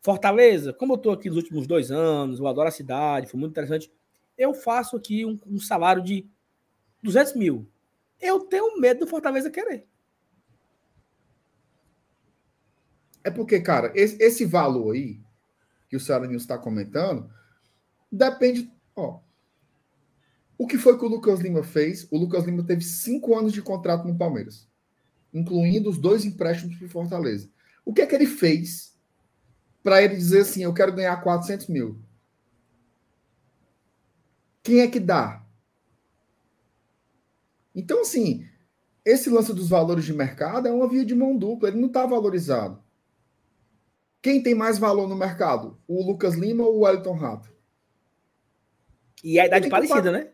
Fortaleza, como eu estou aqui nos últimos dois anos, eu adoro a cidade, foi muito interessante. Eu faço aqui um, um salário de 200 mil. Eu tenho medo do Fortaleza querer. É porque, cara, esse, esse valor aí que o Ceará News está comentando depende. Ó, o que foi que o Lucas Lima fez? O Lucas Lima teve cinco anos de contrato no Palmeiras, incluindo os dois empréstimos para Fortaleza. O que é que ele fez para ele dizer assim: eu quero ganhar 400 mil? Quem é que dá? Então, assim, esse lance dos valores de mercado é uma via de mão dupla, ele não está valorizado. Quem tem mais valor no mercado? O Lucas Lima ou o Wellington Rato? E a idade parecida, né?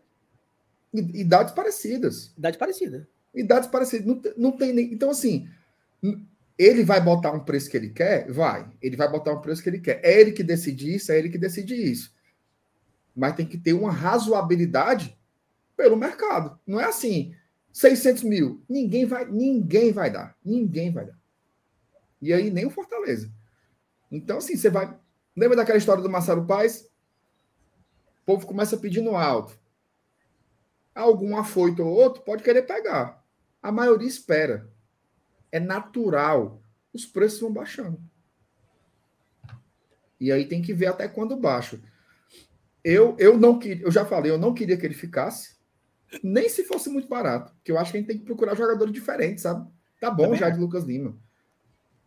Idades parecidas. Idade parecida. Idades parecidas. Não, não tem nem. Então, assim, ele vai botar um preço que ele quer? Vai. Ele vai botar um preço que ele quer. É ele que decide isso, é ele que decide isso. Mas tem que ter uma razoabilidade pelo mercado. Não é assim, 600 mil. Ninguém vai, ninguém vai dar. Ninguém vai dar. E aí nem o Fortaleza. Então, assim, você vai. Lembra daquela história do Marcelo Paes? O povo começa pedindo alto. Algum afoito ou outro pode querer pegar. A maioria espera. É natural. Os preços vão baixando. E aí tem que ver até quando baixa. Eu, eu não queria, eu já falei, eu não queria que ele ficasse, nem se fosse muito barato, porque eu acho que a gente tem que procurar jogadores diferentes, sabe? Tá bom Também já de Lucas Lima.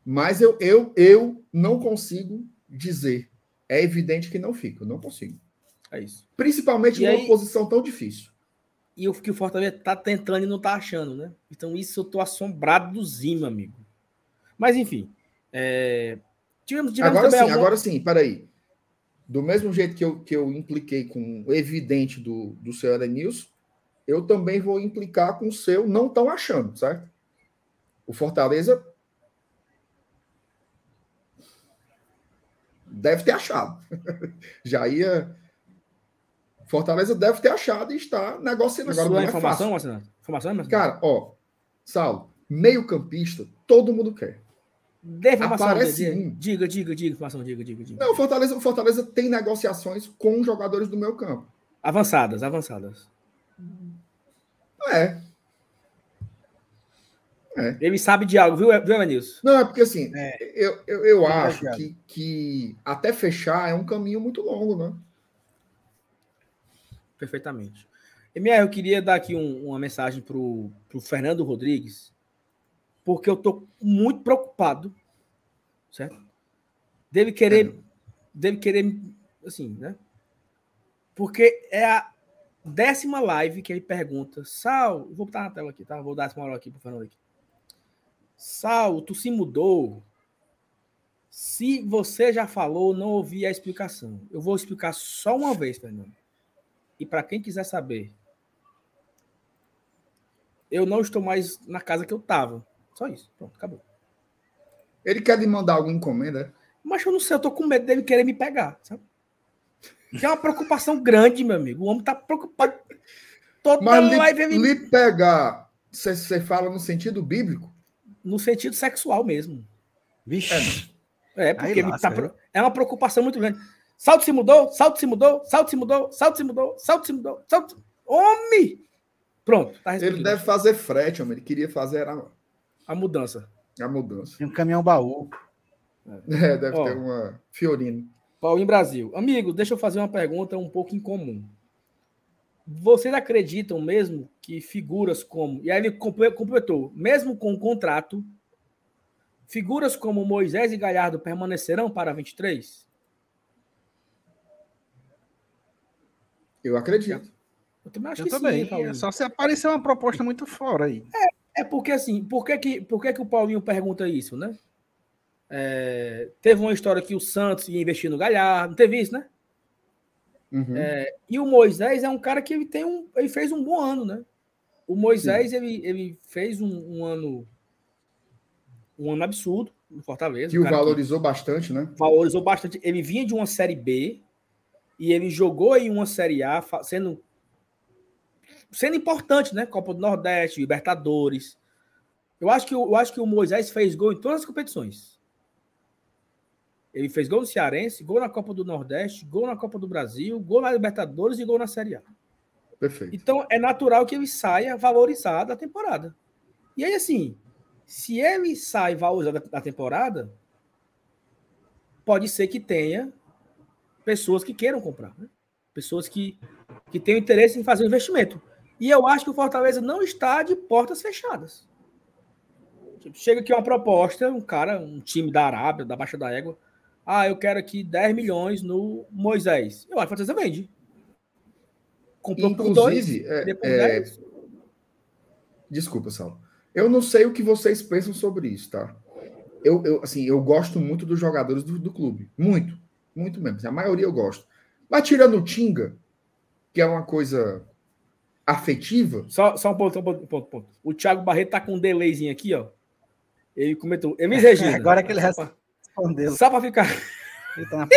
Mas eu, eu, eu não consigo dizer. É evidente que não fica, eu não consigo. É isso. Principalmente em numa posição tão difícil. E o que o Fortaleza tá tentando e não tá achando, né? Então isso eu tô assombrado do Zima, amigo. Mas enfim. É... Tivemos, tivemos agora sim, agora sim, peraí. Do mesmo jeito que eu, que eu impliquei com o evidente do, do seu Elenilson, eu também vou implicar com o seu não tão achando, certo? O Fortaleza deve ter achado. <laughs> Já ia. Fortaleza deve ter achado e está negociando agora. Sua é informação, Marcelo? Informação, Marcelo? Cara, ó, Saulo, meio-campista, todo mundo quer. Dê informação, Aparece um. Diga, diga, diga, informação, diga, diga, diga. Não, o Fortaleza, o Fortaleza tem negociações com jogadores do meu campo. Avançadas, avançadas. É, é. Ele sabe de algo, viu, viu Evanilson? Não, é porque assim, é. eu, eu, eu acho que, que até fechar é um caminho muito longo, né? Perfeitamente. MR, eu queria dar aqui um, uma mensagem para o Fernando Rodrigues, porque eu estou muito preocupado, certo? Deve querer, é. deve querer, assim, né? Porque é a décima live que ele pergunta, Sal, vou botar na tela aqui, tá? Vou dar essa moral aqui para o Fernando aqui. Sal, tu se mudou. Se você já falou, não ouvi a explicação. Eu vou explicar só uma vez, Fernando. e para quem quiser saber, eu não estou mais na casa que eu estava. Só isso. Pronto, acabou. Ele quer me mandar alguma encomenda? Mas eu não sei, eu tô com medo dele querer me pegar, sabe? Que é uma preocupação grande, meu amigo. O homem tá preocupado. Toda Mas li, live ele... lhe pegar, você fala no sentido bíblico? No sentido sexual mesmo. Vixe. É, é porque tá, é uma preocupação muito grande. Salto se mudou, salto se mudou, salto se mudou, salto se mudou, salto se mudou, salto. Homem! Pronto, tá Ele deve fazer frete, homem. Ele queria fazer era a mudança. A mudança. Tem um caminhão baú. É, deve Ó, ter uma Fiorino. Paulinho Brasil. Amigo, deixa eu fazer uma pergunta um pouco incomum. Vocês acreditam mesmo que figuras como. E aí ele completou, mesmo com o contrato, figuras como Moisés e Galhardo permanecerão para 23? Eu acredito. Eu também acho eu que também. sim. É só se aparecer uma proposta muito fora aí. É, é porque assim, por que, que, por que, que o Paulinho pergunta isso, né? É, teve uma história que o Santos ia investir no Galhardo, não teve isso, né? Uhum. É, e o Moisés é um cara que ele tem um, ele fez um bom ano, né? O Moisés ele, ele fez um, um, ano um ano absurdo no Fortaleza. Que o valorizou que bastante, né? Valorizou bastante. Ele vinha de uma série B e ele jogou em uma série A, sendo sendo importante, né? Copa do Nordeste, Libertadores. Eu acho que eu acho que o Moisés fez gol em todas as competições. Ele fez gol no Cearense, gol na Copa do Nordeste, gol na Copa do Brasil, gol na Libertadores e gol na Série A. Perfeito. Então é natural que ele saia valorizado da temporada. E aí, assim, se ele sai valorizado da temporada, pode ser que tenha pessoas que queiram comprar, né? pessoas que, que tenham interesse em fazer um investimento. E eu acho que o Fortaleza não está de portas fechadas. Tipo, chega aqui uma proposta, um cara, um time da Arábia, da Baixa da Égua, ah, eu quero aqui 10 milhões no Moisés. Eu acho que você vende. Comprou Inclusive, por dois, é, depois é... 10. Desculpa, Saulo. Eu não sei o que vocês pensam sobre isso, tá? Eu, eu assim, eu gosto muito dos jogadores do, do clube. Muito. Muito mesmo. A maioria eu gosto. Mas tirando o Tinga, que é uma coisa afetiva. Só, só um ponto, um ponto, um ponto, ponto. O Thiago Barreto tá com um delayzinho aqui, ó. Ele comentou. Emis <laughs> Regina. Agora que ele respondeu. Só para ficar. Ele tá na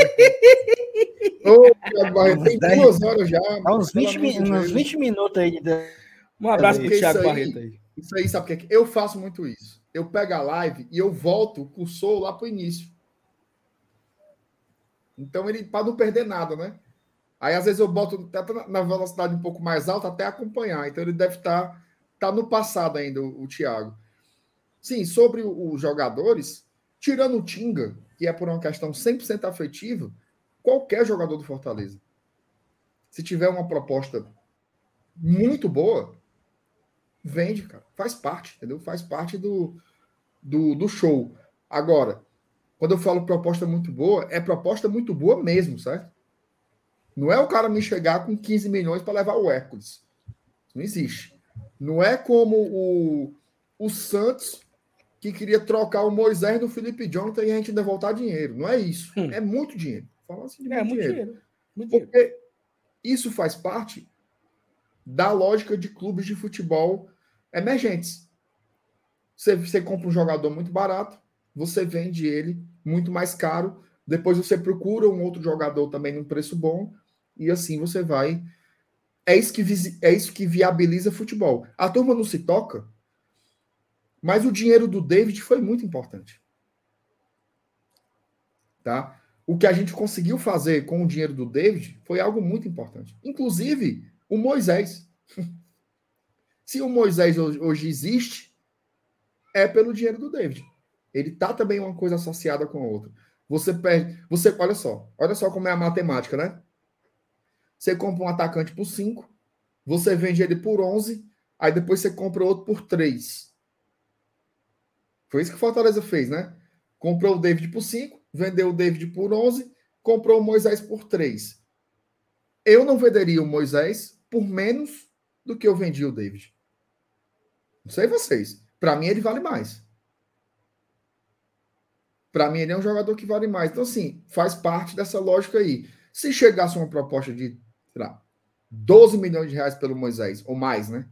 Ô, Barreto, tem duas horas já. Há uns 20, uns 20 minutos aí. De... Um abraço é, pro Thiago aí, Barreto aí. Isso aí, sabe o que é? Eu faço muito isso. Eu pego a live e eu volto o cursor lá pro início. Então, ele, para não perder nada, né? Aí, às vezes, eu boto até na velocidade um pouco mais alta até acompanhar. Então, ele deve estar tá, tá no passado ainda, o, o Thiago. Sim, sobre os jogadores, tirando o Tinga, que é por uma questão 100% afetiva, qualquer jogador do Fortaleza, se tiver uma proposta muito boa, vende, cara. Faz parte, entendeu? Faz parte do, do, do show. Agora, quando eu falo proposta muito boa, é proposta muito boa mesmo, certo? Não é o cara me chegar com 15 milhões para levar o Hércules. Não existe. Não é como o, o Santos que queria trocar o Moisés do Felipe Jonathan e a gente ainda voltar dinheiro. Não é isso. Hum. É muito dinheiro. Fala assim de é, muito dinheiro. dinheiro. Muito Porque dinheiro. isso faz parte da lógica de clubes de futebol emergentes. Você, você compra um jogador muito barato, você vende ele muito mais caro, depois você procura um outro jogador também num preço bom, e assim você vai. É isso que, é isso que viabiliza futebol. A turma não se toca, mas o dinheiro do David foi muito importante. Tá? O que a gente conseguiu fazer com o dinheiro do David foi algo muito importante. Inclusive, o Moisés. <laughs> Se o Moisés hoje existe, é pelo dinheiro do David. Ele tá também uma coisa associada com a outra. Você perde. Você, olha só, olha só como é a matemática, né? Você compra um atacante por 5, você vende ele por 11, aí depois você compra outro por 3. Foi isso que Fortaleza fez, né? Comprou o David por 5, vendeu o David por 11, comprou o Moisés por 3. Eu não venderia o Moisés por menos do que eu vendi o David. Não sei vocês. Para mim, ele vale mais. Para mim, ele é um jogador que vale mais. Então, assim, faz parte dessa lógica aí. Se chegasse uma proposta de, sei lá, 12 milhões de reais pelo Moisés, ou mais, né?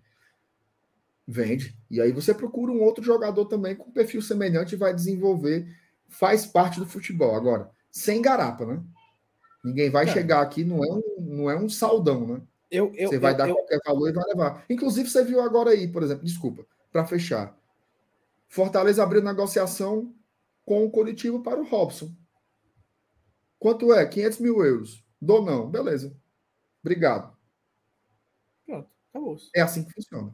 Vende. E aí você procura um outro jogador também com perfil semelhante e vai desenvolver. Faz parte do futebol. Agora, sem garapa, né? Ninguém vai é. chegar aqui, não é um, não é um saldão, né? Eu, eu, você vai eu, dar qualquer valor e vai levar. Inclusive, você viu agora aí, por exemplo, desculpa, para fechar. Fortaleza abriu negociação com o coletivo para o Robson. Quanto é? 500 mil euros. Dou não. Beleza. Obrigado. Pronto, acabou. É assim que funciona.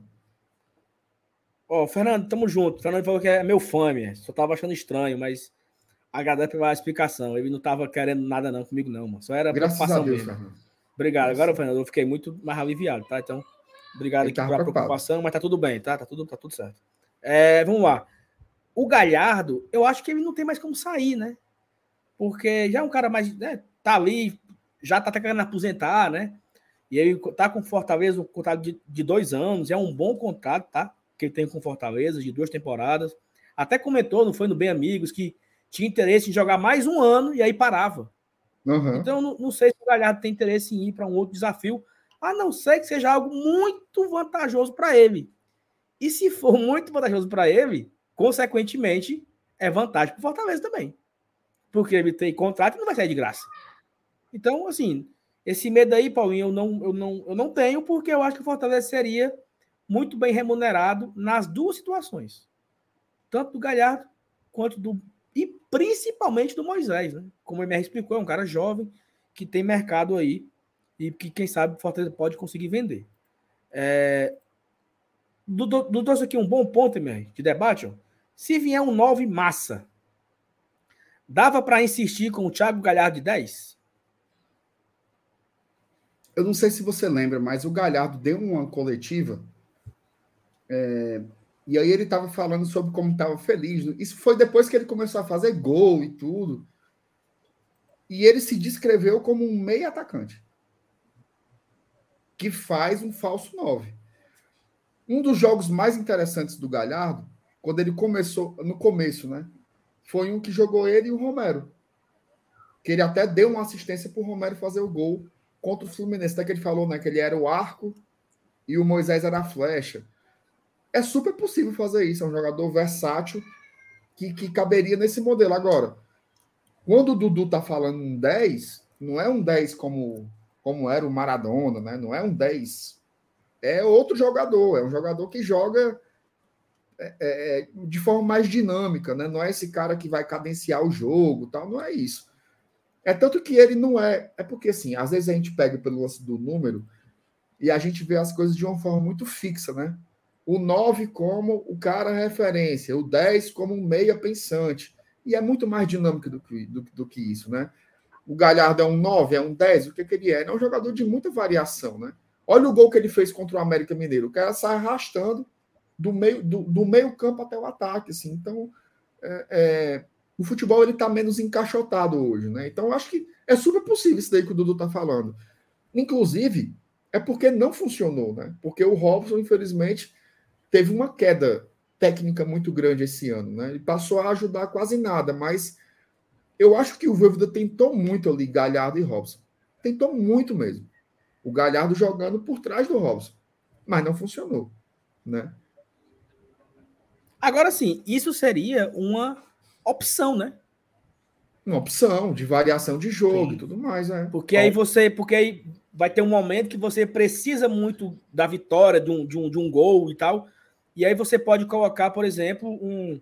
Ó, oh, Fernando, tamo junto. O Fernando falou que é meu fã, minha. Só tava achando estranho, mas agradece pela explicação. Ele não tava querendo nada não comigo, não, mano. Só era Graças a Deus, mesmo. Fernando. Obrigado. Agora, Fernando, eu fiquei muito mais aliviado, tá? Então, obrigado aqui pela preocupação, mas tá tudo bem, tá? Tá tudo, tá tudo certo. É, vamos lá. O Galhardo, eu acho que ele não tem mais como sair, né? Porque já é um cara mais. Né, tá ali, já tá querendo aposentar, né? E ele tá com Fortaleza um contrato de, de dois anos, é um bom contrato, tá? Que ele tem com Fortaleza, de duas temporadas. Até comentou, não foi no Bem Amigos, que tinha interesse em jogar mais um ano e aí parava. Uhum. Então, não, não, sei se o Galhardo tem interesse em ir para um outro desafio, a não ser que seja algo muito vantajoso para ele. E se for <laughs> muito vantajoso para ele, consequentemente, é vantagem para o Fortaleza também. Porque ele tem contrato e não vai sair de graça. Então, assim, esse medo aí, Paulinho, eu não, eu não, eu não tenho, porque eu acho que o Fortaleza seria muito bem remunerado nas duas situações. Tanto do Galhardo quanto do. E principalmente do Moisés, né? Como o MR explicou, é um cara jovem que tem mercado aí e que, quem sabe, Fortaleza pode conseguir vender. É, do trouxe aqui um bom ponto, MR, de debate. Ó. Se vier um 9 massa, dava para insistir com o Thiago Galhardo de 10? Eu não sei se você lembra, mas o Galhardo deu uma coletiva é, e aí ele estava falando sobre como estava feliz. Isso foi depois que ele começou a fazer gol e tudo. E ele se descreveu como um meio atacante que faz um falso 9. Um dos jogos mais interessantes do Galhardo, quando ele começou, no começo, né? Foi um que jogou ele e o Romero. Que ele até deu uma assistência para o Romero fazer o gol contra o Fluminense. Até que ele falou, né? Que ele era o arco e o Moisés era a flecha. É super possível fazer isso. É um jogador versátil que, que caberia nesse modelo. Agora, quando o Dudu tá falando um 10, não é um 10 como, como era o Maradona, né? Não é um 10 é outro jogador, é um jogador que joga é, é, é, de forma mais dinâmica, né? Não é esse cara que vai cadenciar o jogo, tal, não é isso. É tanto que ele não é, é porque assim, às vezes a gente pega pelo lance do número e a gente vê as coisas de uma forma muito fixa, né? O 9 como o cara referência, o 10 como um meia pensante. E é muito mais dinâmico do que, do, do que isso, né? O Galhardo é um 9, é um 10, o que, que ele é? Ele é um jogador de muita variação, né? Olha o gol que ele fez contra o América Mineiro. O cara sai arrastando do meio, do, do meio campo até o ataque. Assim. Então, é, é, o futebol ele está menos encaixotado hoje. Né? Então, acho que é super possível isso daí que o Dudu está falando. Inclusive, é porque não funcionou. Né? Porque o Robson, infelizmente, teve uma queda técnica muito grande esse ano. Né? Ele passou a ajudar quase nada, mas eu acho que o Voivoda tentou muito ali, Galhardo e Robson. Tentou muito mesmo o Galhardo jogando por trás do Robson. Mas não funcionou, né? Agora sim, isso seria uma opção, né? Uma opção de variação de jogo sim. e tudo mais, né? Porque aí você, porque aí vai ter um momento que você precisa muito da vitória de um, de um, de um gol e tal. E aí você pode colocar, por exemplo, um.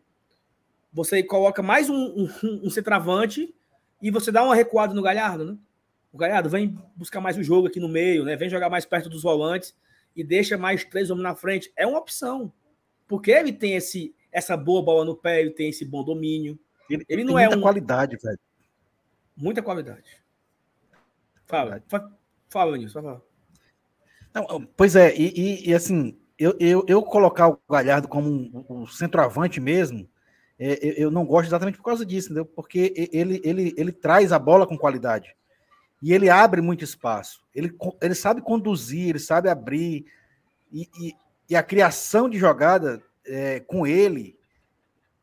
Você coloca mais um, um, um centroavante e você dá uma recuada no Galhardo, né? O Galhardo vem buscar mais o jogo aqui no meio, né? Vem jogar mais perto dos volantes e deixa mais três homens na frente. É uma opção. Porque ele tem esse, essa boa bola no pé, ele tem esse bom domínio. Ele, ele não é muita um... qualidade, velho. Muita qualidade. Fala, fala, fala nisso, fala. Não, pois é, e, e, e, assim, eu, eu, eu colocar o Galhardo como um, um centroavante mesmo, é, eu, eu não gosto exatamente por causa disso, entendeu? Porque ele, ele, ele traz a bola com qualidade. E ele abre muito espaço. Ele, ele sabe conduzir, ele sabe abrir. E, e, e a criação de jogada é, com ele,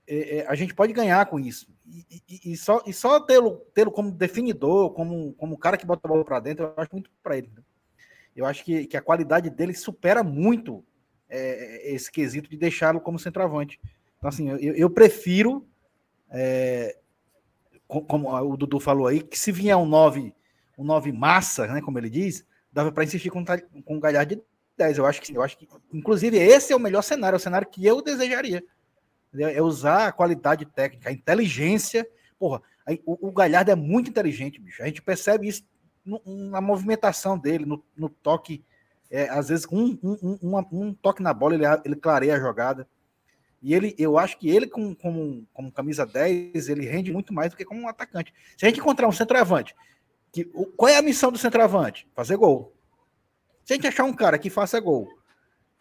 é, é, a gente pode ganhar com isso. E, e, só, e só tê-lo tê como definidor, como, como cara que bota a bola para dentro, eu acho muito para ele. Eu acho que, que a qualidade dele supera muito é, esse quesito de deixá-lo como centroavante. Então, assim, eu, eu prefiro, é, como o Dudu falou aí, que se vier um 9, um 9 massa, né, como ele diz, dava para insistir com, com um galhar de 10. Eu acho que eu acho que, inclusive, esse é o melhor cenário, é o cenário que eu desejaria. É usar a qualidade técnica, a inteligência. Porra, o, o Galhardo é muito inteligente, bicho. A gente percebe isso na movimentação dele, no, no toque. É, às vezes, um, um, um, um, toque na bola, ele, ele clareia a jogada. E ele, eu acho que ele, como, camisa 10, ele rende muito mais do que como um atacante. Se a gente encontrar um centroavante, que, qual é a missão do centroavante? Fazer gol. Se a gente achar um cara que faça gol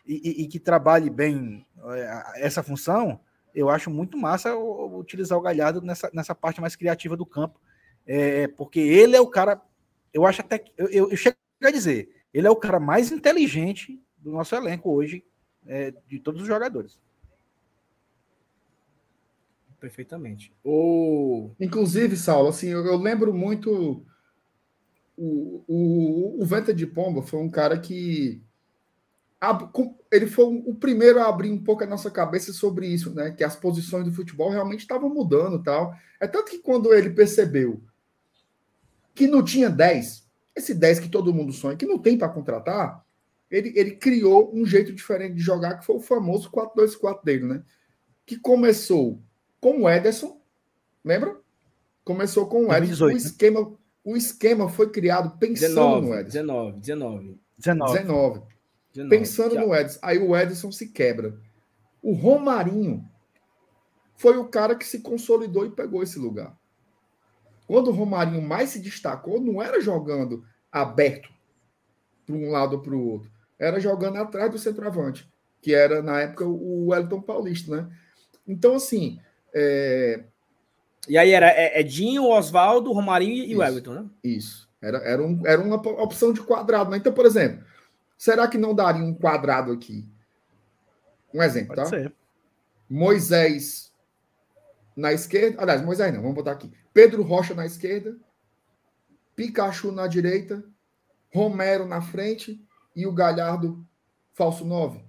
e, e, e que trabalhe bem é, essa função, eu acho muito massa utilizar o Galhardo nessa, nessa parte mais criativa do campo. É, porque ele é o cara, eu acho até que, eu, eu, eu chego a dizer, ele é o cara mais inteligente do nosso elenco hoje, é, de todos os jogadores. Perfeitamente. O... Inclusive, Saulo, assim, eu, eu lembro muito. O, o, o Venta de Pomba foi um cara que. Ele foi o primeiro a abrir um pouco a nossa cabeça sobre isso, né? Que as posições do futebol realmente estavam mudando tal. É tanto que quando ele percebeu que não tinha 10, esse 10 que todo mundo sonha, que não tem para contratar, ele, ele criou um jeito diferente de jogar, que foi o famoso 4-2-4 dele, né? Que começou com o Ederson, lembra? Começou com o Ederson. 2018, o, né? esquema, né? o esquema foi criado pensando 19, no Ederson. 19, 19. 19. 19. 19 pensando no Ederson. Aí o Ederson se quebra. O Romarinho foi o cara que se consolidou e pegou esse lugar. Quando o Romarinho mais se destacou, não era jogando aberto para um lado ou para o outro. Era jogando atrás do centroavante, que era, na época, o Wellington Paulista, né? Então, assim, é... E aí era Edinho, é Oswaldo, Romarinho e o Everton, né? Isso. Era, era, um, era uma opção de quadrado. Né? Então, por exemplo, será que não daria um quadrado aqui? Um exemplo, Pode tá? Ser. Moisés na esquerda. Aliás, Moisés não, vamos botar aqui. Pedro Rocha na esquerda, Pikachu na direita, Romero na frente e o Galhardo falso 9.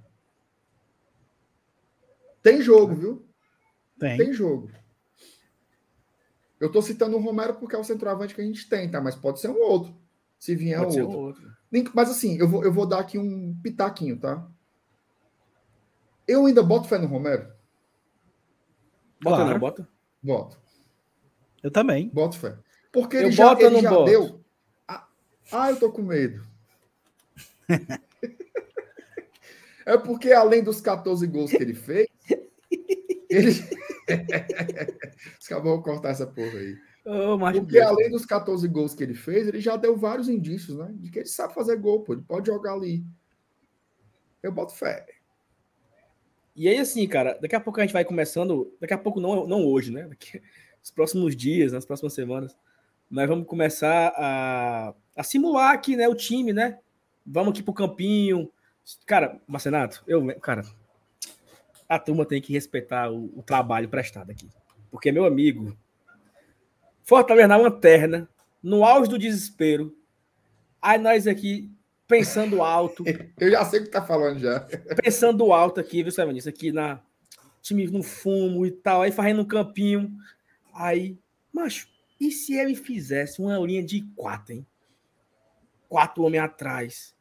Tem jogo, viu? Tem. Tem jogo. Eu estou citando o Romero porque é o centroavante que a gente tem, tá? Mas pode ser um outro. Se vier pode outro. outro. Mas assim, eu vou, eu vou dar aqui um pitaquinho, tá? Eu ainda boto fé no Romero. Bota, claro. não, bota? Boto. Eu também. Boto fé. Porque ele eu já, ele já deu. Ah, ah, eu tô com medo. <laughs> é porque além dos 14 gols que ele fez, ele. <laughs> Acabou de cortar essa porra aí. Oh, Porque além dos 14 gols que ele fez, ele já deu vários indícios, né? De que ele sabe fazer gol, pô. Ele pode jogar ali. Eu boto fé. E aí, assim, cara, daqui a pouco a gente vai começando. Daqui a pouco, não, não hoje, né? Daqui, <laughs> nos próximos dias, nas próximas semanas, nós vamos começar a, a simular aqui, né? O time, né? Vamos aqui pro campinho. Cara, Marcenato, eu, cara, a turma tem que respeitar o, o trabalho prestado aqui. Porque, meu amigo, Fortaleza na lanterna, no auge do desespero, aí nós aqui pensando alto. <laughs> Eu já sei o que tá falando já. Pensando alto aqui, viu, Sérgio? Isso aqui na time no fumo e tal, aí fazendo um campinho. Aí, macho, e se ele fizesse uma linha de quatro, hein? Quatro homens atrás.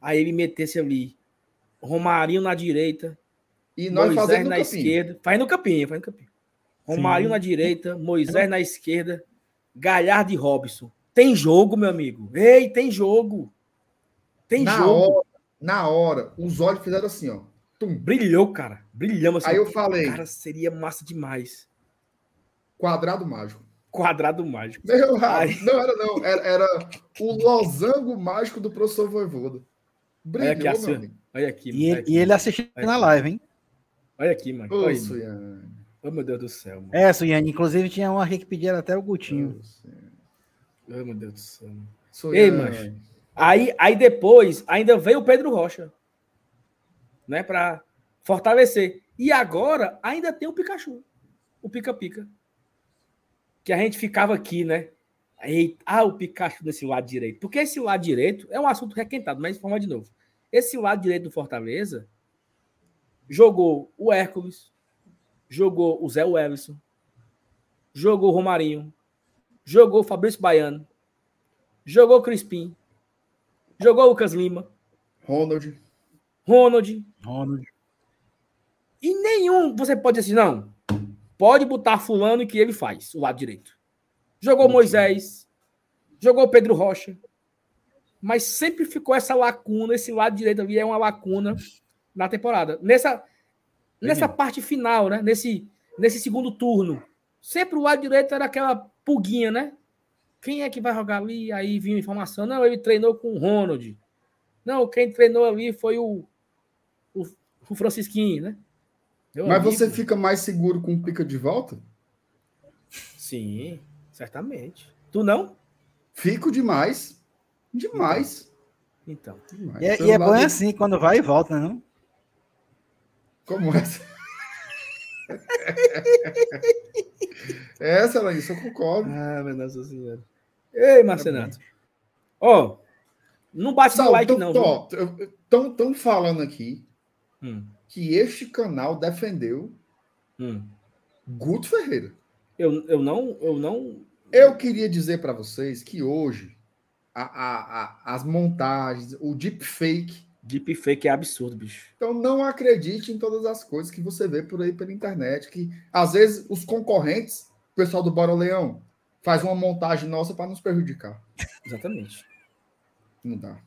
Aí ele metesse ali Romarinho na direita, e nós Moisés na campinho. esquerda. Faz no campinho, faz no campinho. Romário Sim. na direita, Moisés na esquerda, Galhardo e Robson. Tem jogo, meu amigo. Ei, tem jogo. Tem na jogo. Hora, na hora, os olhos fizeram assim, ó. Tum. Brilhou, cara. Brilhamos assim. Aí eu falei. Cara, seria massa demais. Quadrado mágico. Quadrado mágico. Meu, Aí... Não era, não. Era, era o losango mágico do professor Voivoda. Brilhou, Olha aqui, meu amigo. Olha aqui. E, aqui, e ele assistindo na live, hein? Olha aqui, mano. Ô, Olha Suiane. Oh, meu Deus do céu. Mano. É, Suiane. Inclusive tinha uma aqui que pediram até o Gutinho. Oh, meu Deus do céu. Mano. Ei, mano. Aí, aí depois ainda veio o Pedro Rocha. Né? Pra fortalecer. E agora ainda tem o Pikachu. O Pica-Pica. Que a gente ficava aqui, né? Eita, ah, o Pikachu nesse lado direito. Porque esse lado direito é um assunto requentado, mas vamos de novo. Esse lado direito do Fortaleza jogou o Hércules, jogou o Zé Wellison, jogou o Romarinho, jogou o Fabrício Baiano, jogou o Crispim, jogou o Lucas Lima, Ronald. Ronald. Ronald. E nenhum você pode dizer assim, não, pode botar fulano que ele faz, o lado direito. Jogou Moisés, jogou Pedro Rocha, mas sempre ficou essa lacuna, esse lado direito ali é uma lacuna na temporada. Nessa, nessa parte final, né? Nesse, nesse segundo turno. Sempre o lado direito era aquela pulguinha, né? Quem é que vai jogar ali? Aí vinha informação. Não, ele treinou com o Ronald. Não, quem treinou ali foi o, o, o Francisquinho, né? Meu Mas amigo. você fica mais seguro com o pica de volta? Sim, certamente. Tu não? Fico demais. Demais. Então. Demais. E, é, e é bom de... assim, quando vai e volta, né, não? Como essa? <laughs> essa, Laís, eu concordo. Ah, meu Deus do Senhor. Ei, Marcenato. Ó, oh, não bate no like, não. Estão tão falando aqui hum. que este canal defendeu hum. Guto Ferreira. Eu, eu não. Eu não. Eu queria dizer para vocês que hoje a, a, a, as montagens, o deepfake Deepfake é absurdo, bicho. Então não acredite em todas as coisas que você vê por aí pela internet, que às vezes os concorrentes, o pessoal do Bora Leão, faz uma montagem nossa para nos prejudicar. <laughs> Exatamente. Não dá.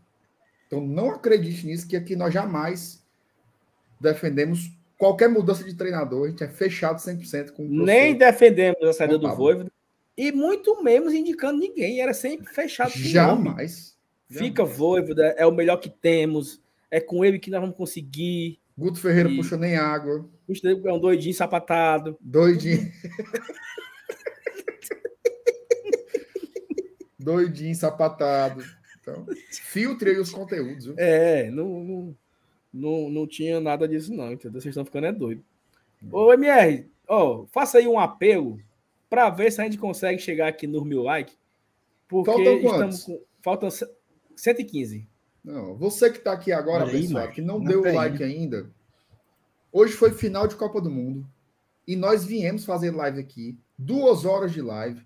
Então não acredite nisso, que aqui nós jamais defendemos qualquer mudança de treinador, a gente é fechado 100% com o Nem defendemos a saída do Voivoda e muito menos indicando ninguém, era sempre fechado. Jamais. Fica Voivoda, é o melhor que temos é com ele que nós vamos conseguir. Guto Ferreira e... puxa nem água. É um doidinho sapatado. Doidinho. <laughs> doidinho sapatado. Então, filtre aí os conteúdos. Viu? É, não, não, não, não tinha nada disso, não, entendeu? Vocês estão ficando é doido. Ô, MR, ó, faça aí um apelo para ver se a gente consegue chegar aqui nos mil likes. Porque Faltam estamos com. Faltam 115. Não, você que está aqui agora, pessoal, que não, não deu o like ainda. Hoje foi final de Copa do Mundo e nós viemos fazer live aqui, duas horas de live.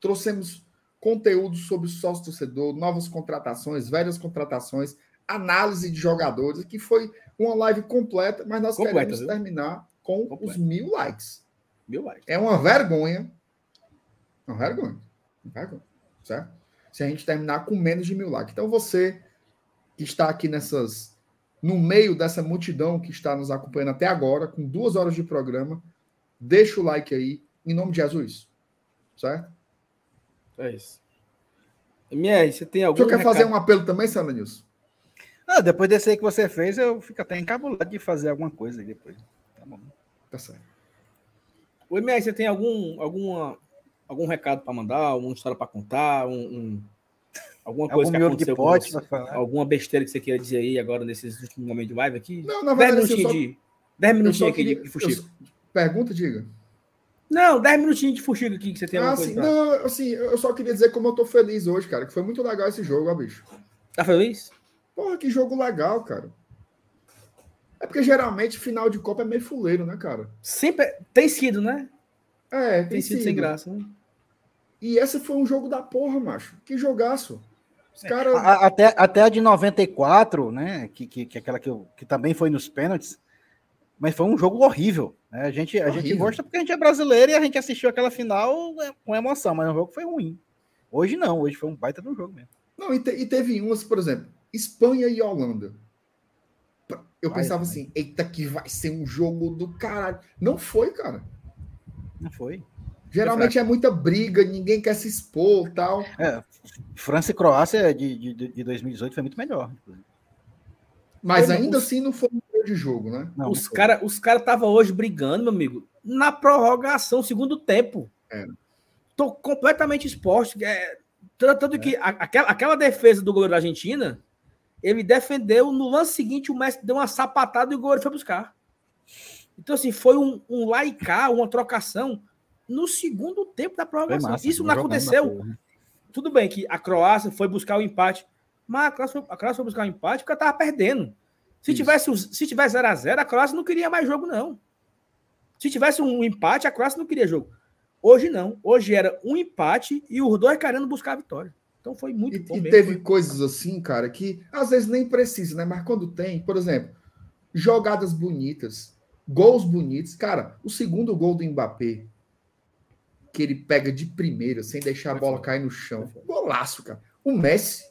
Trouxemos conteúdo sobre sócio torcedor, novas contratações, velhas contratações, análise de jogadores, que foi uma live completa, mas nós completa, queremos viu? terminar com completa. os mil likes. Mil likes. É uma vergonha. Uma vergonha. Uma vergonha. Certo? Se a gente terminar com menos de mil likes. Então você que está aqui nessas no meio dessa multidão que está nos acompanhando até agora, com duas horas de programa, deixa o like aí, em nome de Jesus. Certo? É isso. MR, você tem algum. Você quer recado? fazer um apelo também, Sandra Nilson? Ah, depois desse aí que você fez, eu fico até encabulado de fazer alguma coisa aí depois. Tá bom. Tá certo. O MR, você tem algum, alguma, algum recado para mandar, alguma história para contar, um, um Alguma coisa que aconteceu de pote, Alguma besteira que você queira dizer aí agora nesses últimos momentos de live aqui? Não, na verdade, 10 minutinhos, só... de, 10 minutinhos aqui queria... de fuxico. Pergunta, diga. Não, 10 minutinhos de fuxico aqui que você tem ah, assim, pra... Não, assim, eu só queria dizer como eu tô feliz hoje, cara, que foi muito legal esse jogo, ó, bicho. Tá feliz? Porra, que jogo legal, cara. É porque geralmente final de Copa é meio fuleiro, né, cara? Sempre tem sido, né? É, tem, tem sido, sido sem graça, né? E esse foi um jogo da porra, macho. Que jogaço. É, cara... até, até a de 94, né? Que, que, que aquela que, que também foi nos pênaltis, mas foi um jogo horrível. Né? A, gente, a gente gosta porque a gente é brasileiro e a gente assistiu aquela final é, com emoção, mas o jogo foi ruim. Hoje não, hoje foi um baita do jogo mesmo. Não, e, te, e teve umas, por exemplo, Espanha e Holanda. Eu vai, pensava vai. assim, eita, que vai ser um jogo do caralho. Não foi, cara. Não foi. Geralmente é muita briga, ninguém quer se expor tal. É, França e Croácia de, de, de 2018 foi muito melhor. Mas ainda assim não foi um de jogo, né? Não, os caras os cara estavam hoje brigando, meu amigo, na prorrogação, segundo tempo. É. Tô completamente exposto. É, tanto é. que a, aquela, aquela defesa do goleiro da Argentina, ele defendeu, no lance seguinte o Messi deu uma sapatada e o goleiro foi buscar. Então, assim, foi um, um laicar, uma trocação no segundo tempo da prorrogação. Massa, Isso não aconteceu. tudo bem que a Croácia foi buscar o empate, mas a Croácia, a Croácia foi buscar o empate porque ela tava perdendo. Se Isso. tivesse se tivesse 0 a 0 a Croácia não queria mais jogo, não. Se tivesse um empate, a Croácia não queria jogo. Hoje não. Hoje era um empate e os dois querendo buscar a vitória. Então foi muito e, bom. E mesmo, teve foi... coisas assim, cara, que às vezes nem precisa, né? Mas quando tem, por exemplo, jogadas bonitas, gols bonitos. Cara, o segundo gol do Mbappé, que ele pega de primeira, sem deixar a bola cair no chão. Golaço, cara. O Messi,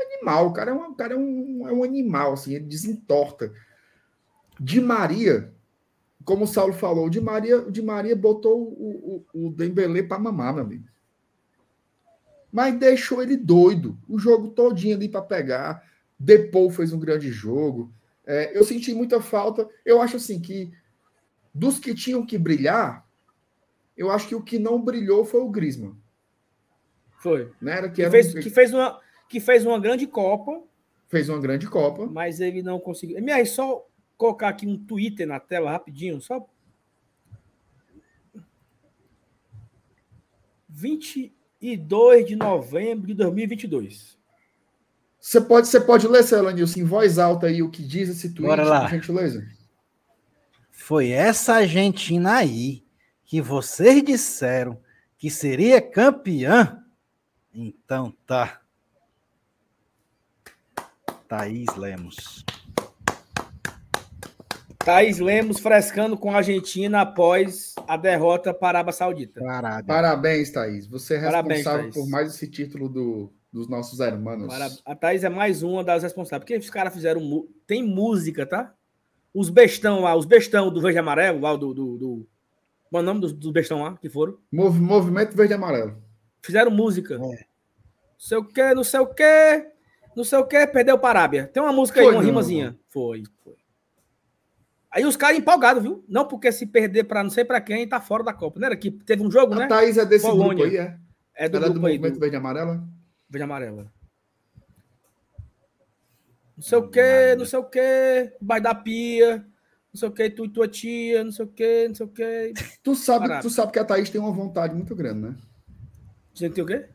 animal, o cara é um, o cara é um, é um animal, assim, ele desentorta. De Maria, como o Saulo falou, o de Maria, de Maria botou o, o, o Dembele para mamar, meu amigo. Mas deixou ele doido. O jogo todinho ali para pegar. Depou fez um grande jogo. É, eu senti muita falta. Eu acho assim que dos que tinham que brilhar, eu acho que o que não brilhou foi o Griezmann. Foi. Né? Era que, que, fez, um... que, fez uma, que fez uma grande Copa. Fez uma grande Copa. Mas ele não conseguiu. MR, só colocar aqui um Twitter na tela rapidinho, só. 22 de novembro de 2022. Você pode, você pode ler, Celanilson, em voz alta aí o que diz esse tweet, Bora lá. por gentileza? Foi essa Argentina aí que vocês disseram que seria campeã? Então tá. Thaís Lemos. Thaís Lemos frescando com a Argentina após a derrota para a Arábia Saudita. Parabéns, Parabéns Thaís. Você é responsável Parabéns, por mais esse título do, dos nossos hermanos. A Thaís é mais uma das responsáveis. Porque os caras fizeram. Tem música, tá? Os bestão lá, os bestão do Verde Amarelo, lá do. do, do... Qual é o nome dos, dos bestão lá que foram? Mov, Movimento Verde Amarelo. Fizeram música. É. Não sei o que, não sei o que, não sei o que, perdeu para a Arábia. Tem uma música foi, aí, uma não, rimazinha. Não. Foi, foi. Aí os caras empolgados, viu? Não porque se perder para não sei para quem, tá fora da Copa. Não era que teve um jogo, a né? A Thaís é desse Polônia. grupo aí, é? É do, Ela grupo é do Movimento do... Verde Amarelo? Verde amarela. Não sei o que, não sei o que, vai da pia, não sei o que, tu e tua tia, não sei o que, não sei o que. Tu sabe, tu sabe que a Thaís tem uma vontade muito grande, né? Você tem o quê?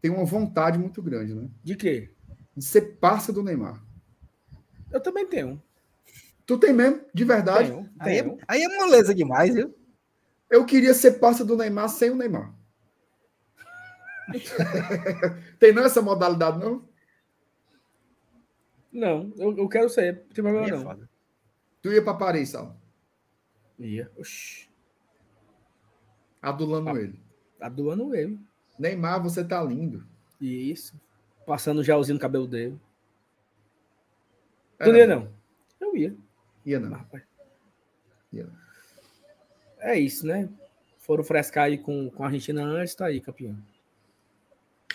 Tem uma vontade muito grande, né? De quê? De ser parça do Neymar. Eu também tenho. Tu tem mesmo? De verdade? Tenho, aí, é, aí é moleza demais, viu? Eu queria ser parça do Neymar sem o Neymar. <laughs> Tem não essa modalidade, não? Não, eu, eu quero ser. Não tem problema, é não. Tu ia para Paris, Sal? Ia. Oxi. Adulando ah, ele. Adulando ele. Neymar, você tá lindo. Isso. Passando gelzinho no cabelo dele. É, tu não ia, não? Eu ia. Ia não. Rapaz. Ia não. É isso, né? Foram frescar aí com, com a Argentina antes, tá aí, campeão.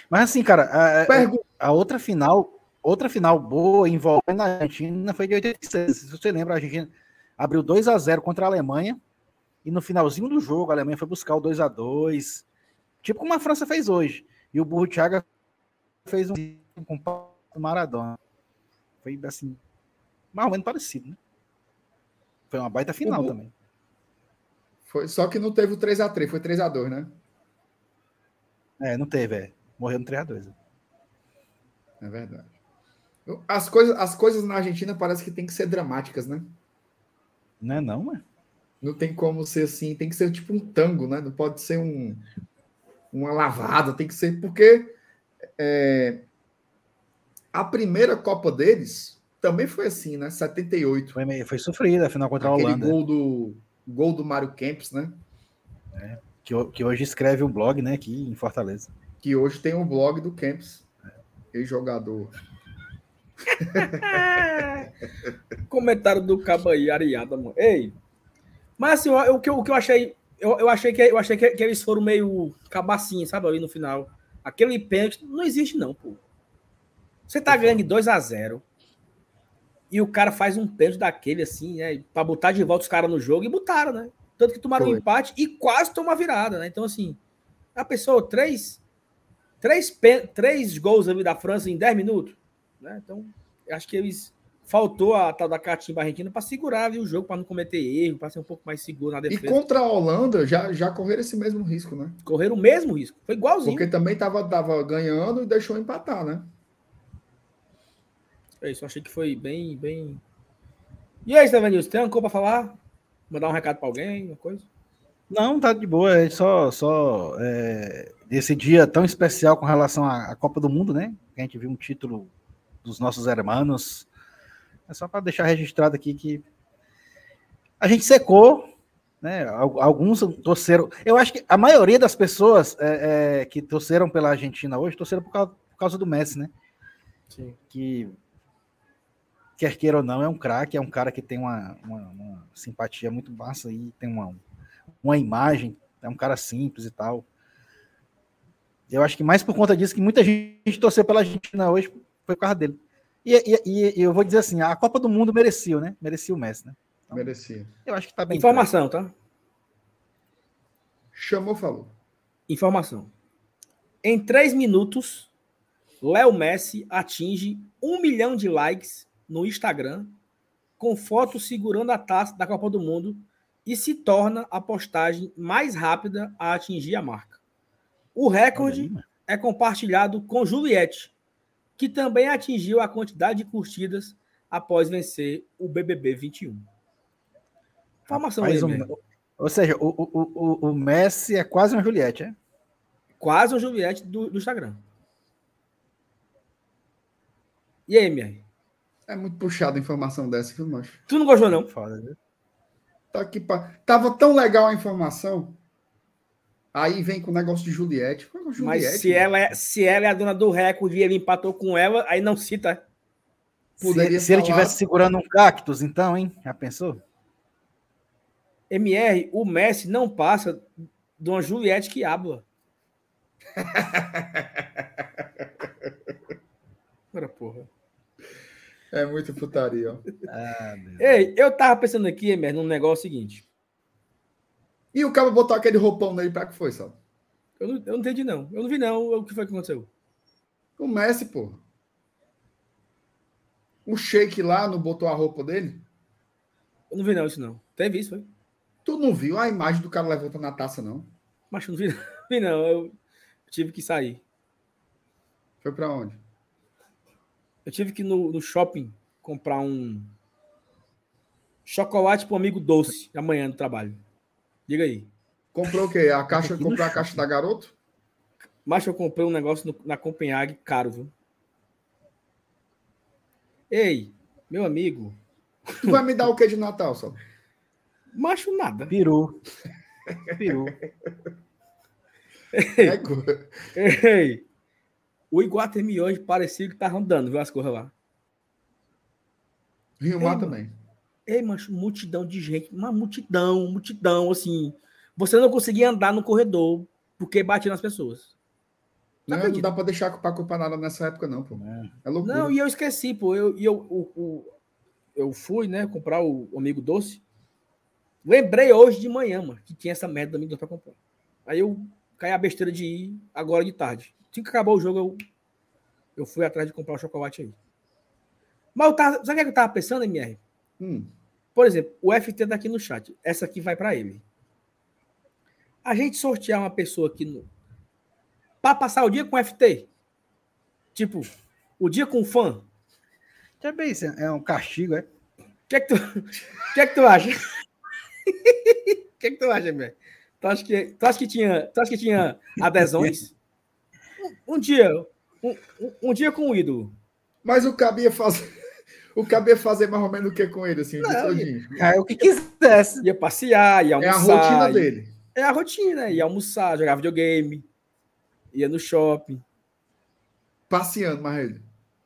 Mas assim, cara, a, a, outra final, outra final boa envolvendo a Argentina foi de 86. Se você lembra, a Argentina abriu 2 a 0 contra a Alemanha e no finalzinho do jogo a Alemanha foi buscar o 2 a 2 tipo como a França fez hoje. E o Burro Thiago fez um com o Maradona. Foi assim, mais ou menos parecido, né? Foi uma baita final também. Foi, só que não teve o 3x3, foi 3x2, né? É, não teve, é. Morreu no 3x2. É verdade. As coisas, as coisas na Argentina parece que tem que ser dramáticas, né? Não é não, mano? Não tem como ser assim, tem que ser tipo um tango, né? Não pode ser um, uma lavada, tem que ser porque é, a primeira Copa deles também foi assim, né? 78. Foi, foi sofrida, afinal contra Aquele a Holanda. Gol do, gol do Mário Kempis, né? É, que, que hoje escreve um blog, né, aqui em Fortaleza que hoje tem um blog do Camps, ex-jogador. <laughs> Comentário do Cabo aí, Ariada, mano. Ei, mas assim, o, que, eu, o que eu achei, eu, eu achei que eu achei que, que eles foram meio cabacinho, sabe, ali no final. Aquele pênalti não existe não, pô. Você tá ganhando de 2 a 0 e o cara faz um pênalti daquele assim, né, para botar de volta os caras no jogo e botaram, né? Tanto que tomaram Foi. um empate e quase tomou a virada, né? Então assim, a pessoa três Três, três gols ali da França em 10 minutos. Né? Então, acho que eles faltou a tal da catimba argentina para segurar ali, o jogo, para não cometer erro, para ser um pouco mais seguro na defesa. E contra a Holanda já, já correram esse mesmo risco, né? Correram o mesmo risco. Foi igualzinho. Porque também tava, tava ganhando e deixou empatar, né? É isso, achei que foi bem, bem. E aí, Stevenilson, tem uma coisa para falar? Mandar um recado para alguém, uma coisa? Não, tá de boa. É só, só é, esse dia tão especial com relação à, à, Copa do Mundo, né? Que a gente viu um título dos nossos hermanos. É só para deixar registrado aqui que a gente secou, né? Alguns torceram. Eu acho que a maioria das pessoas é, é, que torceram pela Argentina hoje torceram por causa, por causa do Messi, né? Sim. Que quer queira ou não, é um craque, é um cara que tem uma, uma, uma simpatia muito massa e tem uma, uma imagem, é um cara simples e tal. Eu acho que mais por conta disso que muita gente torceu pela Argentina hoje foi por causa dele. E, e, e, eu vou dizer assim, a Copa do Mundo merecia, né? Merecia o Messi, né? Então, merecia. Eu acho que tá bem. Informação, claro. tá? Chamou, falou. Informação. Em três minutos, Léo Messi atinge um milhão de likes no Instagram com foto segurando a taça da Copa do Mundo e se torna a postagem mais rápida a atingir a marca. O recorde é compartilhado com Juliette, que também atingiu a quantidade de curtidas após vencer o BBB 21. Informação aí, um, Ou seja, o, o, o, o Messi é quase uma Juliette, é? Quase uma Juliette do, do Instagram. E aí, minha? É muito puxado a informação dessa, viu, macho? Tu não gostou, não? Foda, viu? Tá aqui pra... Tava tão legal a informação. Aí vem com o negócio de Juliette. Juliette Mas se ela, é, se ela é a dona do recorde e ele empatou com ela, aí não cita. Poderia se, se ele tivesse segurando um cactus, então, hein? Já pensou? MR, o Messi não passa de uma Juliette que habla. <laughs> Ora, porra. É muito putaria, ó. Ah, Ei, eu tava pensando aqui, Emer, num negócio seguinte. E o cara botou aquele roupão nele pra que foi, sabe? Eu não, eu não entendi, não. Eu não vi, não. O que foi que aconteceu? O Messi, pô. O Shake lá não botou a roupa dele? Eu não vi, não, isso não. Teve isso, foi? Tu não viu a imagem do cara levantando a taça, não? Mas eu não vi, não. <laughs> vi, não. Eu tive que sair. Foi pra onde? Eu tive que ir no, no shopping comprar um chocolate para um amigo doce amanhã no trabalho. Diga aí. Comprou o quê? A caixa, <laughs> comprou a caixa da garoto? Mas eu comprei um negócio no, na Copenhague caro, viu? Ei, meu amigo. Tu vai me dar o que de Natal, só? Macho nada. Peru. <laughs> Peru. Ei, ei, o Iguatemi hoje parecia que tá andando, viu as coisas lá. Rio Mar também. Ei, mancho, multidão de gente, uma multidão, multidão, assim. Você não conseguia andar no corredor porque batia nas pessoas. Não, não, não dá para deixar culpar nada nessa época, não, pô. É, é loucura. Não, e eu esqueci, pô. Eu, eu, o, o, eu fui, né, comprar o, amigo doce. Lembrei hoje de manhã, mano, que tinha essa merda do amigo doce pra comprar. Aí eu caí a besteira de ir agora de tarde. Assim que acabou o jogo, eu, eu fui atrás de comprar o chocolate aí. Mas eu tava, sabe o que eu tava pensando, MR? Hum. Por exemplo, o FT tá aqui no chat. Essa aqui vai para ele. A gente sortear uma pessoa aqui no. Para passar o dia com o FT. Tipo, o dia com fã. Já bem, é um castigo, é? O que é que tu, que é que tu acha? O que é que tu acha, <laughs> MR? Tu acha que, tu acha que, tinha, tu acha que tinha adesões? <laughs> um dia, um, um, dia com o ídolo. Mas o cabia fazer. O cabia fazer mais ou menos o que com ele, assim, Não, é o que quisesse. Ia passear, ia almoçar. É a rotina dele. É a rotina, ia almoçar, jogar videogame, ia no shopping. Passeando, mas ele.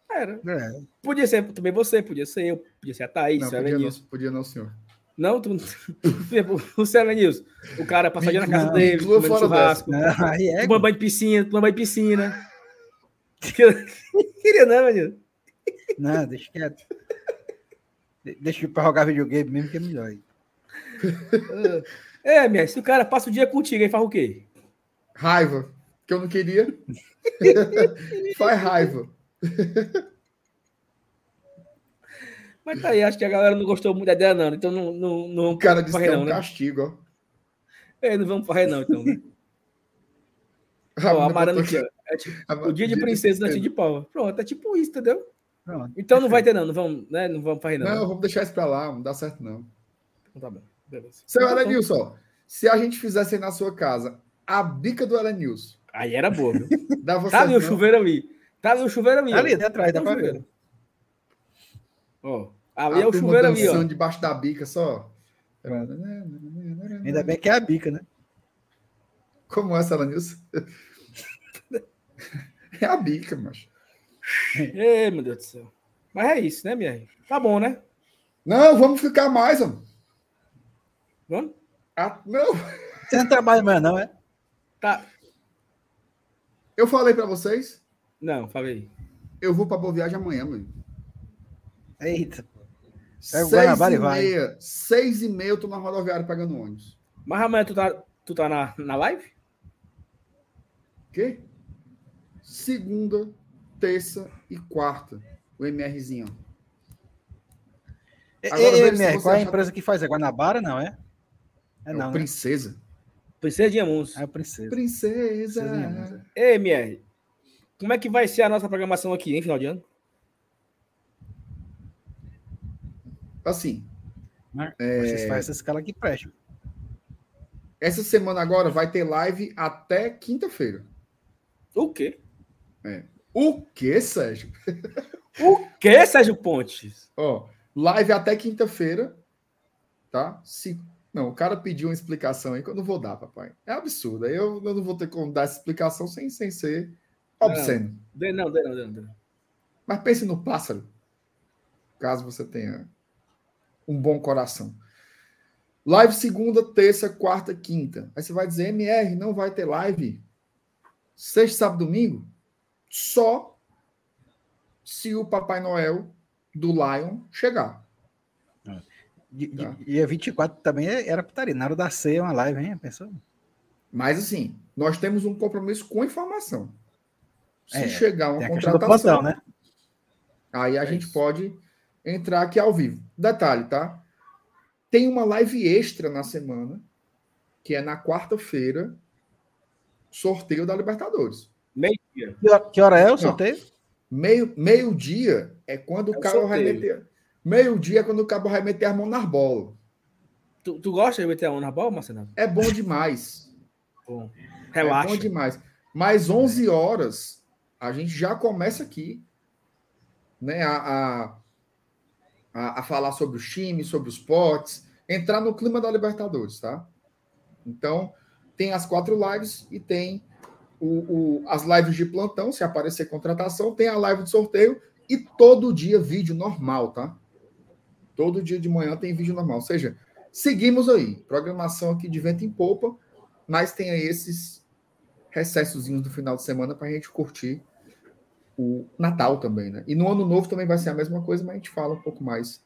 Era. É. Podia ser também você, podia ser eu, podia ser a Thaís, não, podia não, podia não, senhor. Não, tu, <laughs> o Sérgio News. O cara passaria na casa não, dele, comendo fora churrasco, é, tomando banho de piscina, tomando banho de piscina. <laughs> Queria não, menino. Não, deixa quieto. Deixa eu jogar videogame mesmo que é melhor. É, minha, se o cara passa o dia contigo, aí faz o quê? Raiva. Que eu não queria. <laughs> faz raiva. Mas tá aí, acho que a galera não gostou muito da ideia, não. Então não, não, não O cara disse que é um não, né? castigo, ó. É, não vamos farrer, não, então. Né? <laughs> Ó, amarando aqui, ó. É tipo, o dia de princesa na de pau. Pronto, é tipo isso, entendeu? Pronto. Então não vai ter, não. Não vamos, né? Não vamos farrer, não. Não, vamos deixar isso pra lá, não dá certo, não. Então tá bom. Beleza. Seu Então, Elenilson, se a gente fizesse aí na sua casa a bica do Elenilson, Aí era boa, viu? <laughs> dava Tá ali o não? chuveiro ali. Tá ali o chuveiro ali. Tá ali, tá atrás, dá o pra chuveiro. ver. Ó, ali é o chuveiro ali, ó. debaixo da bica só. Ainda bem que é a bica, né? Como é essa, Elenilson? <laughs> é a bica, mas. Ei, meu Deus do céu. Mas é isso, né, minha? Tá bom, né? Não, vamos ficar mais, ó. Vamos? Ah, não, Você não trabalha mais, não, é? Tá. eu falei pra vocês, Não, falei. eu vou pra Boa Viagem amanhã, mano. Eita. Pega Seis Guanabara e vai. meia, seis e meia eu tô na rodoviária pegando ônibus. Mas amanhã tu tá, tu tá na, na live? Quê? Segunda, terça e quarta. O MRzinho. E- Agora e- veja se MR, qual é a acha- empresa que faz? É Guanabara, não é? É É não, o né? Princesa. Princesa de Amuns. É o Princesa. Princesa. Princesa. Ei, MR. Como é que vai ser a nossa programação aqui, hein, final de ano? Assim, Mas É. Vocês fazem essa escala que presta. essa semana agora vai ter live até quinta-feira. O quê? O quê, Sérgio? O quê, Sérgio Pontes? Ó, live até quinta-feira, tá? Se... Não, o cara pediu uma explicação aí que eu não vou dar, papai. É absurdo. Aí eu, eu não vou ter como dar essa explicação sem, sem ser obsceno. Não, não, não. Dê não. Mas pense no pássaro, caso você tenha um bom coração. Live segunda, terça, quarta, quinta. Aí você vai dizer, MR, não vai ter live sexta, sábado, domingo? Só se o Papai Noel do Lion chegar. Di- Tá. Dia 24 também é- era putaria. Na hora da ceia, uma live, hein? Pensou? Mas assim, nós temos um compromisso com informação. Se É, chegar uma a contratação, plantão, né? aí a É gente isso. pode entrar aqui ao vivo. Detalhe, tá? Tem uma live extra na semana, que é na quarta-feira, sorteio da Libertadores. Meio-dia. Que hora, que hora é o sorteio? Meio, meio-dia é quando É o o cara vai meter. Meio-dia é quando o cabo vai meter a mão na bola. Tu, tu gosta de meter a mão na bola, Marcelo? É bom demais. Bom. É Relaxa. bom demais. Mas 11 horas, a gente já começa aqui né, a, a, a, a falar sobre os times, sobre os potes, entrar no clima da Libertadores, tá? Então, tem as quatro lives e tem o, o- as lives de plantão, se aparecer contratação, tem a live de sorteio e todo dia vídeo normal, tá? Todo dia de manhã tem vídeo normal. Ou seja, seguimos aí. Programação aqui de vento em popa, mas tem aí esses recessozinhos do final de semana para a gente curtir o Natal também, né? E no Ano Novo também vai ser a mesma coisa, mas a gente fala um pouco mais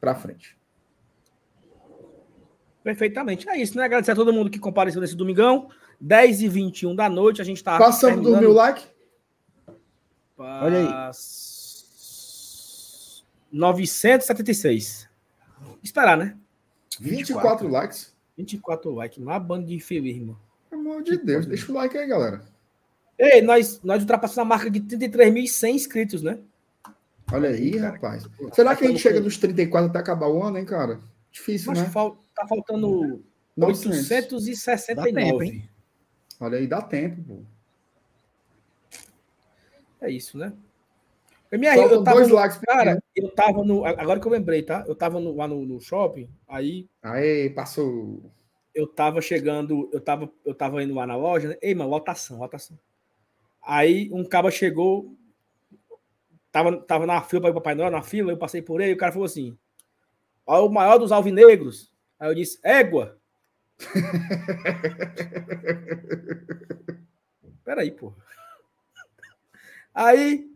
para frente. Perfeitamente. É isso, né? Agradecer a todo mundo que compareceu nesse domingão. 10 e 21 da noite. A gente tá. Passamos do mil like? Olha aí. para 976. Esperar, né? 24 likes. 24 likes. Uma banda de infeliz, irmão. Pelo amor de Deus, deixa o like aí, galera. Ei, nós, nós ultrapassamos a marca de 33.100 inscritos, né? Olha aí, rapaz. Será que a gente chega nos 34 até acabar o ano, hein, cara? Difícil, Mas né? fal- tá faltando 900. 869. Dá tempo, hein? Olha aí, dá tempo, pô. É isso, né? MR, eu tava dois no, likes. cara, eu tava no. Agora que eu lembrei, tá? Eu tava no- lá no, no shopping, aí Aê, passou. eu tava chegando, eu tava, eu tava indo lá na loja, né? Ei, mano, lotação, lotação. Aí um caba chegou, tava, tava na fila para o Papai Noel, na fila, eu passei por ele, o cara falou assim: Ó, o maior dos alvinegros. Aí eu disse: Égua. <laughs> Peraí, pô. Aí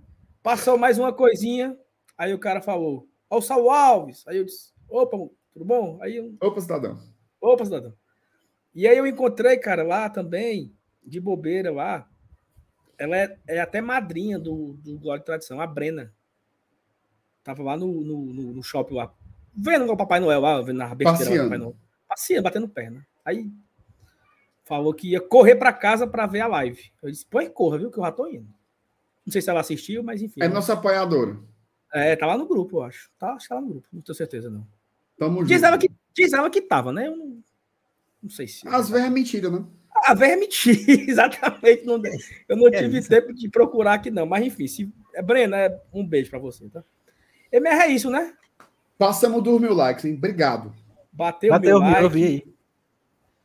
passou mais uma coisinha, aí o cara falou: Ó, o Saul Alves. Aí eu disse: Opa, tudo bom? Aí eu, Opa, cidadão. Opa, cidadão. E aí eu encontrei, cara, lá também, de bobeira lá. Ela é, é até madrinha do, do Glória e Tradição, a Brena. Tava lá no, no, no, no shopping lá. Vendo o Papai Noel lá, vendo na besteira lá, Papai Noel. Passeando, batendo perna. Aí falou que ia correr para casa para ver a live. Eu disse, pô, corra, viu? Que eu já tô indo. Não sei se ela assistiu, mas enfim. É nossa apoiadora. É, tá lá no grupo, eu acho. Tá, acho que tá lá no grupo, não tenho certeza, não. Tamo diz junto. Ela que, diz ela que tava, né? Eu não, não sei se. Às vezes é mentira, né? Às vezes é mentira, <laughs> exatamente. Não, eu não é tive tempo de procurar aqui, não. Mas enfim, se, é, Breno, é, um beijo para você, tá? MR é isso, né? Passamos dos mil likes, hein? Obrigado. Bateu, Bateu mil likes. Eu vi aí.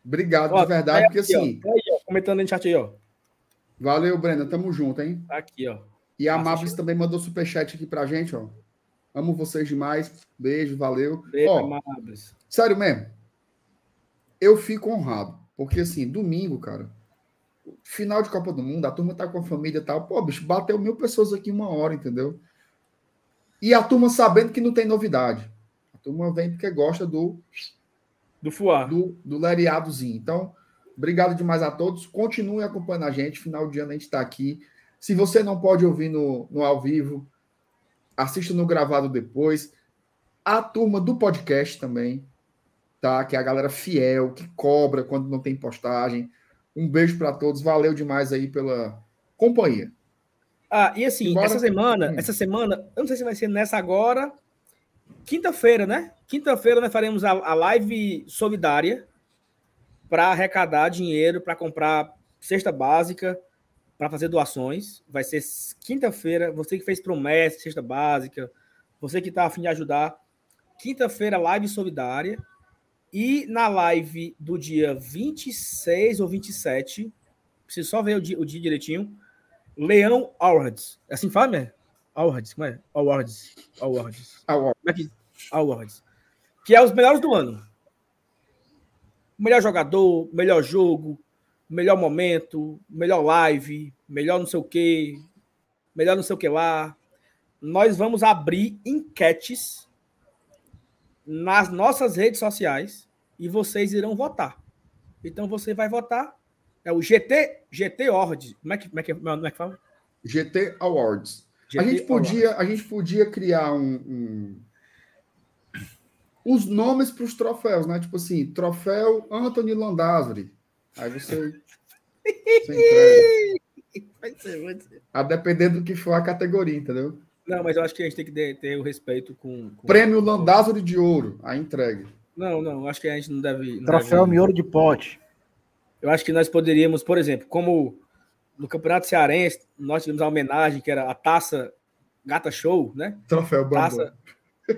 Obrigado, ó, de verdade, porque aqui, assim. Ó, aí, ó, comentando no chat aí, ó. Valeu, Brenda. Tamo junto, hein? Tá aqui, ó. E a Mabris também mandou superchat aqui pra gente, ó. Amo vocês demais. Beijo, valeu. Beijo, ó, Mabris. Sério mesmo. Eu fico honrado. Porque, assim, domingo, cara, final de Copa do Mundo, a turma tá com a família e tal. Pô, bicho, bateu mil pessoas aqui uma hora, entendeu? E a turma sabendo que não tem novidade. Turma vem porque gosta do do Fuá. Do, do Leriadozinho. Então, obrigado demais a todos. Continuem acompanhando a gente. Final de ano a gente está aqui. Se você não pode ouvir no, no ao vivo, assista no gravado depois. A turma do podcast também, tá? Que é a galera fiel, que cobra quando não tem postagem. Um beijo para todos. Valeu demais aí pela companhia. Ah, e assim, Embora... essa semana, hum. essa semana, eu não sei se vai ser nessa agora Quinta-feira, né? Quinta-feira nós faremos a, a live solidária para arrecadar dinheiro para comprar cesta básica, para fazer doações. Vai ser quinta-feira. Você que fez promessa, cesta básica, você que está afim de ajudar. Quinta-feira, live solidária. E na live do dia 26 ou 27, preciso só ver o dia, o dia direitinho. Leão Awards. É assim? Awards, como é? Awards. Awards. Awards. Como é que... Awards. Que é os melhores do ano. Melhor jogador, melhor jogo, melhor momento, melhor live, melhor não sei o que, melhor não sei o que lá. Nós vamos abrir enquetes nas nossas redes sociais e vocês irão votar. Então você vai votar. É o GT, GT Awards. Como é que, como é que, como é que fala? GT Awards a gente podia, a gente podia criar um, um... os nomes para os troféus, né? Tipo assim, troféu Anthony Landázuri. Aí você, você Pode ser, pode ser. A depender do que for a categoria, entendeu? Não, mas eu acho que a gente tem que ter o respeito com. com... Prêmio Landázuri de Ouro, a entrega. Não, não, acho que a gente não deve. Não Troféu deve... Miolo de Pote. Eu acho que nós poderíamos, por exemplo, como no Campeonato Cearense, nós tivemos a homenagem, que era a taça Gata Show, né? Troféu Taça,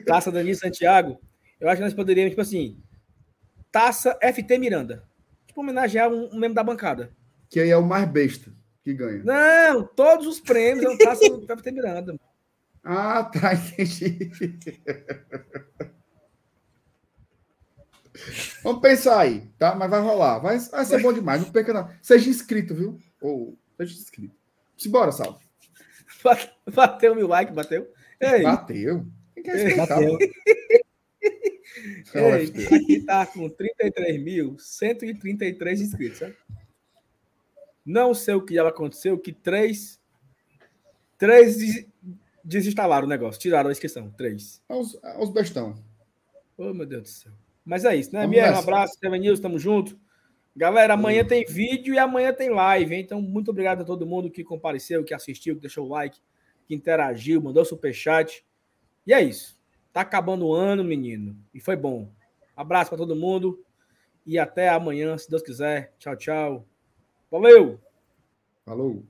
taça Dani Santiago. Eu acho que nós poderíamos, tipo assim, taça FT Miranda. Tipo, homenagear um, um membro da bancada. Que aí é o mais besta que ganha. Não, todos os prêmios é o taça do FT Miranda. Ah, tá, <laughs> entendi. Vamos pensar aí, tá? Mas vai rolar. Vai, vai ser bom demais. Não perca nada. Seja inscrito, viu? Ou seja inscrito. Simbora, Salve. <laughs> Bateu mil likes, bateu? Ei. Bateu. Quem bateu. <laughs> Ei, aqui tá com 33.133 inscritos, sabe? Não sei o que ela aconteceu, que três, três desinstalaram o negócio, tiraram a inscrição, três. Aos, aos bestão. Oh, meu Deus do céu. Mas é isso, né? Minha, um abraço, Seven News, tamo junto. Galera, amanhã tem vídeo e amanhã tem live, hein? Então, muito obrigado a todo mundo que compareceu, que assistiu, que deixou o like, que interagiu, mandou superchat. E é isso. Tá acabando o ano, menino. E foi bom. Abraço para todo mundo. E até amanhã, se Deus quiser. Tchau, tchau. Valeu! Falou!